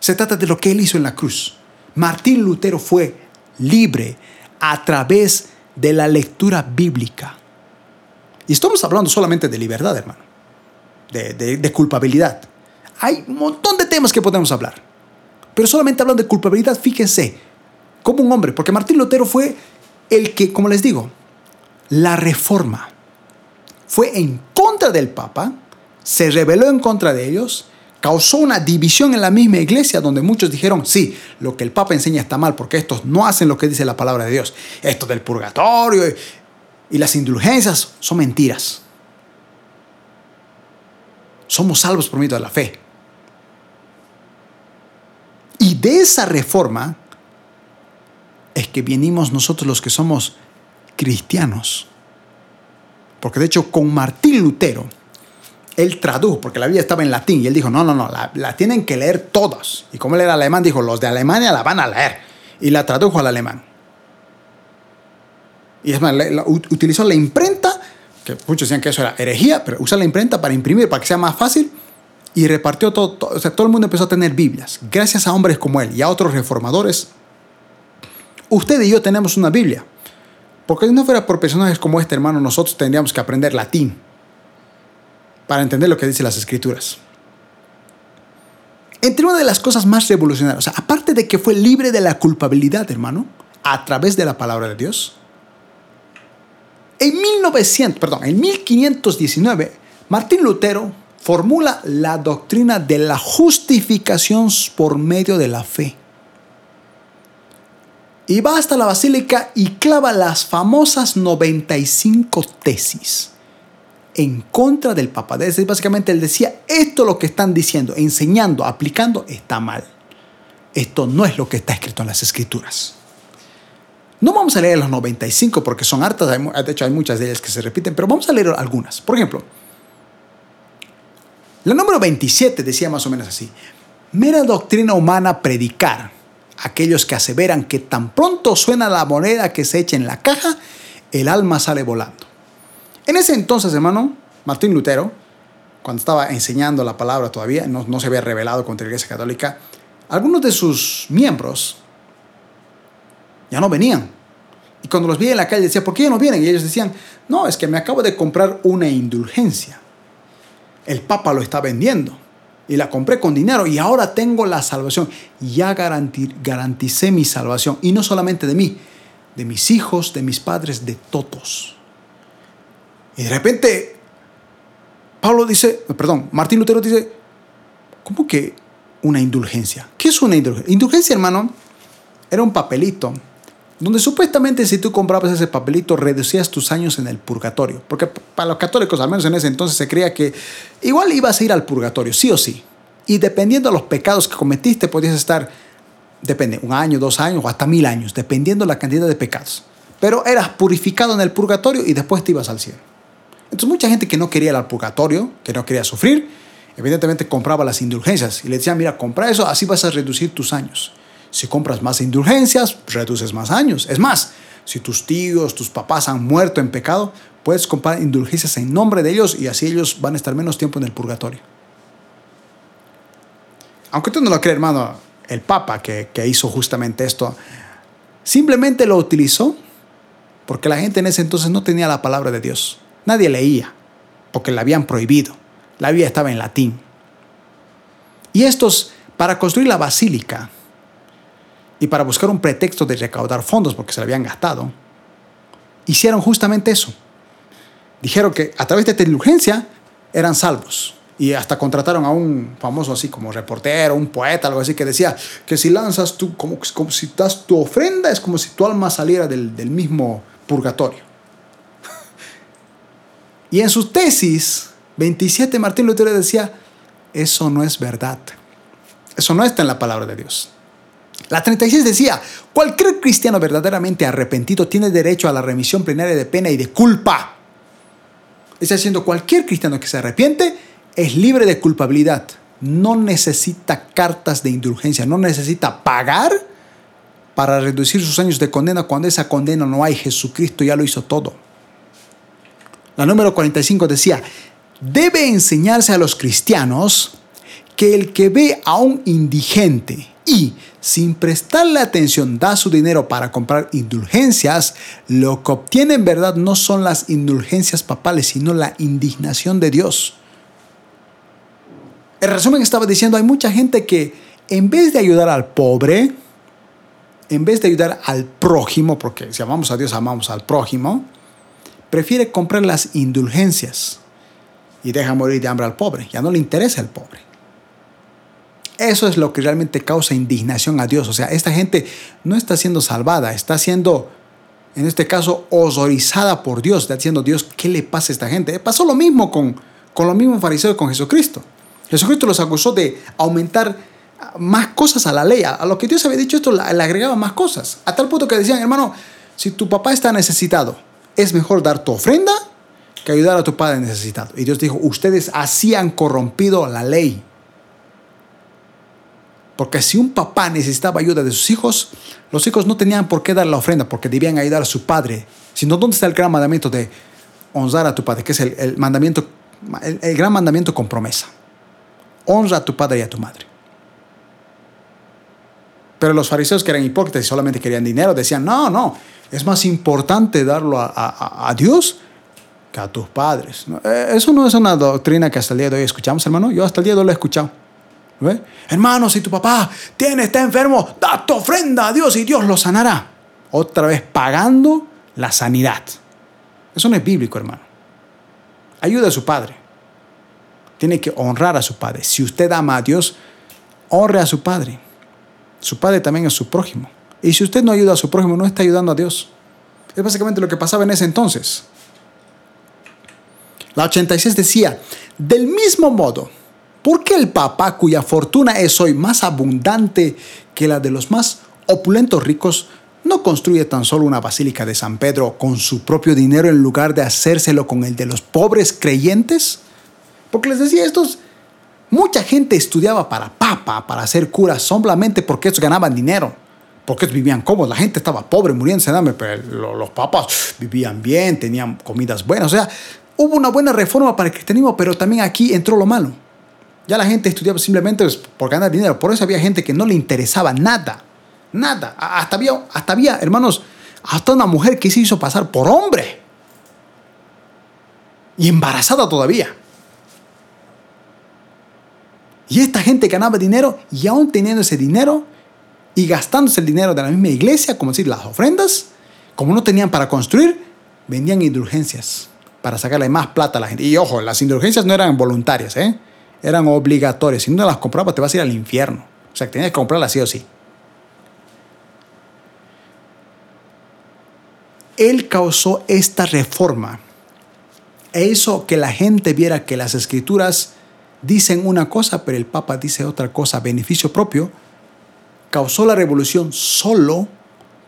Se trata de lo que Él hizo en la cruz. Martín Lutero fue libre a través de la lectura bíblica. Y estamos hablando solamente de libertad, hermano, de, culpabilidad. Hay un montón de temas que podemos hablar, pero solamente hablando de culpabilidad, fíjense, como un hombre, porque Martín Lutero fue el que, como les digo, la reforma fue en contra del Papa, se rebeló en contra de ellos causó una división en la misma iglesia donde muchos dijeron, sí, lo que el Papa enseña está mal porque estos no hacen lo que dice la palabra de Dios. Esto del purgatorio y, las indulgencias son mentiras. Somos salvos por medio de la fe. Y de esa reforma es que venimos nosotros los que somos cristianos. Porque de hecho con Martín Lutero, él tradujo, porque la Biblia estaba en latín, y él dijo, no, no, no, la, tienen que leer todas. Y como él era alemán, dijo, los de Alemania la van a leer. Y la tradujo al alemán. Y es más, utilizó la imprenta, que muchos decían que eso era herejía, pero usa la imprenta para imprimir, para que sea más fácil. Y repartió todo, todo, o sea, todo el mundo empezó a tener Biblias. Gracias a hombres como él y a otros reformadores, usted y yo tenemos una Biblia. Porque si no fuera por personajes como este, hermano, nosotros tendríamos que aprender latín para entender lo que dicen las escrituras. Entre una de las cosas más revolucionarias, aparte de que fue libre de la culpabilidad, hermano, a través de la palabra de Dios, En 1900, perdón, en 1519, Martín Lutero formula la doctrina de la justificación por medio de la fe. Y va hasta la basílica y clava las famosas 95 tesis en contra del Papa. Es básicamente él decía, esto lo que están diciendo, enseñando, aplicando, está mal. Esto no es lo que está escrito en las escrituras. No vamos a leer las 95 porque son hartas, de hecho hay muchas de ellas que se repiten, pero vamos a leer algunas. Por ejemplo, la número 27 decía más o menos así, mera doctrina humana predicar, aquellos que aseveran que tan pronto suena la moneda que se echa en la caja, el alma sale volando. En ese entonces, hermano, Martín Lutero, cuando estaba enseñando la palabra todavía, no, se había revelado contra la Iglesia Católica, algunos de sus miembros ya no venían. Y cuando los vi en la calle decía, ¿por qué ya no vienen? Y ellos decían, no, es que me acabo de comprar una indulgencia. El Papa lo está vendiendo. Y la compré con dinero y ahora tengo la salvación. Ya garanticé mi salvación. Y no solamente de mí, de mis hijos, de mis padres, de todos. Y de repente, Pablo dice, perdón, Martín Lutero dice, ¿cómo que una indulgencia? ¿Qué es una indulgencia? Indulgencia, hermano, era un papelito donde supuestamente si tú comprabas ese papelito reducías tus años en el purgatorio. Porque para los católicos, al menos en ese entonces, se creía que igual ibas a ir al purgatorio, sí o sí. Y dependiendo de los pecados que cometiste, podías estar, depende, un año, dos años o hasta mil años, dependiendo la cantidad de pecados. Pero eras purificado en el purgatorio y después te ibas al cielo. Entonces mucha gente que no quería al purgatorio, que no quería sufrir, evidentemente compraba las indulgencias y le decían, mira, compra eso, así vas a reducir tus años. Si compras más indulgencias, reduces más años. Es más, si tus tíos, tus papás han muerto en pecado, puedes comprar indulgencias en nombre de ellos y así ellos van a estar menos tiempo en el purgatorio. Aunque tú no lo creas, hermano, el Papa que, que hizo justamente esto, simplemente lo utilizó porque la gente en ese entonces no tenía la palabra de Dios. Nadie leía, porque la habían prohibido. La Biblia estaba en latín. Y estos, para construir la basílica, y para buscar un pretexto de recaudar fondos porque se le habían gastado, hicieron justamente eso. Dijeron que a través de esta indulgencia eran salvos. Y hasta contrataron a un famoso así como reportero, un poeta, algo así, que decía que si lanzas tú, como, si tu ofrenda, es como si tu alma saliera del, del mismo purgatorio. Y en sus tesis, 27 Martín Lutero decía, eso no es verdad. Eso no está en la palabra de Dios. La 36 decía, cualquier cristiano verdaderamente arrepentido tiene derecho a la remisión plenaria de pena y de culpa. Está diciendo, cualquier cristiano que se arrepiente es libre de culpabilidad. No necesita cartas de indulgencia, no necesita pagar para reducir sus años de condena cuando esa condena no hay. Jesucristo ya lo hizo todo. La número 45 decía, debe enseñarse a los cristianos que el que ve a un indigente y sin prestarle atención da su dinero para comprar indulgencias, lo que obtiene en verdad no son las indulgencias papales, sino la indignación de Dios. En resumen estaba diciendo, hay mucha gente que en vez de ayudar al pobre, en vez de ayudar al prójimo, porque si amamos a Dios amamos al prójimo, prefiere comprar las indulgencias y deja morir de hambre al pobre. Ya no le interesa el pobre. Eso es lo que realmente causa indignación a Dios. O sea, esta gente no está siendo salvada, está siendo, en este caso, osorizada por Dios. Está diciendo Dios, ¿qué le pasa a esta gente? Pasó lo mismo con, con los mismos fariseos con Jesucristo. Jesucristo los acusó de aumentar más cosas a la ley. A lo que Dios había dicho esto, le agregaba más cosas. A tal punto que decían, hermano, si tu papá está necesitado, es mejor dar tu ofrenda que ayudar a tu padre necesitado. Y Dios dijo, ustedes así han corrompido la ley. Porque si un papá necesitaba ayuda de sus hijos, los hijos no tenían por qué dar la ofrenda, porque debían ayudar a su padre. Sino, ¿dónde está el gran mandamiento de honrar a tu padre? Que es el, mandamiento, el, gran mandamiento con promesa. Honra a tu padre y a tu madre. Pero los fariseos que eran hipócritas y solamente querían dinero, decían, no, no, es más importante darlo a, a Dios que a tus padres. Eh, eso no es una doctrina que hasta el día de hoy escuchamos, hermano. Yo hasta el día de hoy lo he escuchado. Hermano, si tu papá tiene, está enfermo, da tu ofrenda a Dios y Dios lo sanará. Otra vez pagando la sanidad. Eso no es bíblico, hermano. Ayuda a su padre. Tiene que honrar a su padre. Si usted ama a Dios, honre a su padre. Su padre también es su prójimo. Y si usted no ayuda a su prójimo, no está ayudando a Dios. Es básicamente lo que pasaba en ese entonces. La 86 decía, del mismo modo, ¿por qué el papá cuya fortuna es hoy más abundante que la de los más opulentos ricos no construye tan solo una basílica de San Pedro con su propio dinero en lugar de hacérselo con el de los pobres creyentes? Porque les decía, estos, mucha gente estudiaba para papa, para ser curas, solamente porque estos ganaban dinero, porque vivían cómodos, la gente estaba pobre, muriéndose de pero los papas vivían bien, tenían comidas buenas, o sea, hubo una buena reforma para el cristianismo, pero también aquí entró lo malo. Ya la gente estudiaba simplemente por ganar dinero, por eso había gente que no le interesaba nada Nada. Hasta había, hasta había, hermanos, hasta una mujer que se hizo pasar por hombre. Y embarazada todavía. Y esta gente ganaba dinero y aún teniendo ese dinero y gastándose el dinero de la misma iglesia, como decir, las ofrendas, como no tenían para construir, vendían indulgencias para sacarle más plata a la gente. Y ojo, las indulgencias no eran voluntarias, ¿eh? eran obligatorias. Si no las comprabas, te vas a ir al infierno. O sea, tenías que comprarlas sí o sí. Él causó esta reforma e hizo que la gente viera que las escrituras dicen una cosa, pero el Papa dice otra cosa, beneficio propio, causó la revolución solo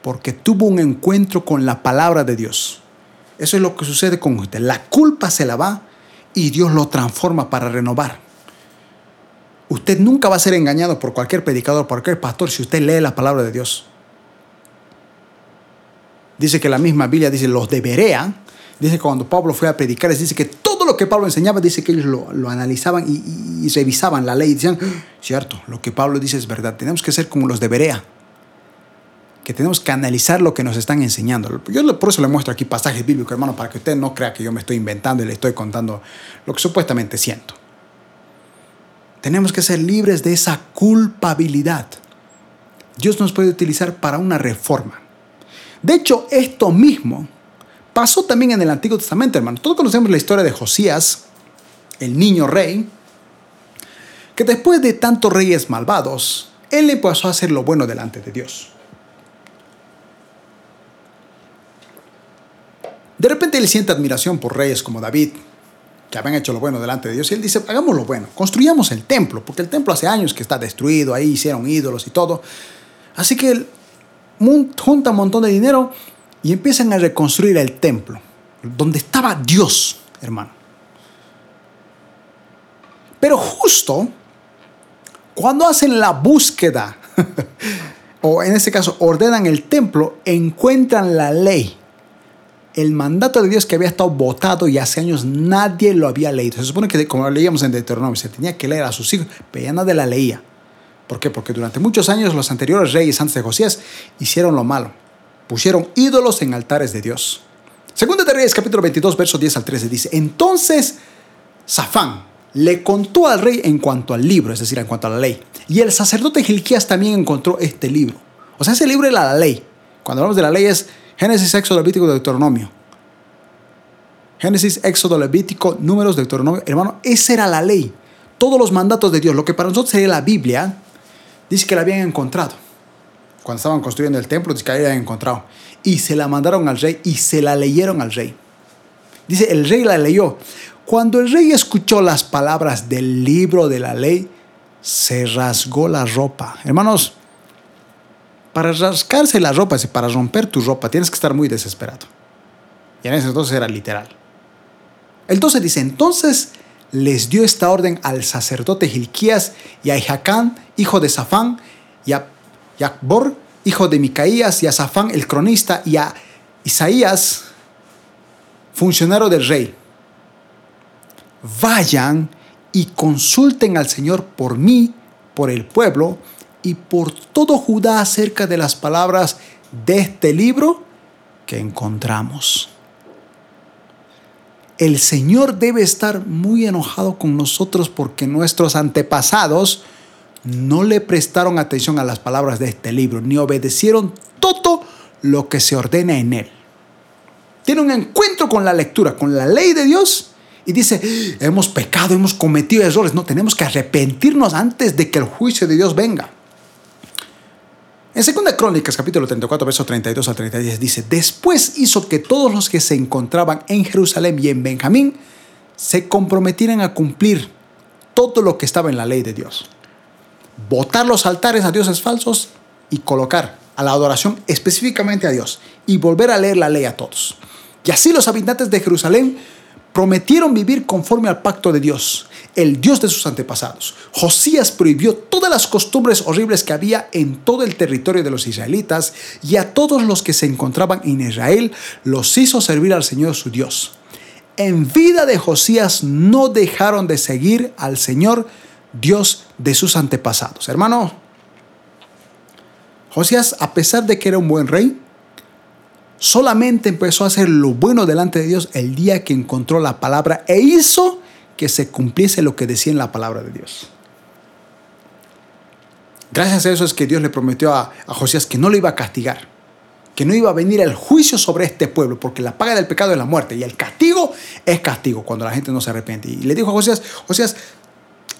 porque tuvo un encuentro con la palabra de Dios. Eso es lo que sucede con usted. La culpa se la va y Dios lo transforma para renovar. Usted nunca va a ser engañado por cualquier predicador, por cualquier pastor, si usted lee la palabra de Dios dice que la misma Biblia dice los de Berea, dice que cuando Pablo fue a predicar, dice que que Pablo enseñaba, dice que ellos lo, analizaban y, revisaban la ley y decían, ah, cierto, lo que Pablo dice es verdad, tenemos que ser como los de Berea, que tenemos que analizar lo que nos están enseñando. Yo por eso le muestro aquí pasajes bíblicos, hermano, para que usted no crea que yo me estoy inventando y le estoy contando lo que supuestamente siento. Tenemos que ser libres de esa culpabilidad. Dios nos puede utilizar para una reforma. De hecho, esto mismo pasó también en el Antiguo Testamento, hermano. Todos conocemos la historia de Josías, el niño rey, que después de tantos reyes malvados, él le pasó a hacer lo bueno delante de Dios. De repente él siente admiración por reyes como David, que habían hecho lo bueno delante de Dios, y él dice, hagamos lo bueno, construyamos el templo, porque el templo hace años que está destruido, ahí hicieron ídolos y todo. Así que él juntan un montón de dinero y empiezan a reconstruir el templo, donde estaba Dios, hermano. Pero justo cuando hacen la búsqueda, o en este caso ordenan el templo, encuentran la ley, el mandato de Dios que había estado votado y hace años nadie lo había leído. Se supone que, como leíamos en Deuteronomio, se tenía que leer a sus hijos, pero ya nadie la leía. ¿Por qué? Porque durante muchos años los anteriores reyes antes de Josías hicieron lo malo. Pusieron ídolos en altares de Dios. Segunda de Reyes capítulo 22, versos 10 al 13 dice, entonces Safán le contó al rey en cuanto al libro, es decir, en cuanto a la ley. Y el sacerdote Gilquías también encontró este libro. O sea, ese libro era la ley. Cuando hablamos de la ley es Génesis, Éxodo, Levítico, Deuteronomio. Génesis, Éxodo, Levítico, Números, Deuteronomio. Hermano, esa era la ley. Todos los mandatos de Dios. Lo que para nosotros sería la Biblia, Dice que la habían encontrado. Cuando estaban construyendo el templo, dice que encontrado. Y se la mandaron al rey y se la leyeron al rey. Dice, el rey la leyó. Cuando el rey escuchó las palabras del libro de la ley, se rasgó la ropa. Hermanos, para rascarse la ropa, para romper tu ropa, tienes que estar muy desesperado. Y en ese entonces era literal. El 12 dice, entonces les dio esta orden al sacerdote Gilquías y a Jacán, hijo de Safán, y a Yacbor, hijo de Micaías, y a Safán, el cronista, y a Isaías, funcionario del rey. Vayan y consulten al Señor por mí, por el pueblo y por todo Judá acerca de las palabras de este libro que encontramos el Señor debe estar muy enojado con nosotros porque nuestros antepasados no le prestaron atención a las palabras de este libro, ni obedecieron todo lo que se ordena en él. tiene un encuentro con la lectura, con la ley de Dios, y dice, hemos pecado, hemos cometido errores. No, tenemos que arrepentirnos antes de que el juicio de Dios venga. En 2 Crónicas, capítulo 34, versos 32 al 33, dice, después hizo que todos los que se encontraban en Jerusalén y en Benjamín se comprometieran a cumplir todo lo que estaba en la ley de Dios. Botar los altares a dioses falsos y colocar a la adoración específicamente a Dios y volver a leer la ley a todos. Y así los habitantes de Jerusalén prometieron vivir conforme al pacto de Dios, el Dios de sus antepasados. Josías prohibió todas las costumbres horribles que había en todo el territorio de los israelitas y a todos los que se encontraban en Israel los hizo servir al Señor su Dios. En vida de Josías no dejaron de seguir al Señor Dios de sus antepasados. Hermano, Josías, a pesar de que era un buen rey, solamente empezó a hacer lo bueno delante de Dios el día que encontró la palabra e hizo que se cumpliese lo que decía en la palabra de Dios. Gracias a eso es que Dios le prometió a, Josías que no lo iba a castigar, que no iba a venir el juicio sobre este pueblo, porque la paga del pecado es la muerte y el castigo es castigo cuando la gente no se arrepiente. Y le dijo a Josías, Josías,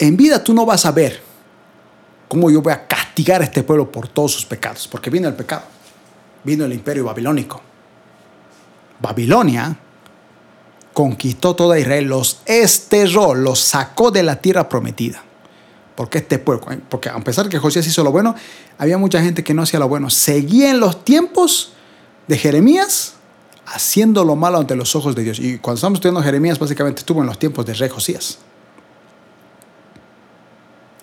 en vida tú no vas a ver cómo yo voy a castigar a este pueblo por todos sus pecados, porque vino el pecado, vino el imperio babilónico Babilonia, conquistó toda Israel, los esterró, los sacó de la tierra prometida. Porque este pueblo, porque a pesar que Josías hizo lo bueno, había mucha gente que no hacía lo bueno. Seguía en los tiempos de Jeremías haciendo lo malo ante los ojos de Dios. Y cuando estamos estudiando Jeremías, básicamente estuvo en los tiempos de rey Josías.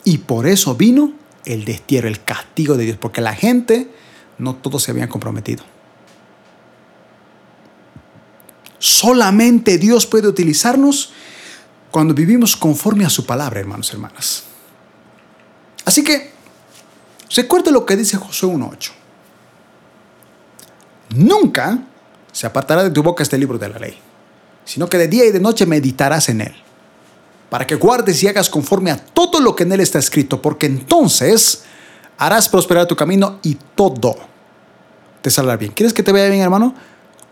Y por eso vino el destierro, el castigo de Dios, porque la gente no todos se habían comprometido. Solamente Dios puede utilizarnos cuando vivimos conforme a su palabra, hermanos y hermanas. Así que, recuerde lo que dice Josué 1.8. Nunca se apartará de tu boca este libro de la ley, sino que de día y de noche meditarás en él, para que guardes y hagas conforme a todo lo que en él está escrito, porque entonces harás prosperar tu camino y todo te saldrá bien. ¿Quieres que te vaya bien, hermano?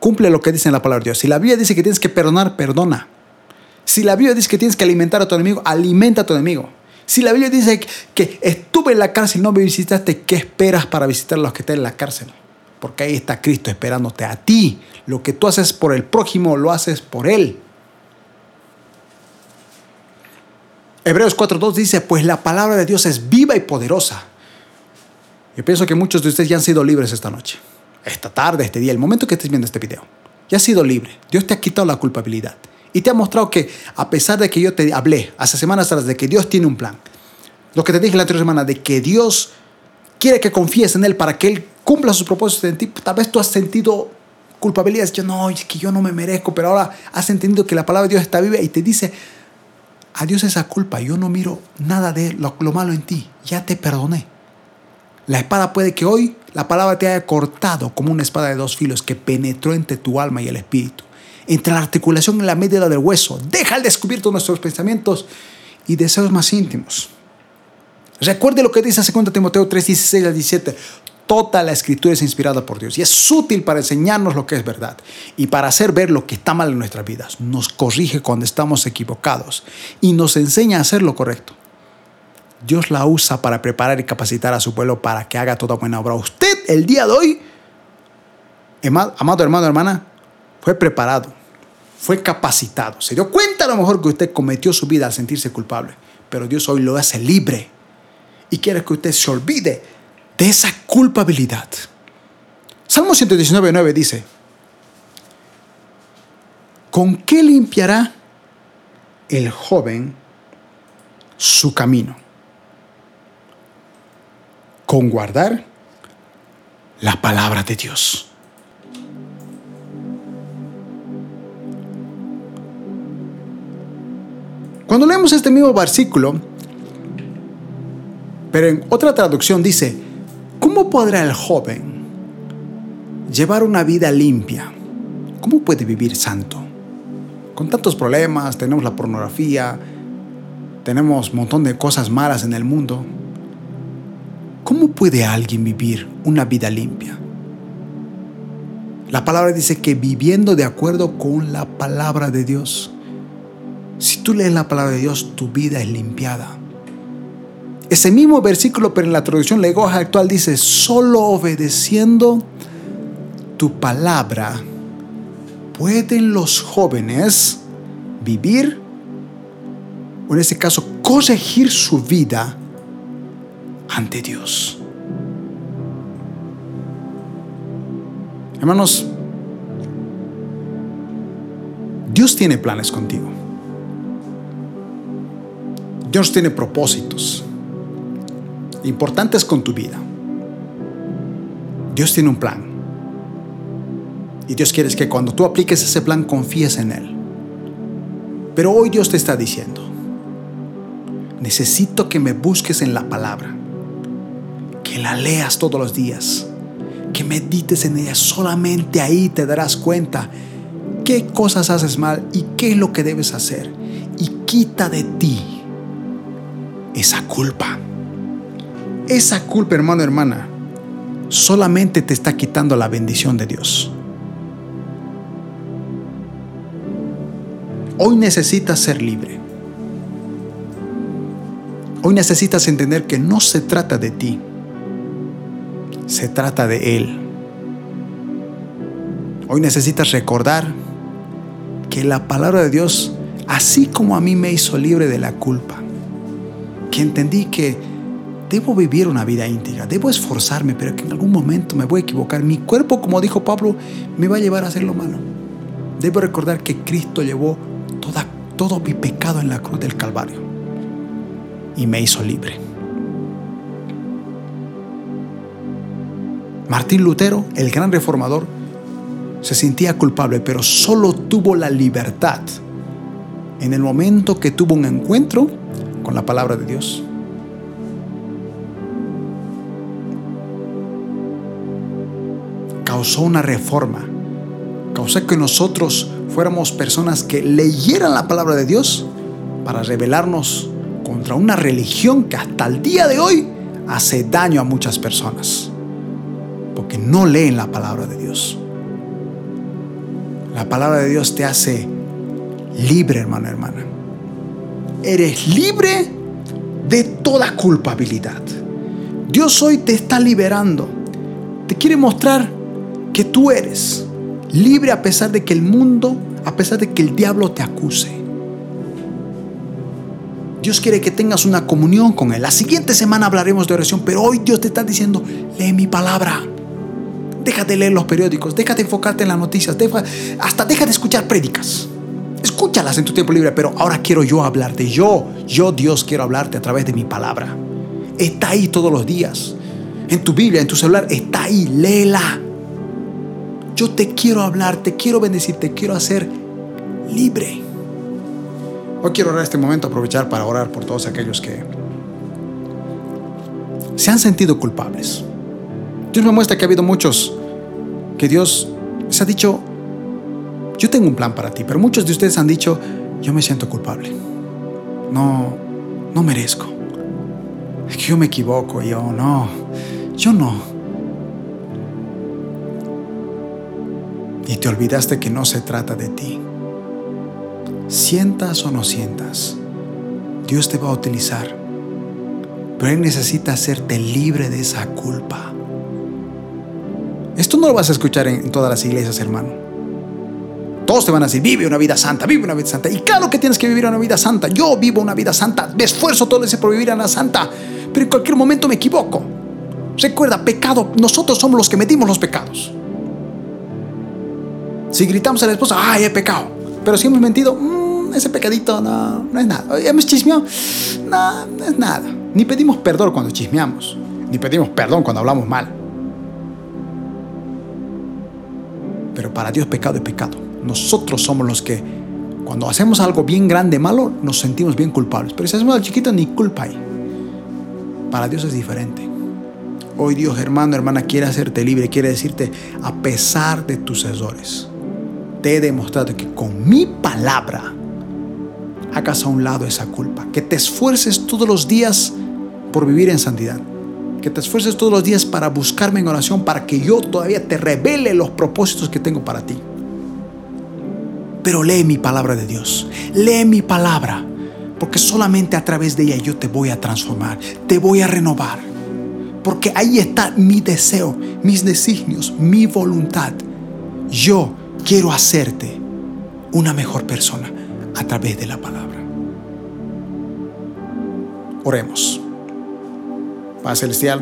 cumple lo que dice en la palabra de Dios. Si la Biblia dice que tienes que perdonar, perdona. Si la Biblia dice que tienes que alimentar a tu enemigo, alimenta a tu enemigo. Si la Biblia dice que estuve en la cárcel y no me visitaste, ¿qué esperas para visitar a los que están en la cárcel? Porque ahí está Cristo esperándote a ti. Lo que tú haces por el prójimo, lo haces por Él. Hebreos 4.2 dice, pues la palabra de Dios es viva y poderosa. Yo pienso que muchos de ustedes ya han sido libres esta noche esta tarde, este día, el momento que estés viendo este video, ya has sido libre. Dios te ha quitado la culpabilidad. Y te ha mostrado que a pesar de que yo te hablé hace semanas atrás de que Dios tiene un plan, lo que te dije la anterior semana, de que Dios quiere que confíes en Él para que Él cumpla sus propósitos en ti, tal vez tú has sentido culpabilidad, yo no, es que yo no me merezco, pero ahora has entendido que la palabra de Dios está viva y te dice, adiós esa culpa, yo no miro nada de lo, lo malo en ti, ya te perdoné. La espada puede que hoy la palabra te haya cortado como una espada de dos filos que penetró entre tu alma y el espíritu, entre la articulación y la médula del hueso. Deja al descubierto nuestros pensamientos y deseos más íntimos. Recuerde lo que dice 2 Timoteo 3, 16 al 17. Toda la escritura es inspirada por Dios y es útil para enseñarnos lo que es verdad y para hacer ver lo que está mal en nuestras vidas. Nos corrige cuando estamos equivocados y nos enseña a hacer lo correcto. Dios la usa para preparar y capacitar a su pueblo para que haga toda buena obra. Usted el día de hoy, amado hermano, hermana, fue preparado, fue capacitado. Se dio cuenta a lo mejor que usted cometió su vida al sentirse culpable, pero Dios hoy lo hace libre y quiere que usted se olvide de esa culpabilidad. Salmo 119.9 dice, ¿con qué limpiará el joven su camino? con guardar la palabra de Dios. Cuando leemos este mismo versículo, pero en otra traducción dice, ¿cómo podrá el joven llevar una vida limpia? ¿Cómo puede vivir santo? Con tantos problemas, tenemos la pornografía, tenemos un montón de cosas malas en el mundo. ¿Cómo puede alguien vivir una vida limpia? La palabra dice que viviendo de acuerdo con la palabra de Dios. Si tú lees la palabra de Dios, tu vida es limpiada. Ese mismo versículo, pero en la traducción lenguaje actual dice, solo obedeciendo tu palabra pueden los jóvenes vivir, o en este caso, corregir su vida ante Dios. Hermanos, Dios tiene planes contigo. Dios tiene propósitos importantes con tu vida. Dios tiene un plan. Y Dios quiere que cuando tú apliques ese plan confíes en Él. Pero hoy Dios te está diciendo, necesito que me busques en la palabra, que la leas todos los días, que medites en ella. Solamente ahí te darás cuenta qué cosas haces mal y qué es lo que debes hacer. Y quita de ti esa culpa. Esa culpa, hermano, hermana, solamente te está quitando la bendición de Dios. Hoy necesitas ser libre. Hoy necesitas entender que no se trata de ti, se trata de Él. Hoy necesitas recordar que la palabra de Dios, así como a mí me hizo libre de la culpa, que entendí que debo vivir una vida íntegra, debo esforzarme, pero que en algún momento me voy a equivocar. Mi cuerpo, como dijo Pablo, me va a llevar a hacer lo malo. Debo recordar que Cristo llevó todo mi pecado en la cruz del Calvario y me hizo libre. Martín Lutero, el gran reformador, se sentía culpable, pero solo tuvo la libertad en el momento que tuvo un encuentro con la palabra de Dios. Causó una reforma. Causó que nosotros fuéramos personas que leyeran la palabra de Dios para rebelarnos contra una religión que hasta el día de hoy hace daño a muchas personas. Porque no leen la palabra de Dios. La palabra de Dios te hace libre, hermano, hermana eres libre de toda culpabilidad. Dios hoy te está liberando. Te quiere mostrar que tú eres libre a pesar de que el mundo, a pesar de que el diablo te acuse. Dios quiere que tengas una comunión con Él. La siguiente semana hablaremos de oración, pero hoy Dios te está diciendo, lee mi palabra. Déjate de leer los periódicos, déjate de enfocarte en las noticias, hasta deja de escuchar prédicas escúchalas en tu tiempo libre, pero ahora quiero yo hablarte. Yo, yo Dios quiero hablarte a través de mi palabra. Está ahí todos los días. En tu Biblia, en tu celular, está ahí, léela. Yo te quiero hablar, te quiero bendecir, te quiero hacer libre. Hoy quiero orar este momento, aprovechar para orar por todos aquellos que se han sentido culpables. Dios me muestra que ha habido muchos que Dios se ha dicho, yo tengo un plan para ti, pero muchos de ustedes han dicho, yo me siento culpable. No, no merezco. Yo me equivoco, yo no, yo no. Y te olvidaste que no se trata de ti. Sientas o no sientas, Dios te va a utilizar. Pero Él necesita hacerte libre de esa culpa. Esto no lo vas a escuchar en todas las iglesias, hermano. Todos te van a decir, vive una vida santa, vive una vida santa. Y claro que tienes que vivir una vida santa. Yo vivo una vida santa. Me esfuerzo todo ese por vivir una santa. Pero en cualquier momento me equivoco. Recuerda, pecado, nosotros somos los que metimos los pecados. Si gritamos a la esposa, ay, he pecado. Pero si hemos mentido, mm, ese pecadito no, no es nada. Hemos chismeado, no, no es nada. Ni pedimos perdón cuando chismeamos. Ni pedimos perdón cuando hablamos mal. Pero para Dios pecado es pecado nosotros somos los que cuando hacemos algo bien grande, malo, nos sentimos bien culpables. Pero si hacemos algo chiquito, ni culpa hay. Para Dios es diferente. Hoy Dios, hermano, hermana, quiere hacerte libre, quiere decirte, a pesar de tus errores, te he demostrado que con mi palabra hagas a un lado esa culpa, que te esfuerces todos los días por vivir en santidad, que te esfuerces todos los días para buscarme en oración, para que yo todavía te revele los propósitos que tengo para ti. Pero lee mi palabra de Dios, lee mi palabra, porque solamente a través de ella yo te voy a transformar, te voy a renovar. Porque ahí está mi deseo, mis designios, mi voluntad. Yo quiero hacerte una mejor persona a través de la palabra. Oremos. Paz celestial.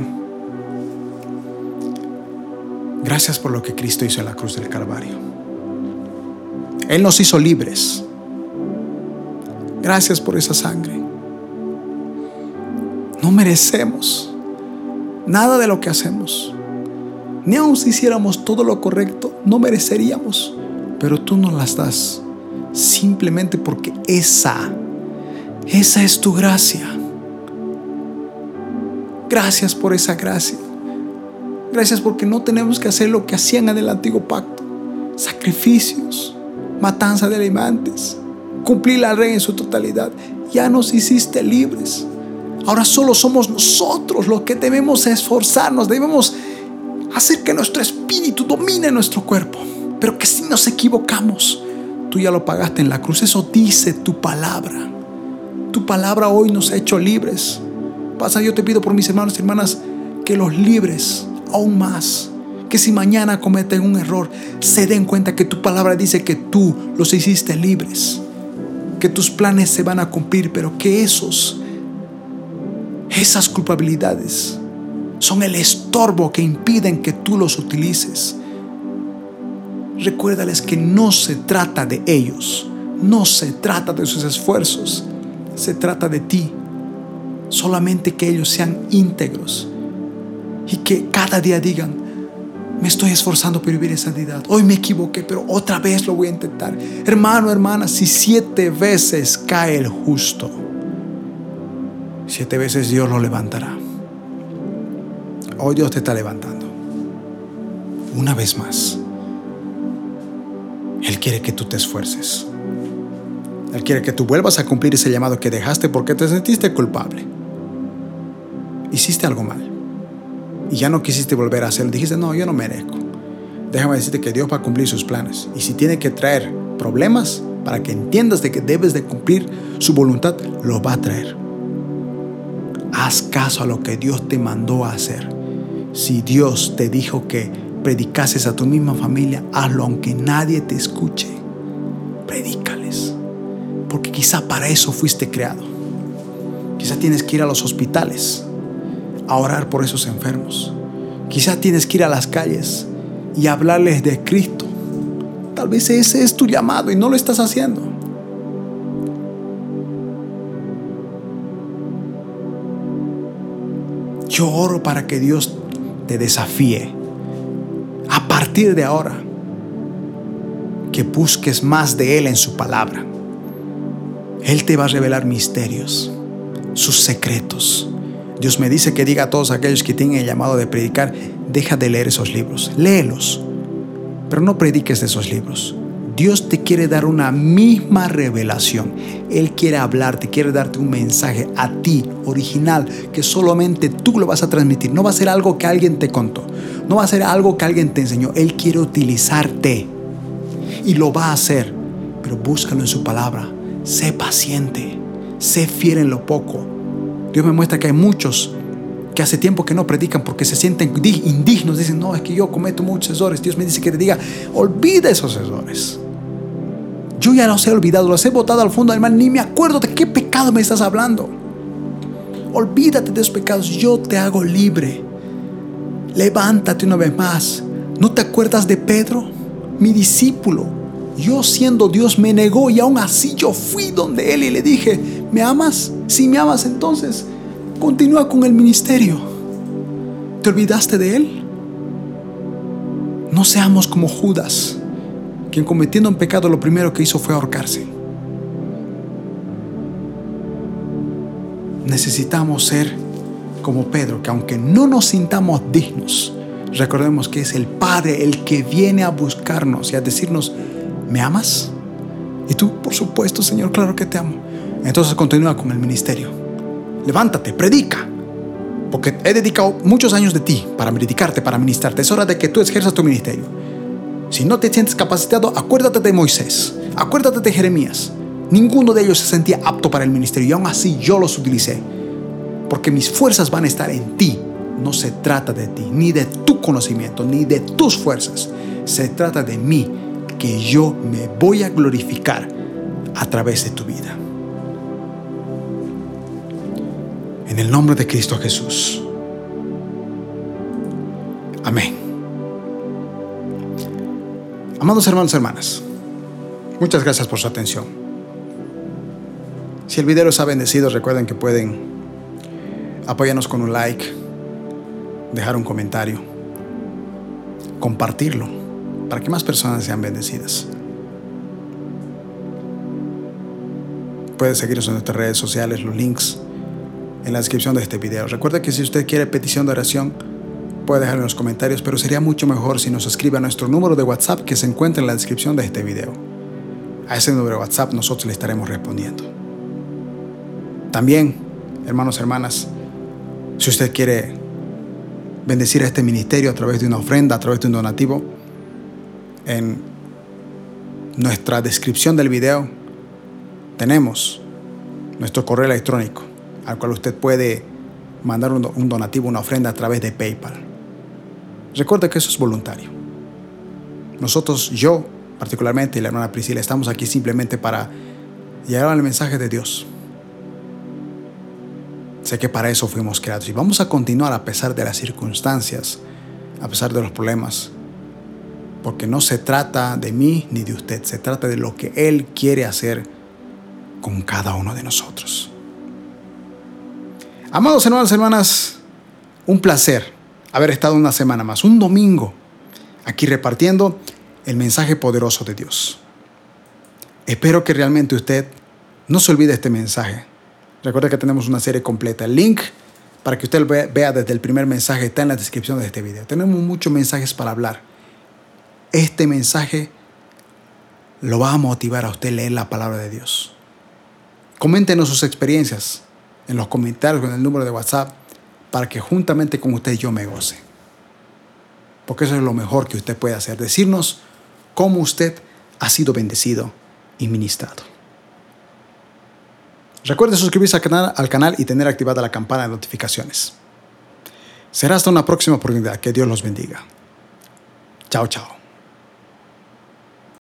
Gracias por lo que Cristo hizo en la cruz del Calvario. Él nos hizo libres. Gracias por esa sangre. No merecemos nada de lo que hacemos. Ni aun si hiciéramos todo lo correcto, no mereceríamos. Pero tú nos las das simplemente porque esa, esa es tu gracia. Gracias por esa gracia. Gracias porque no tenemos que hacer lo que hacían en el antiguo pacto. Sacrificios, matanza de alimentos, cumplir la ley en su totalidad. Ya nos hiciste libres. Ahora solo somos nosotros los que debemos esforzarnos, debemos hacer que nuestro espíritu domine nuestro cuerpo. Pero que si nos equivocamos, tú ya lo pagaste en la cruz. Eso dice tu palabra. Tu palabra hoy nos ha hecho libres. Pasa, yo te pido por mis hermanos y hermanas que los libres aún más. Que si mañana cometen un error, se den cuenta que tu palabra dice que tú los hiciste libres. Que tus planes se van a cumplir, pero que esos, esas culpabilidades son el estorbo que impiden que tú los utilices. Recuérdales que no se trata de ellos, no se trata de sus esfuerzos, se trata de ti solamente que ellos sean íntegros y que cada día digan, me estoy esforzando por vivir en santidad. Hoy me equivoqué, pero otra vez lo voy a intentar. Hermano, hermana, si siete veces cae el justo, siete veces Dios lo levantará. Hoy Dios te está levantando. Una vez más. Él quiere que tú te esfuerces. Él quiere que tú vuelvas a cumplir ese llamado que dejaste porque te sentiste culpable hiciste algo mal y ya no quisiste volver a hacerlo, dijiste, no, yo no merezco. Déjame decirte que Dios va a cumplir sus planes. Y si tiene que traer problemas para que entiendas de que debes de cumplir su voluntad, lo va a traer. Haz caso a lo que Dios te mandó a hacer. Si Dios te dijo que predicases a tu misma familia, hazlo aunque nadie te escuche. Predícales. Porque quizá para eso fuiste creado. Quizá tienes que ir a los hospitales a orar por esos enfermos. Quizás tienes que ir a las calles y hablarles de Cristo. Tal vez ese es tu llamado y no lo estás haciendo. Yo oro para que Dios te desafíe a partir de ahora que busques más de Él en su palabra. Él te va a revelar misterios, sus secretos Dios me dice que diga a todos aquellos que tienen el llamado de predicar, deja de leer esos libros, léelos, pero no prediques de esos libros. Dios te quiere dar una misma revelación. Él quiere hablarte, quiere darte un mensaje a ti, original, que solamente tú lo vas a transmitir. No va a ser algo que alguien te contó, no va a ser algo que alguien te enseñó. Él quiere utilizarte y lo va a hacer, pero búscalo en su palabra. Sé paciente, sé fiel en lo poco Dios me muestra que hay muchos que hace tiempo que no predican porque se sienten indignos, dicen, no, es que yo cometo muchos errores. Dios me dice que te diga, olvida esos errores. Yo ya los he olvidado, los he botado al fondo del mar, ni me acuerdo de qué pecado me estás hablando. Olvídate de esos pecados, yo te hago libre. Levántate una vez más. ¿No te acuerdas de Pedro, mi discípulo? Yo siendo Dios me negó y aún así yo fui donde él y le dije, ¿me amas? Si me amas entonces, continúa con el ministerio. ¿Te olvidaste de Él? No seamos como Judas, quien cometiendo un pecado lo primero que hizo fue ahorcarse. Necesitamos ser como Pedro, que aunque no nos sintamos dignos, recordemos que es el Padre el que viene a buscarnos y a decirnos, ¿me amas? Y tú, por supuesto, Señor, claro que te amo. Entonces continúa con el ministerio. Levántate, predica. Porque he dedicado muchos años de ti para medicarte, para ministrarte. Es hora de que tú ejerzas tu ministerio. Si no te sientes capacitado, acuérdate de Moisés, acuérdate de Jeremías. Ninguno de ellos se sentía apto para el ministerio y aún así yo los utilicé. Porque mis fuerzas van a estar en ti. No se trata de ti, ni de tu conocimiento, ni de tus fuerzas. Se trata de mí, que yo me voy a glorificar a través de tu vida. En el nombre de Cristo Jesús. Amén. Amados hermanos y hermanas, muchas gracias por su atención. Si el video les ha bendecido, recuerden que pueden apoyarnos con un like, dejar un comentario, compartirlo para que más personas sean bendecidas. Puede seguirnos en nuestras redes sociales, los links en la descripción de este video. Recuerda que si usted quiere petición de oración, puede dejar en los comentarios, pero sería mucho mejor si nos escribe a nuestro número de WhatsApp que se encuentra en la descripción de este video. A ese número de WhatsApp nosotros le estaremos respondiendo. También, hermanos y hermanas, si usted quiere bendecir a este ministerio a través de una ofrenda, a través de un donativo, en nuestra descripción del video tenemos nuestro correo electrónico al cual usted puede mandar un, donativo, una ofrenda a través de PayPal. Recuerde que eso es voluntario. Nosotros, yo particularmente y la hermana Priscila, estamos aquí simplemente para llevar al mensaje de Dios. Sé que para eso fuimos creados y vamos a continuar a pesar de las circunstancias, a pesar de los problemas, porque no se trata de mí ni de usted, se trata de lo que Él quiere hacer con cada uno de nosotros. Amados hermanos y hermanas, un placer haber estado una semana más, un domingo, aquí repartiendo el mensaje poderoso de Dios. Espero que realmente usted no se olvide este mensaje. Recuerda que tenemos una serie completa. El link para que usted vea desde el primer mensaje está en la descripción de este video. Tenemos muchos mensajes para hablar. Este mensaje lo va a motivar a usted a leer la palabra de Dios. Coméntenos sus experiencias en los comentarios con el número de WhatsApp para que juntamente con usted yo me goce. Porque eso es lo mejor que usted puede hacer, decirnos cómo usted ha sido bendecido y ministrado. Recuerde suscribirse al canal, al canal y tener activada la campana de notificaciones. Será hasta una próxima oportunidad. Que Dios los bendiga. Chao, chao.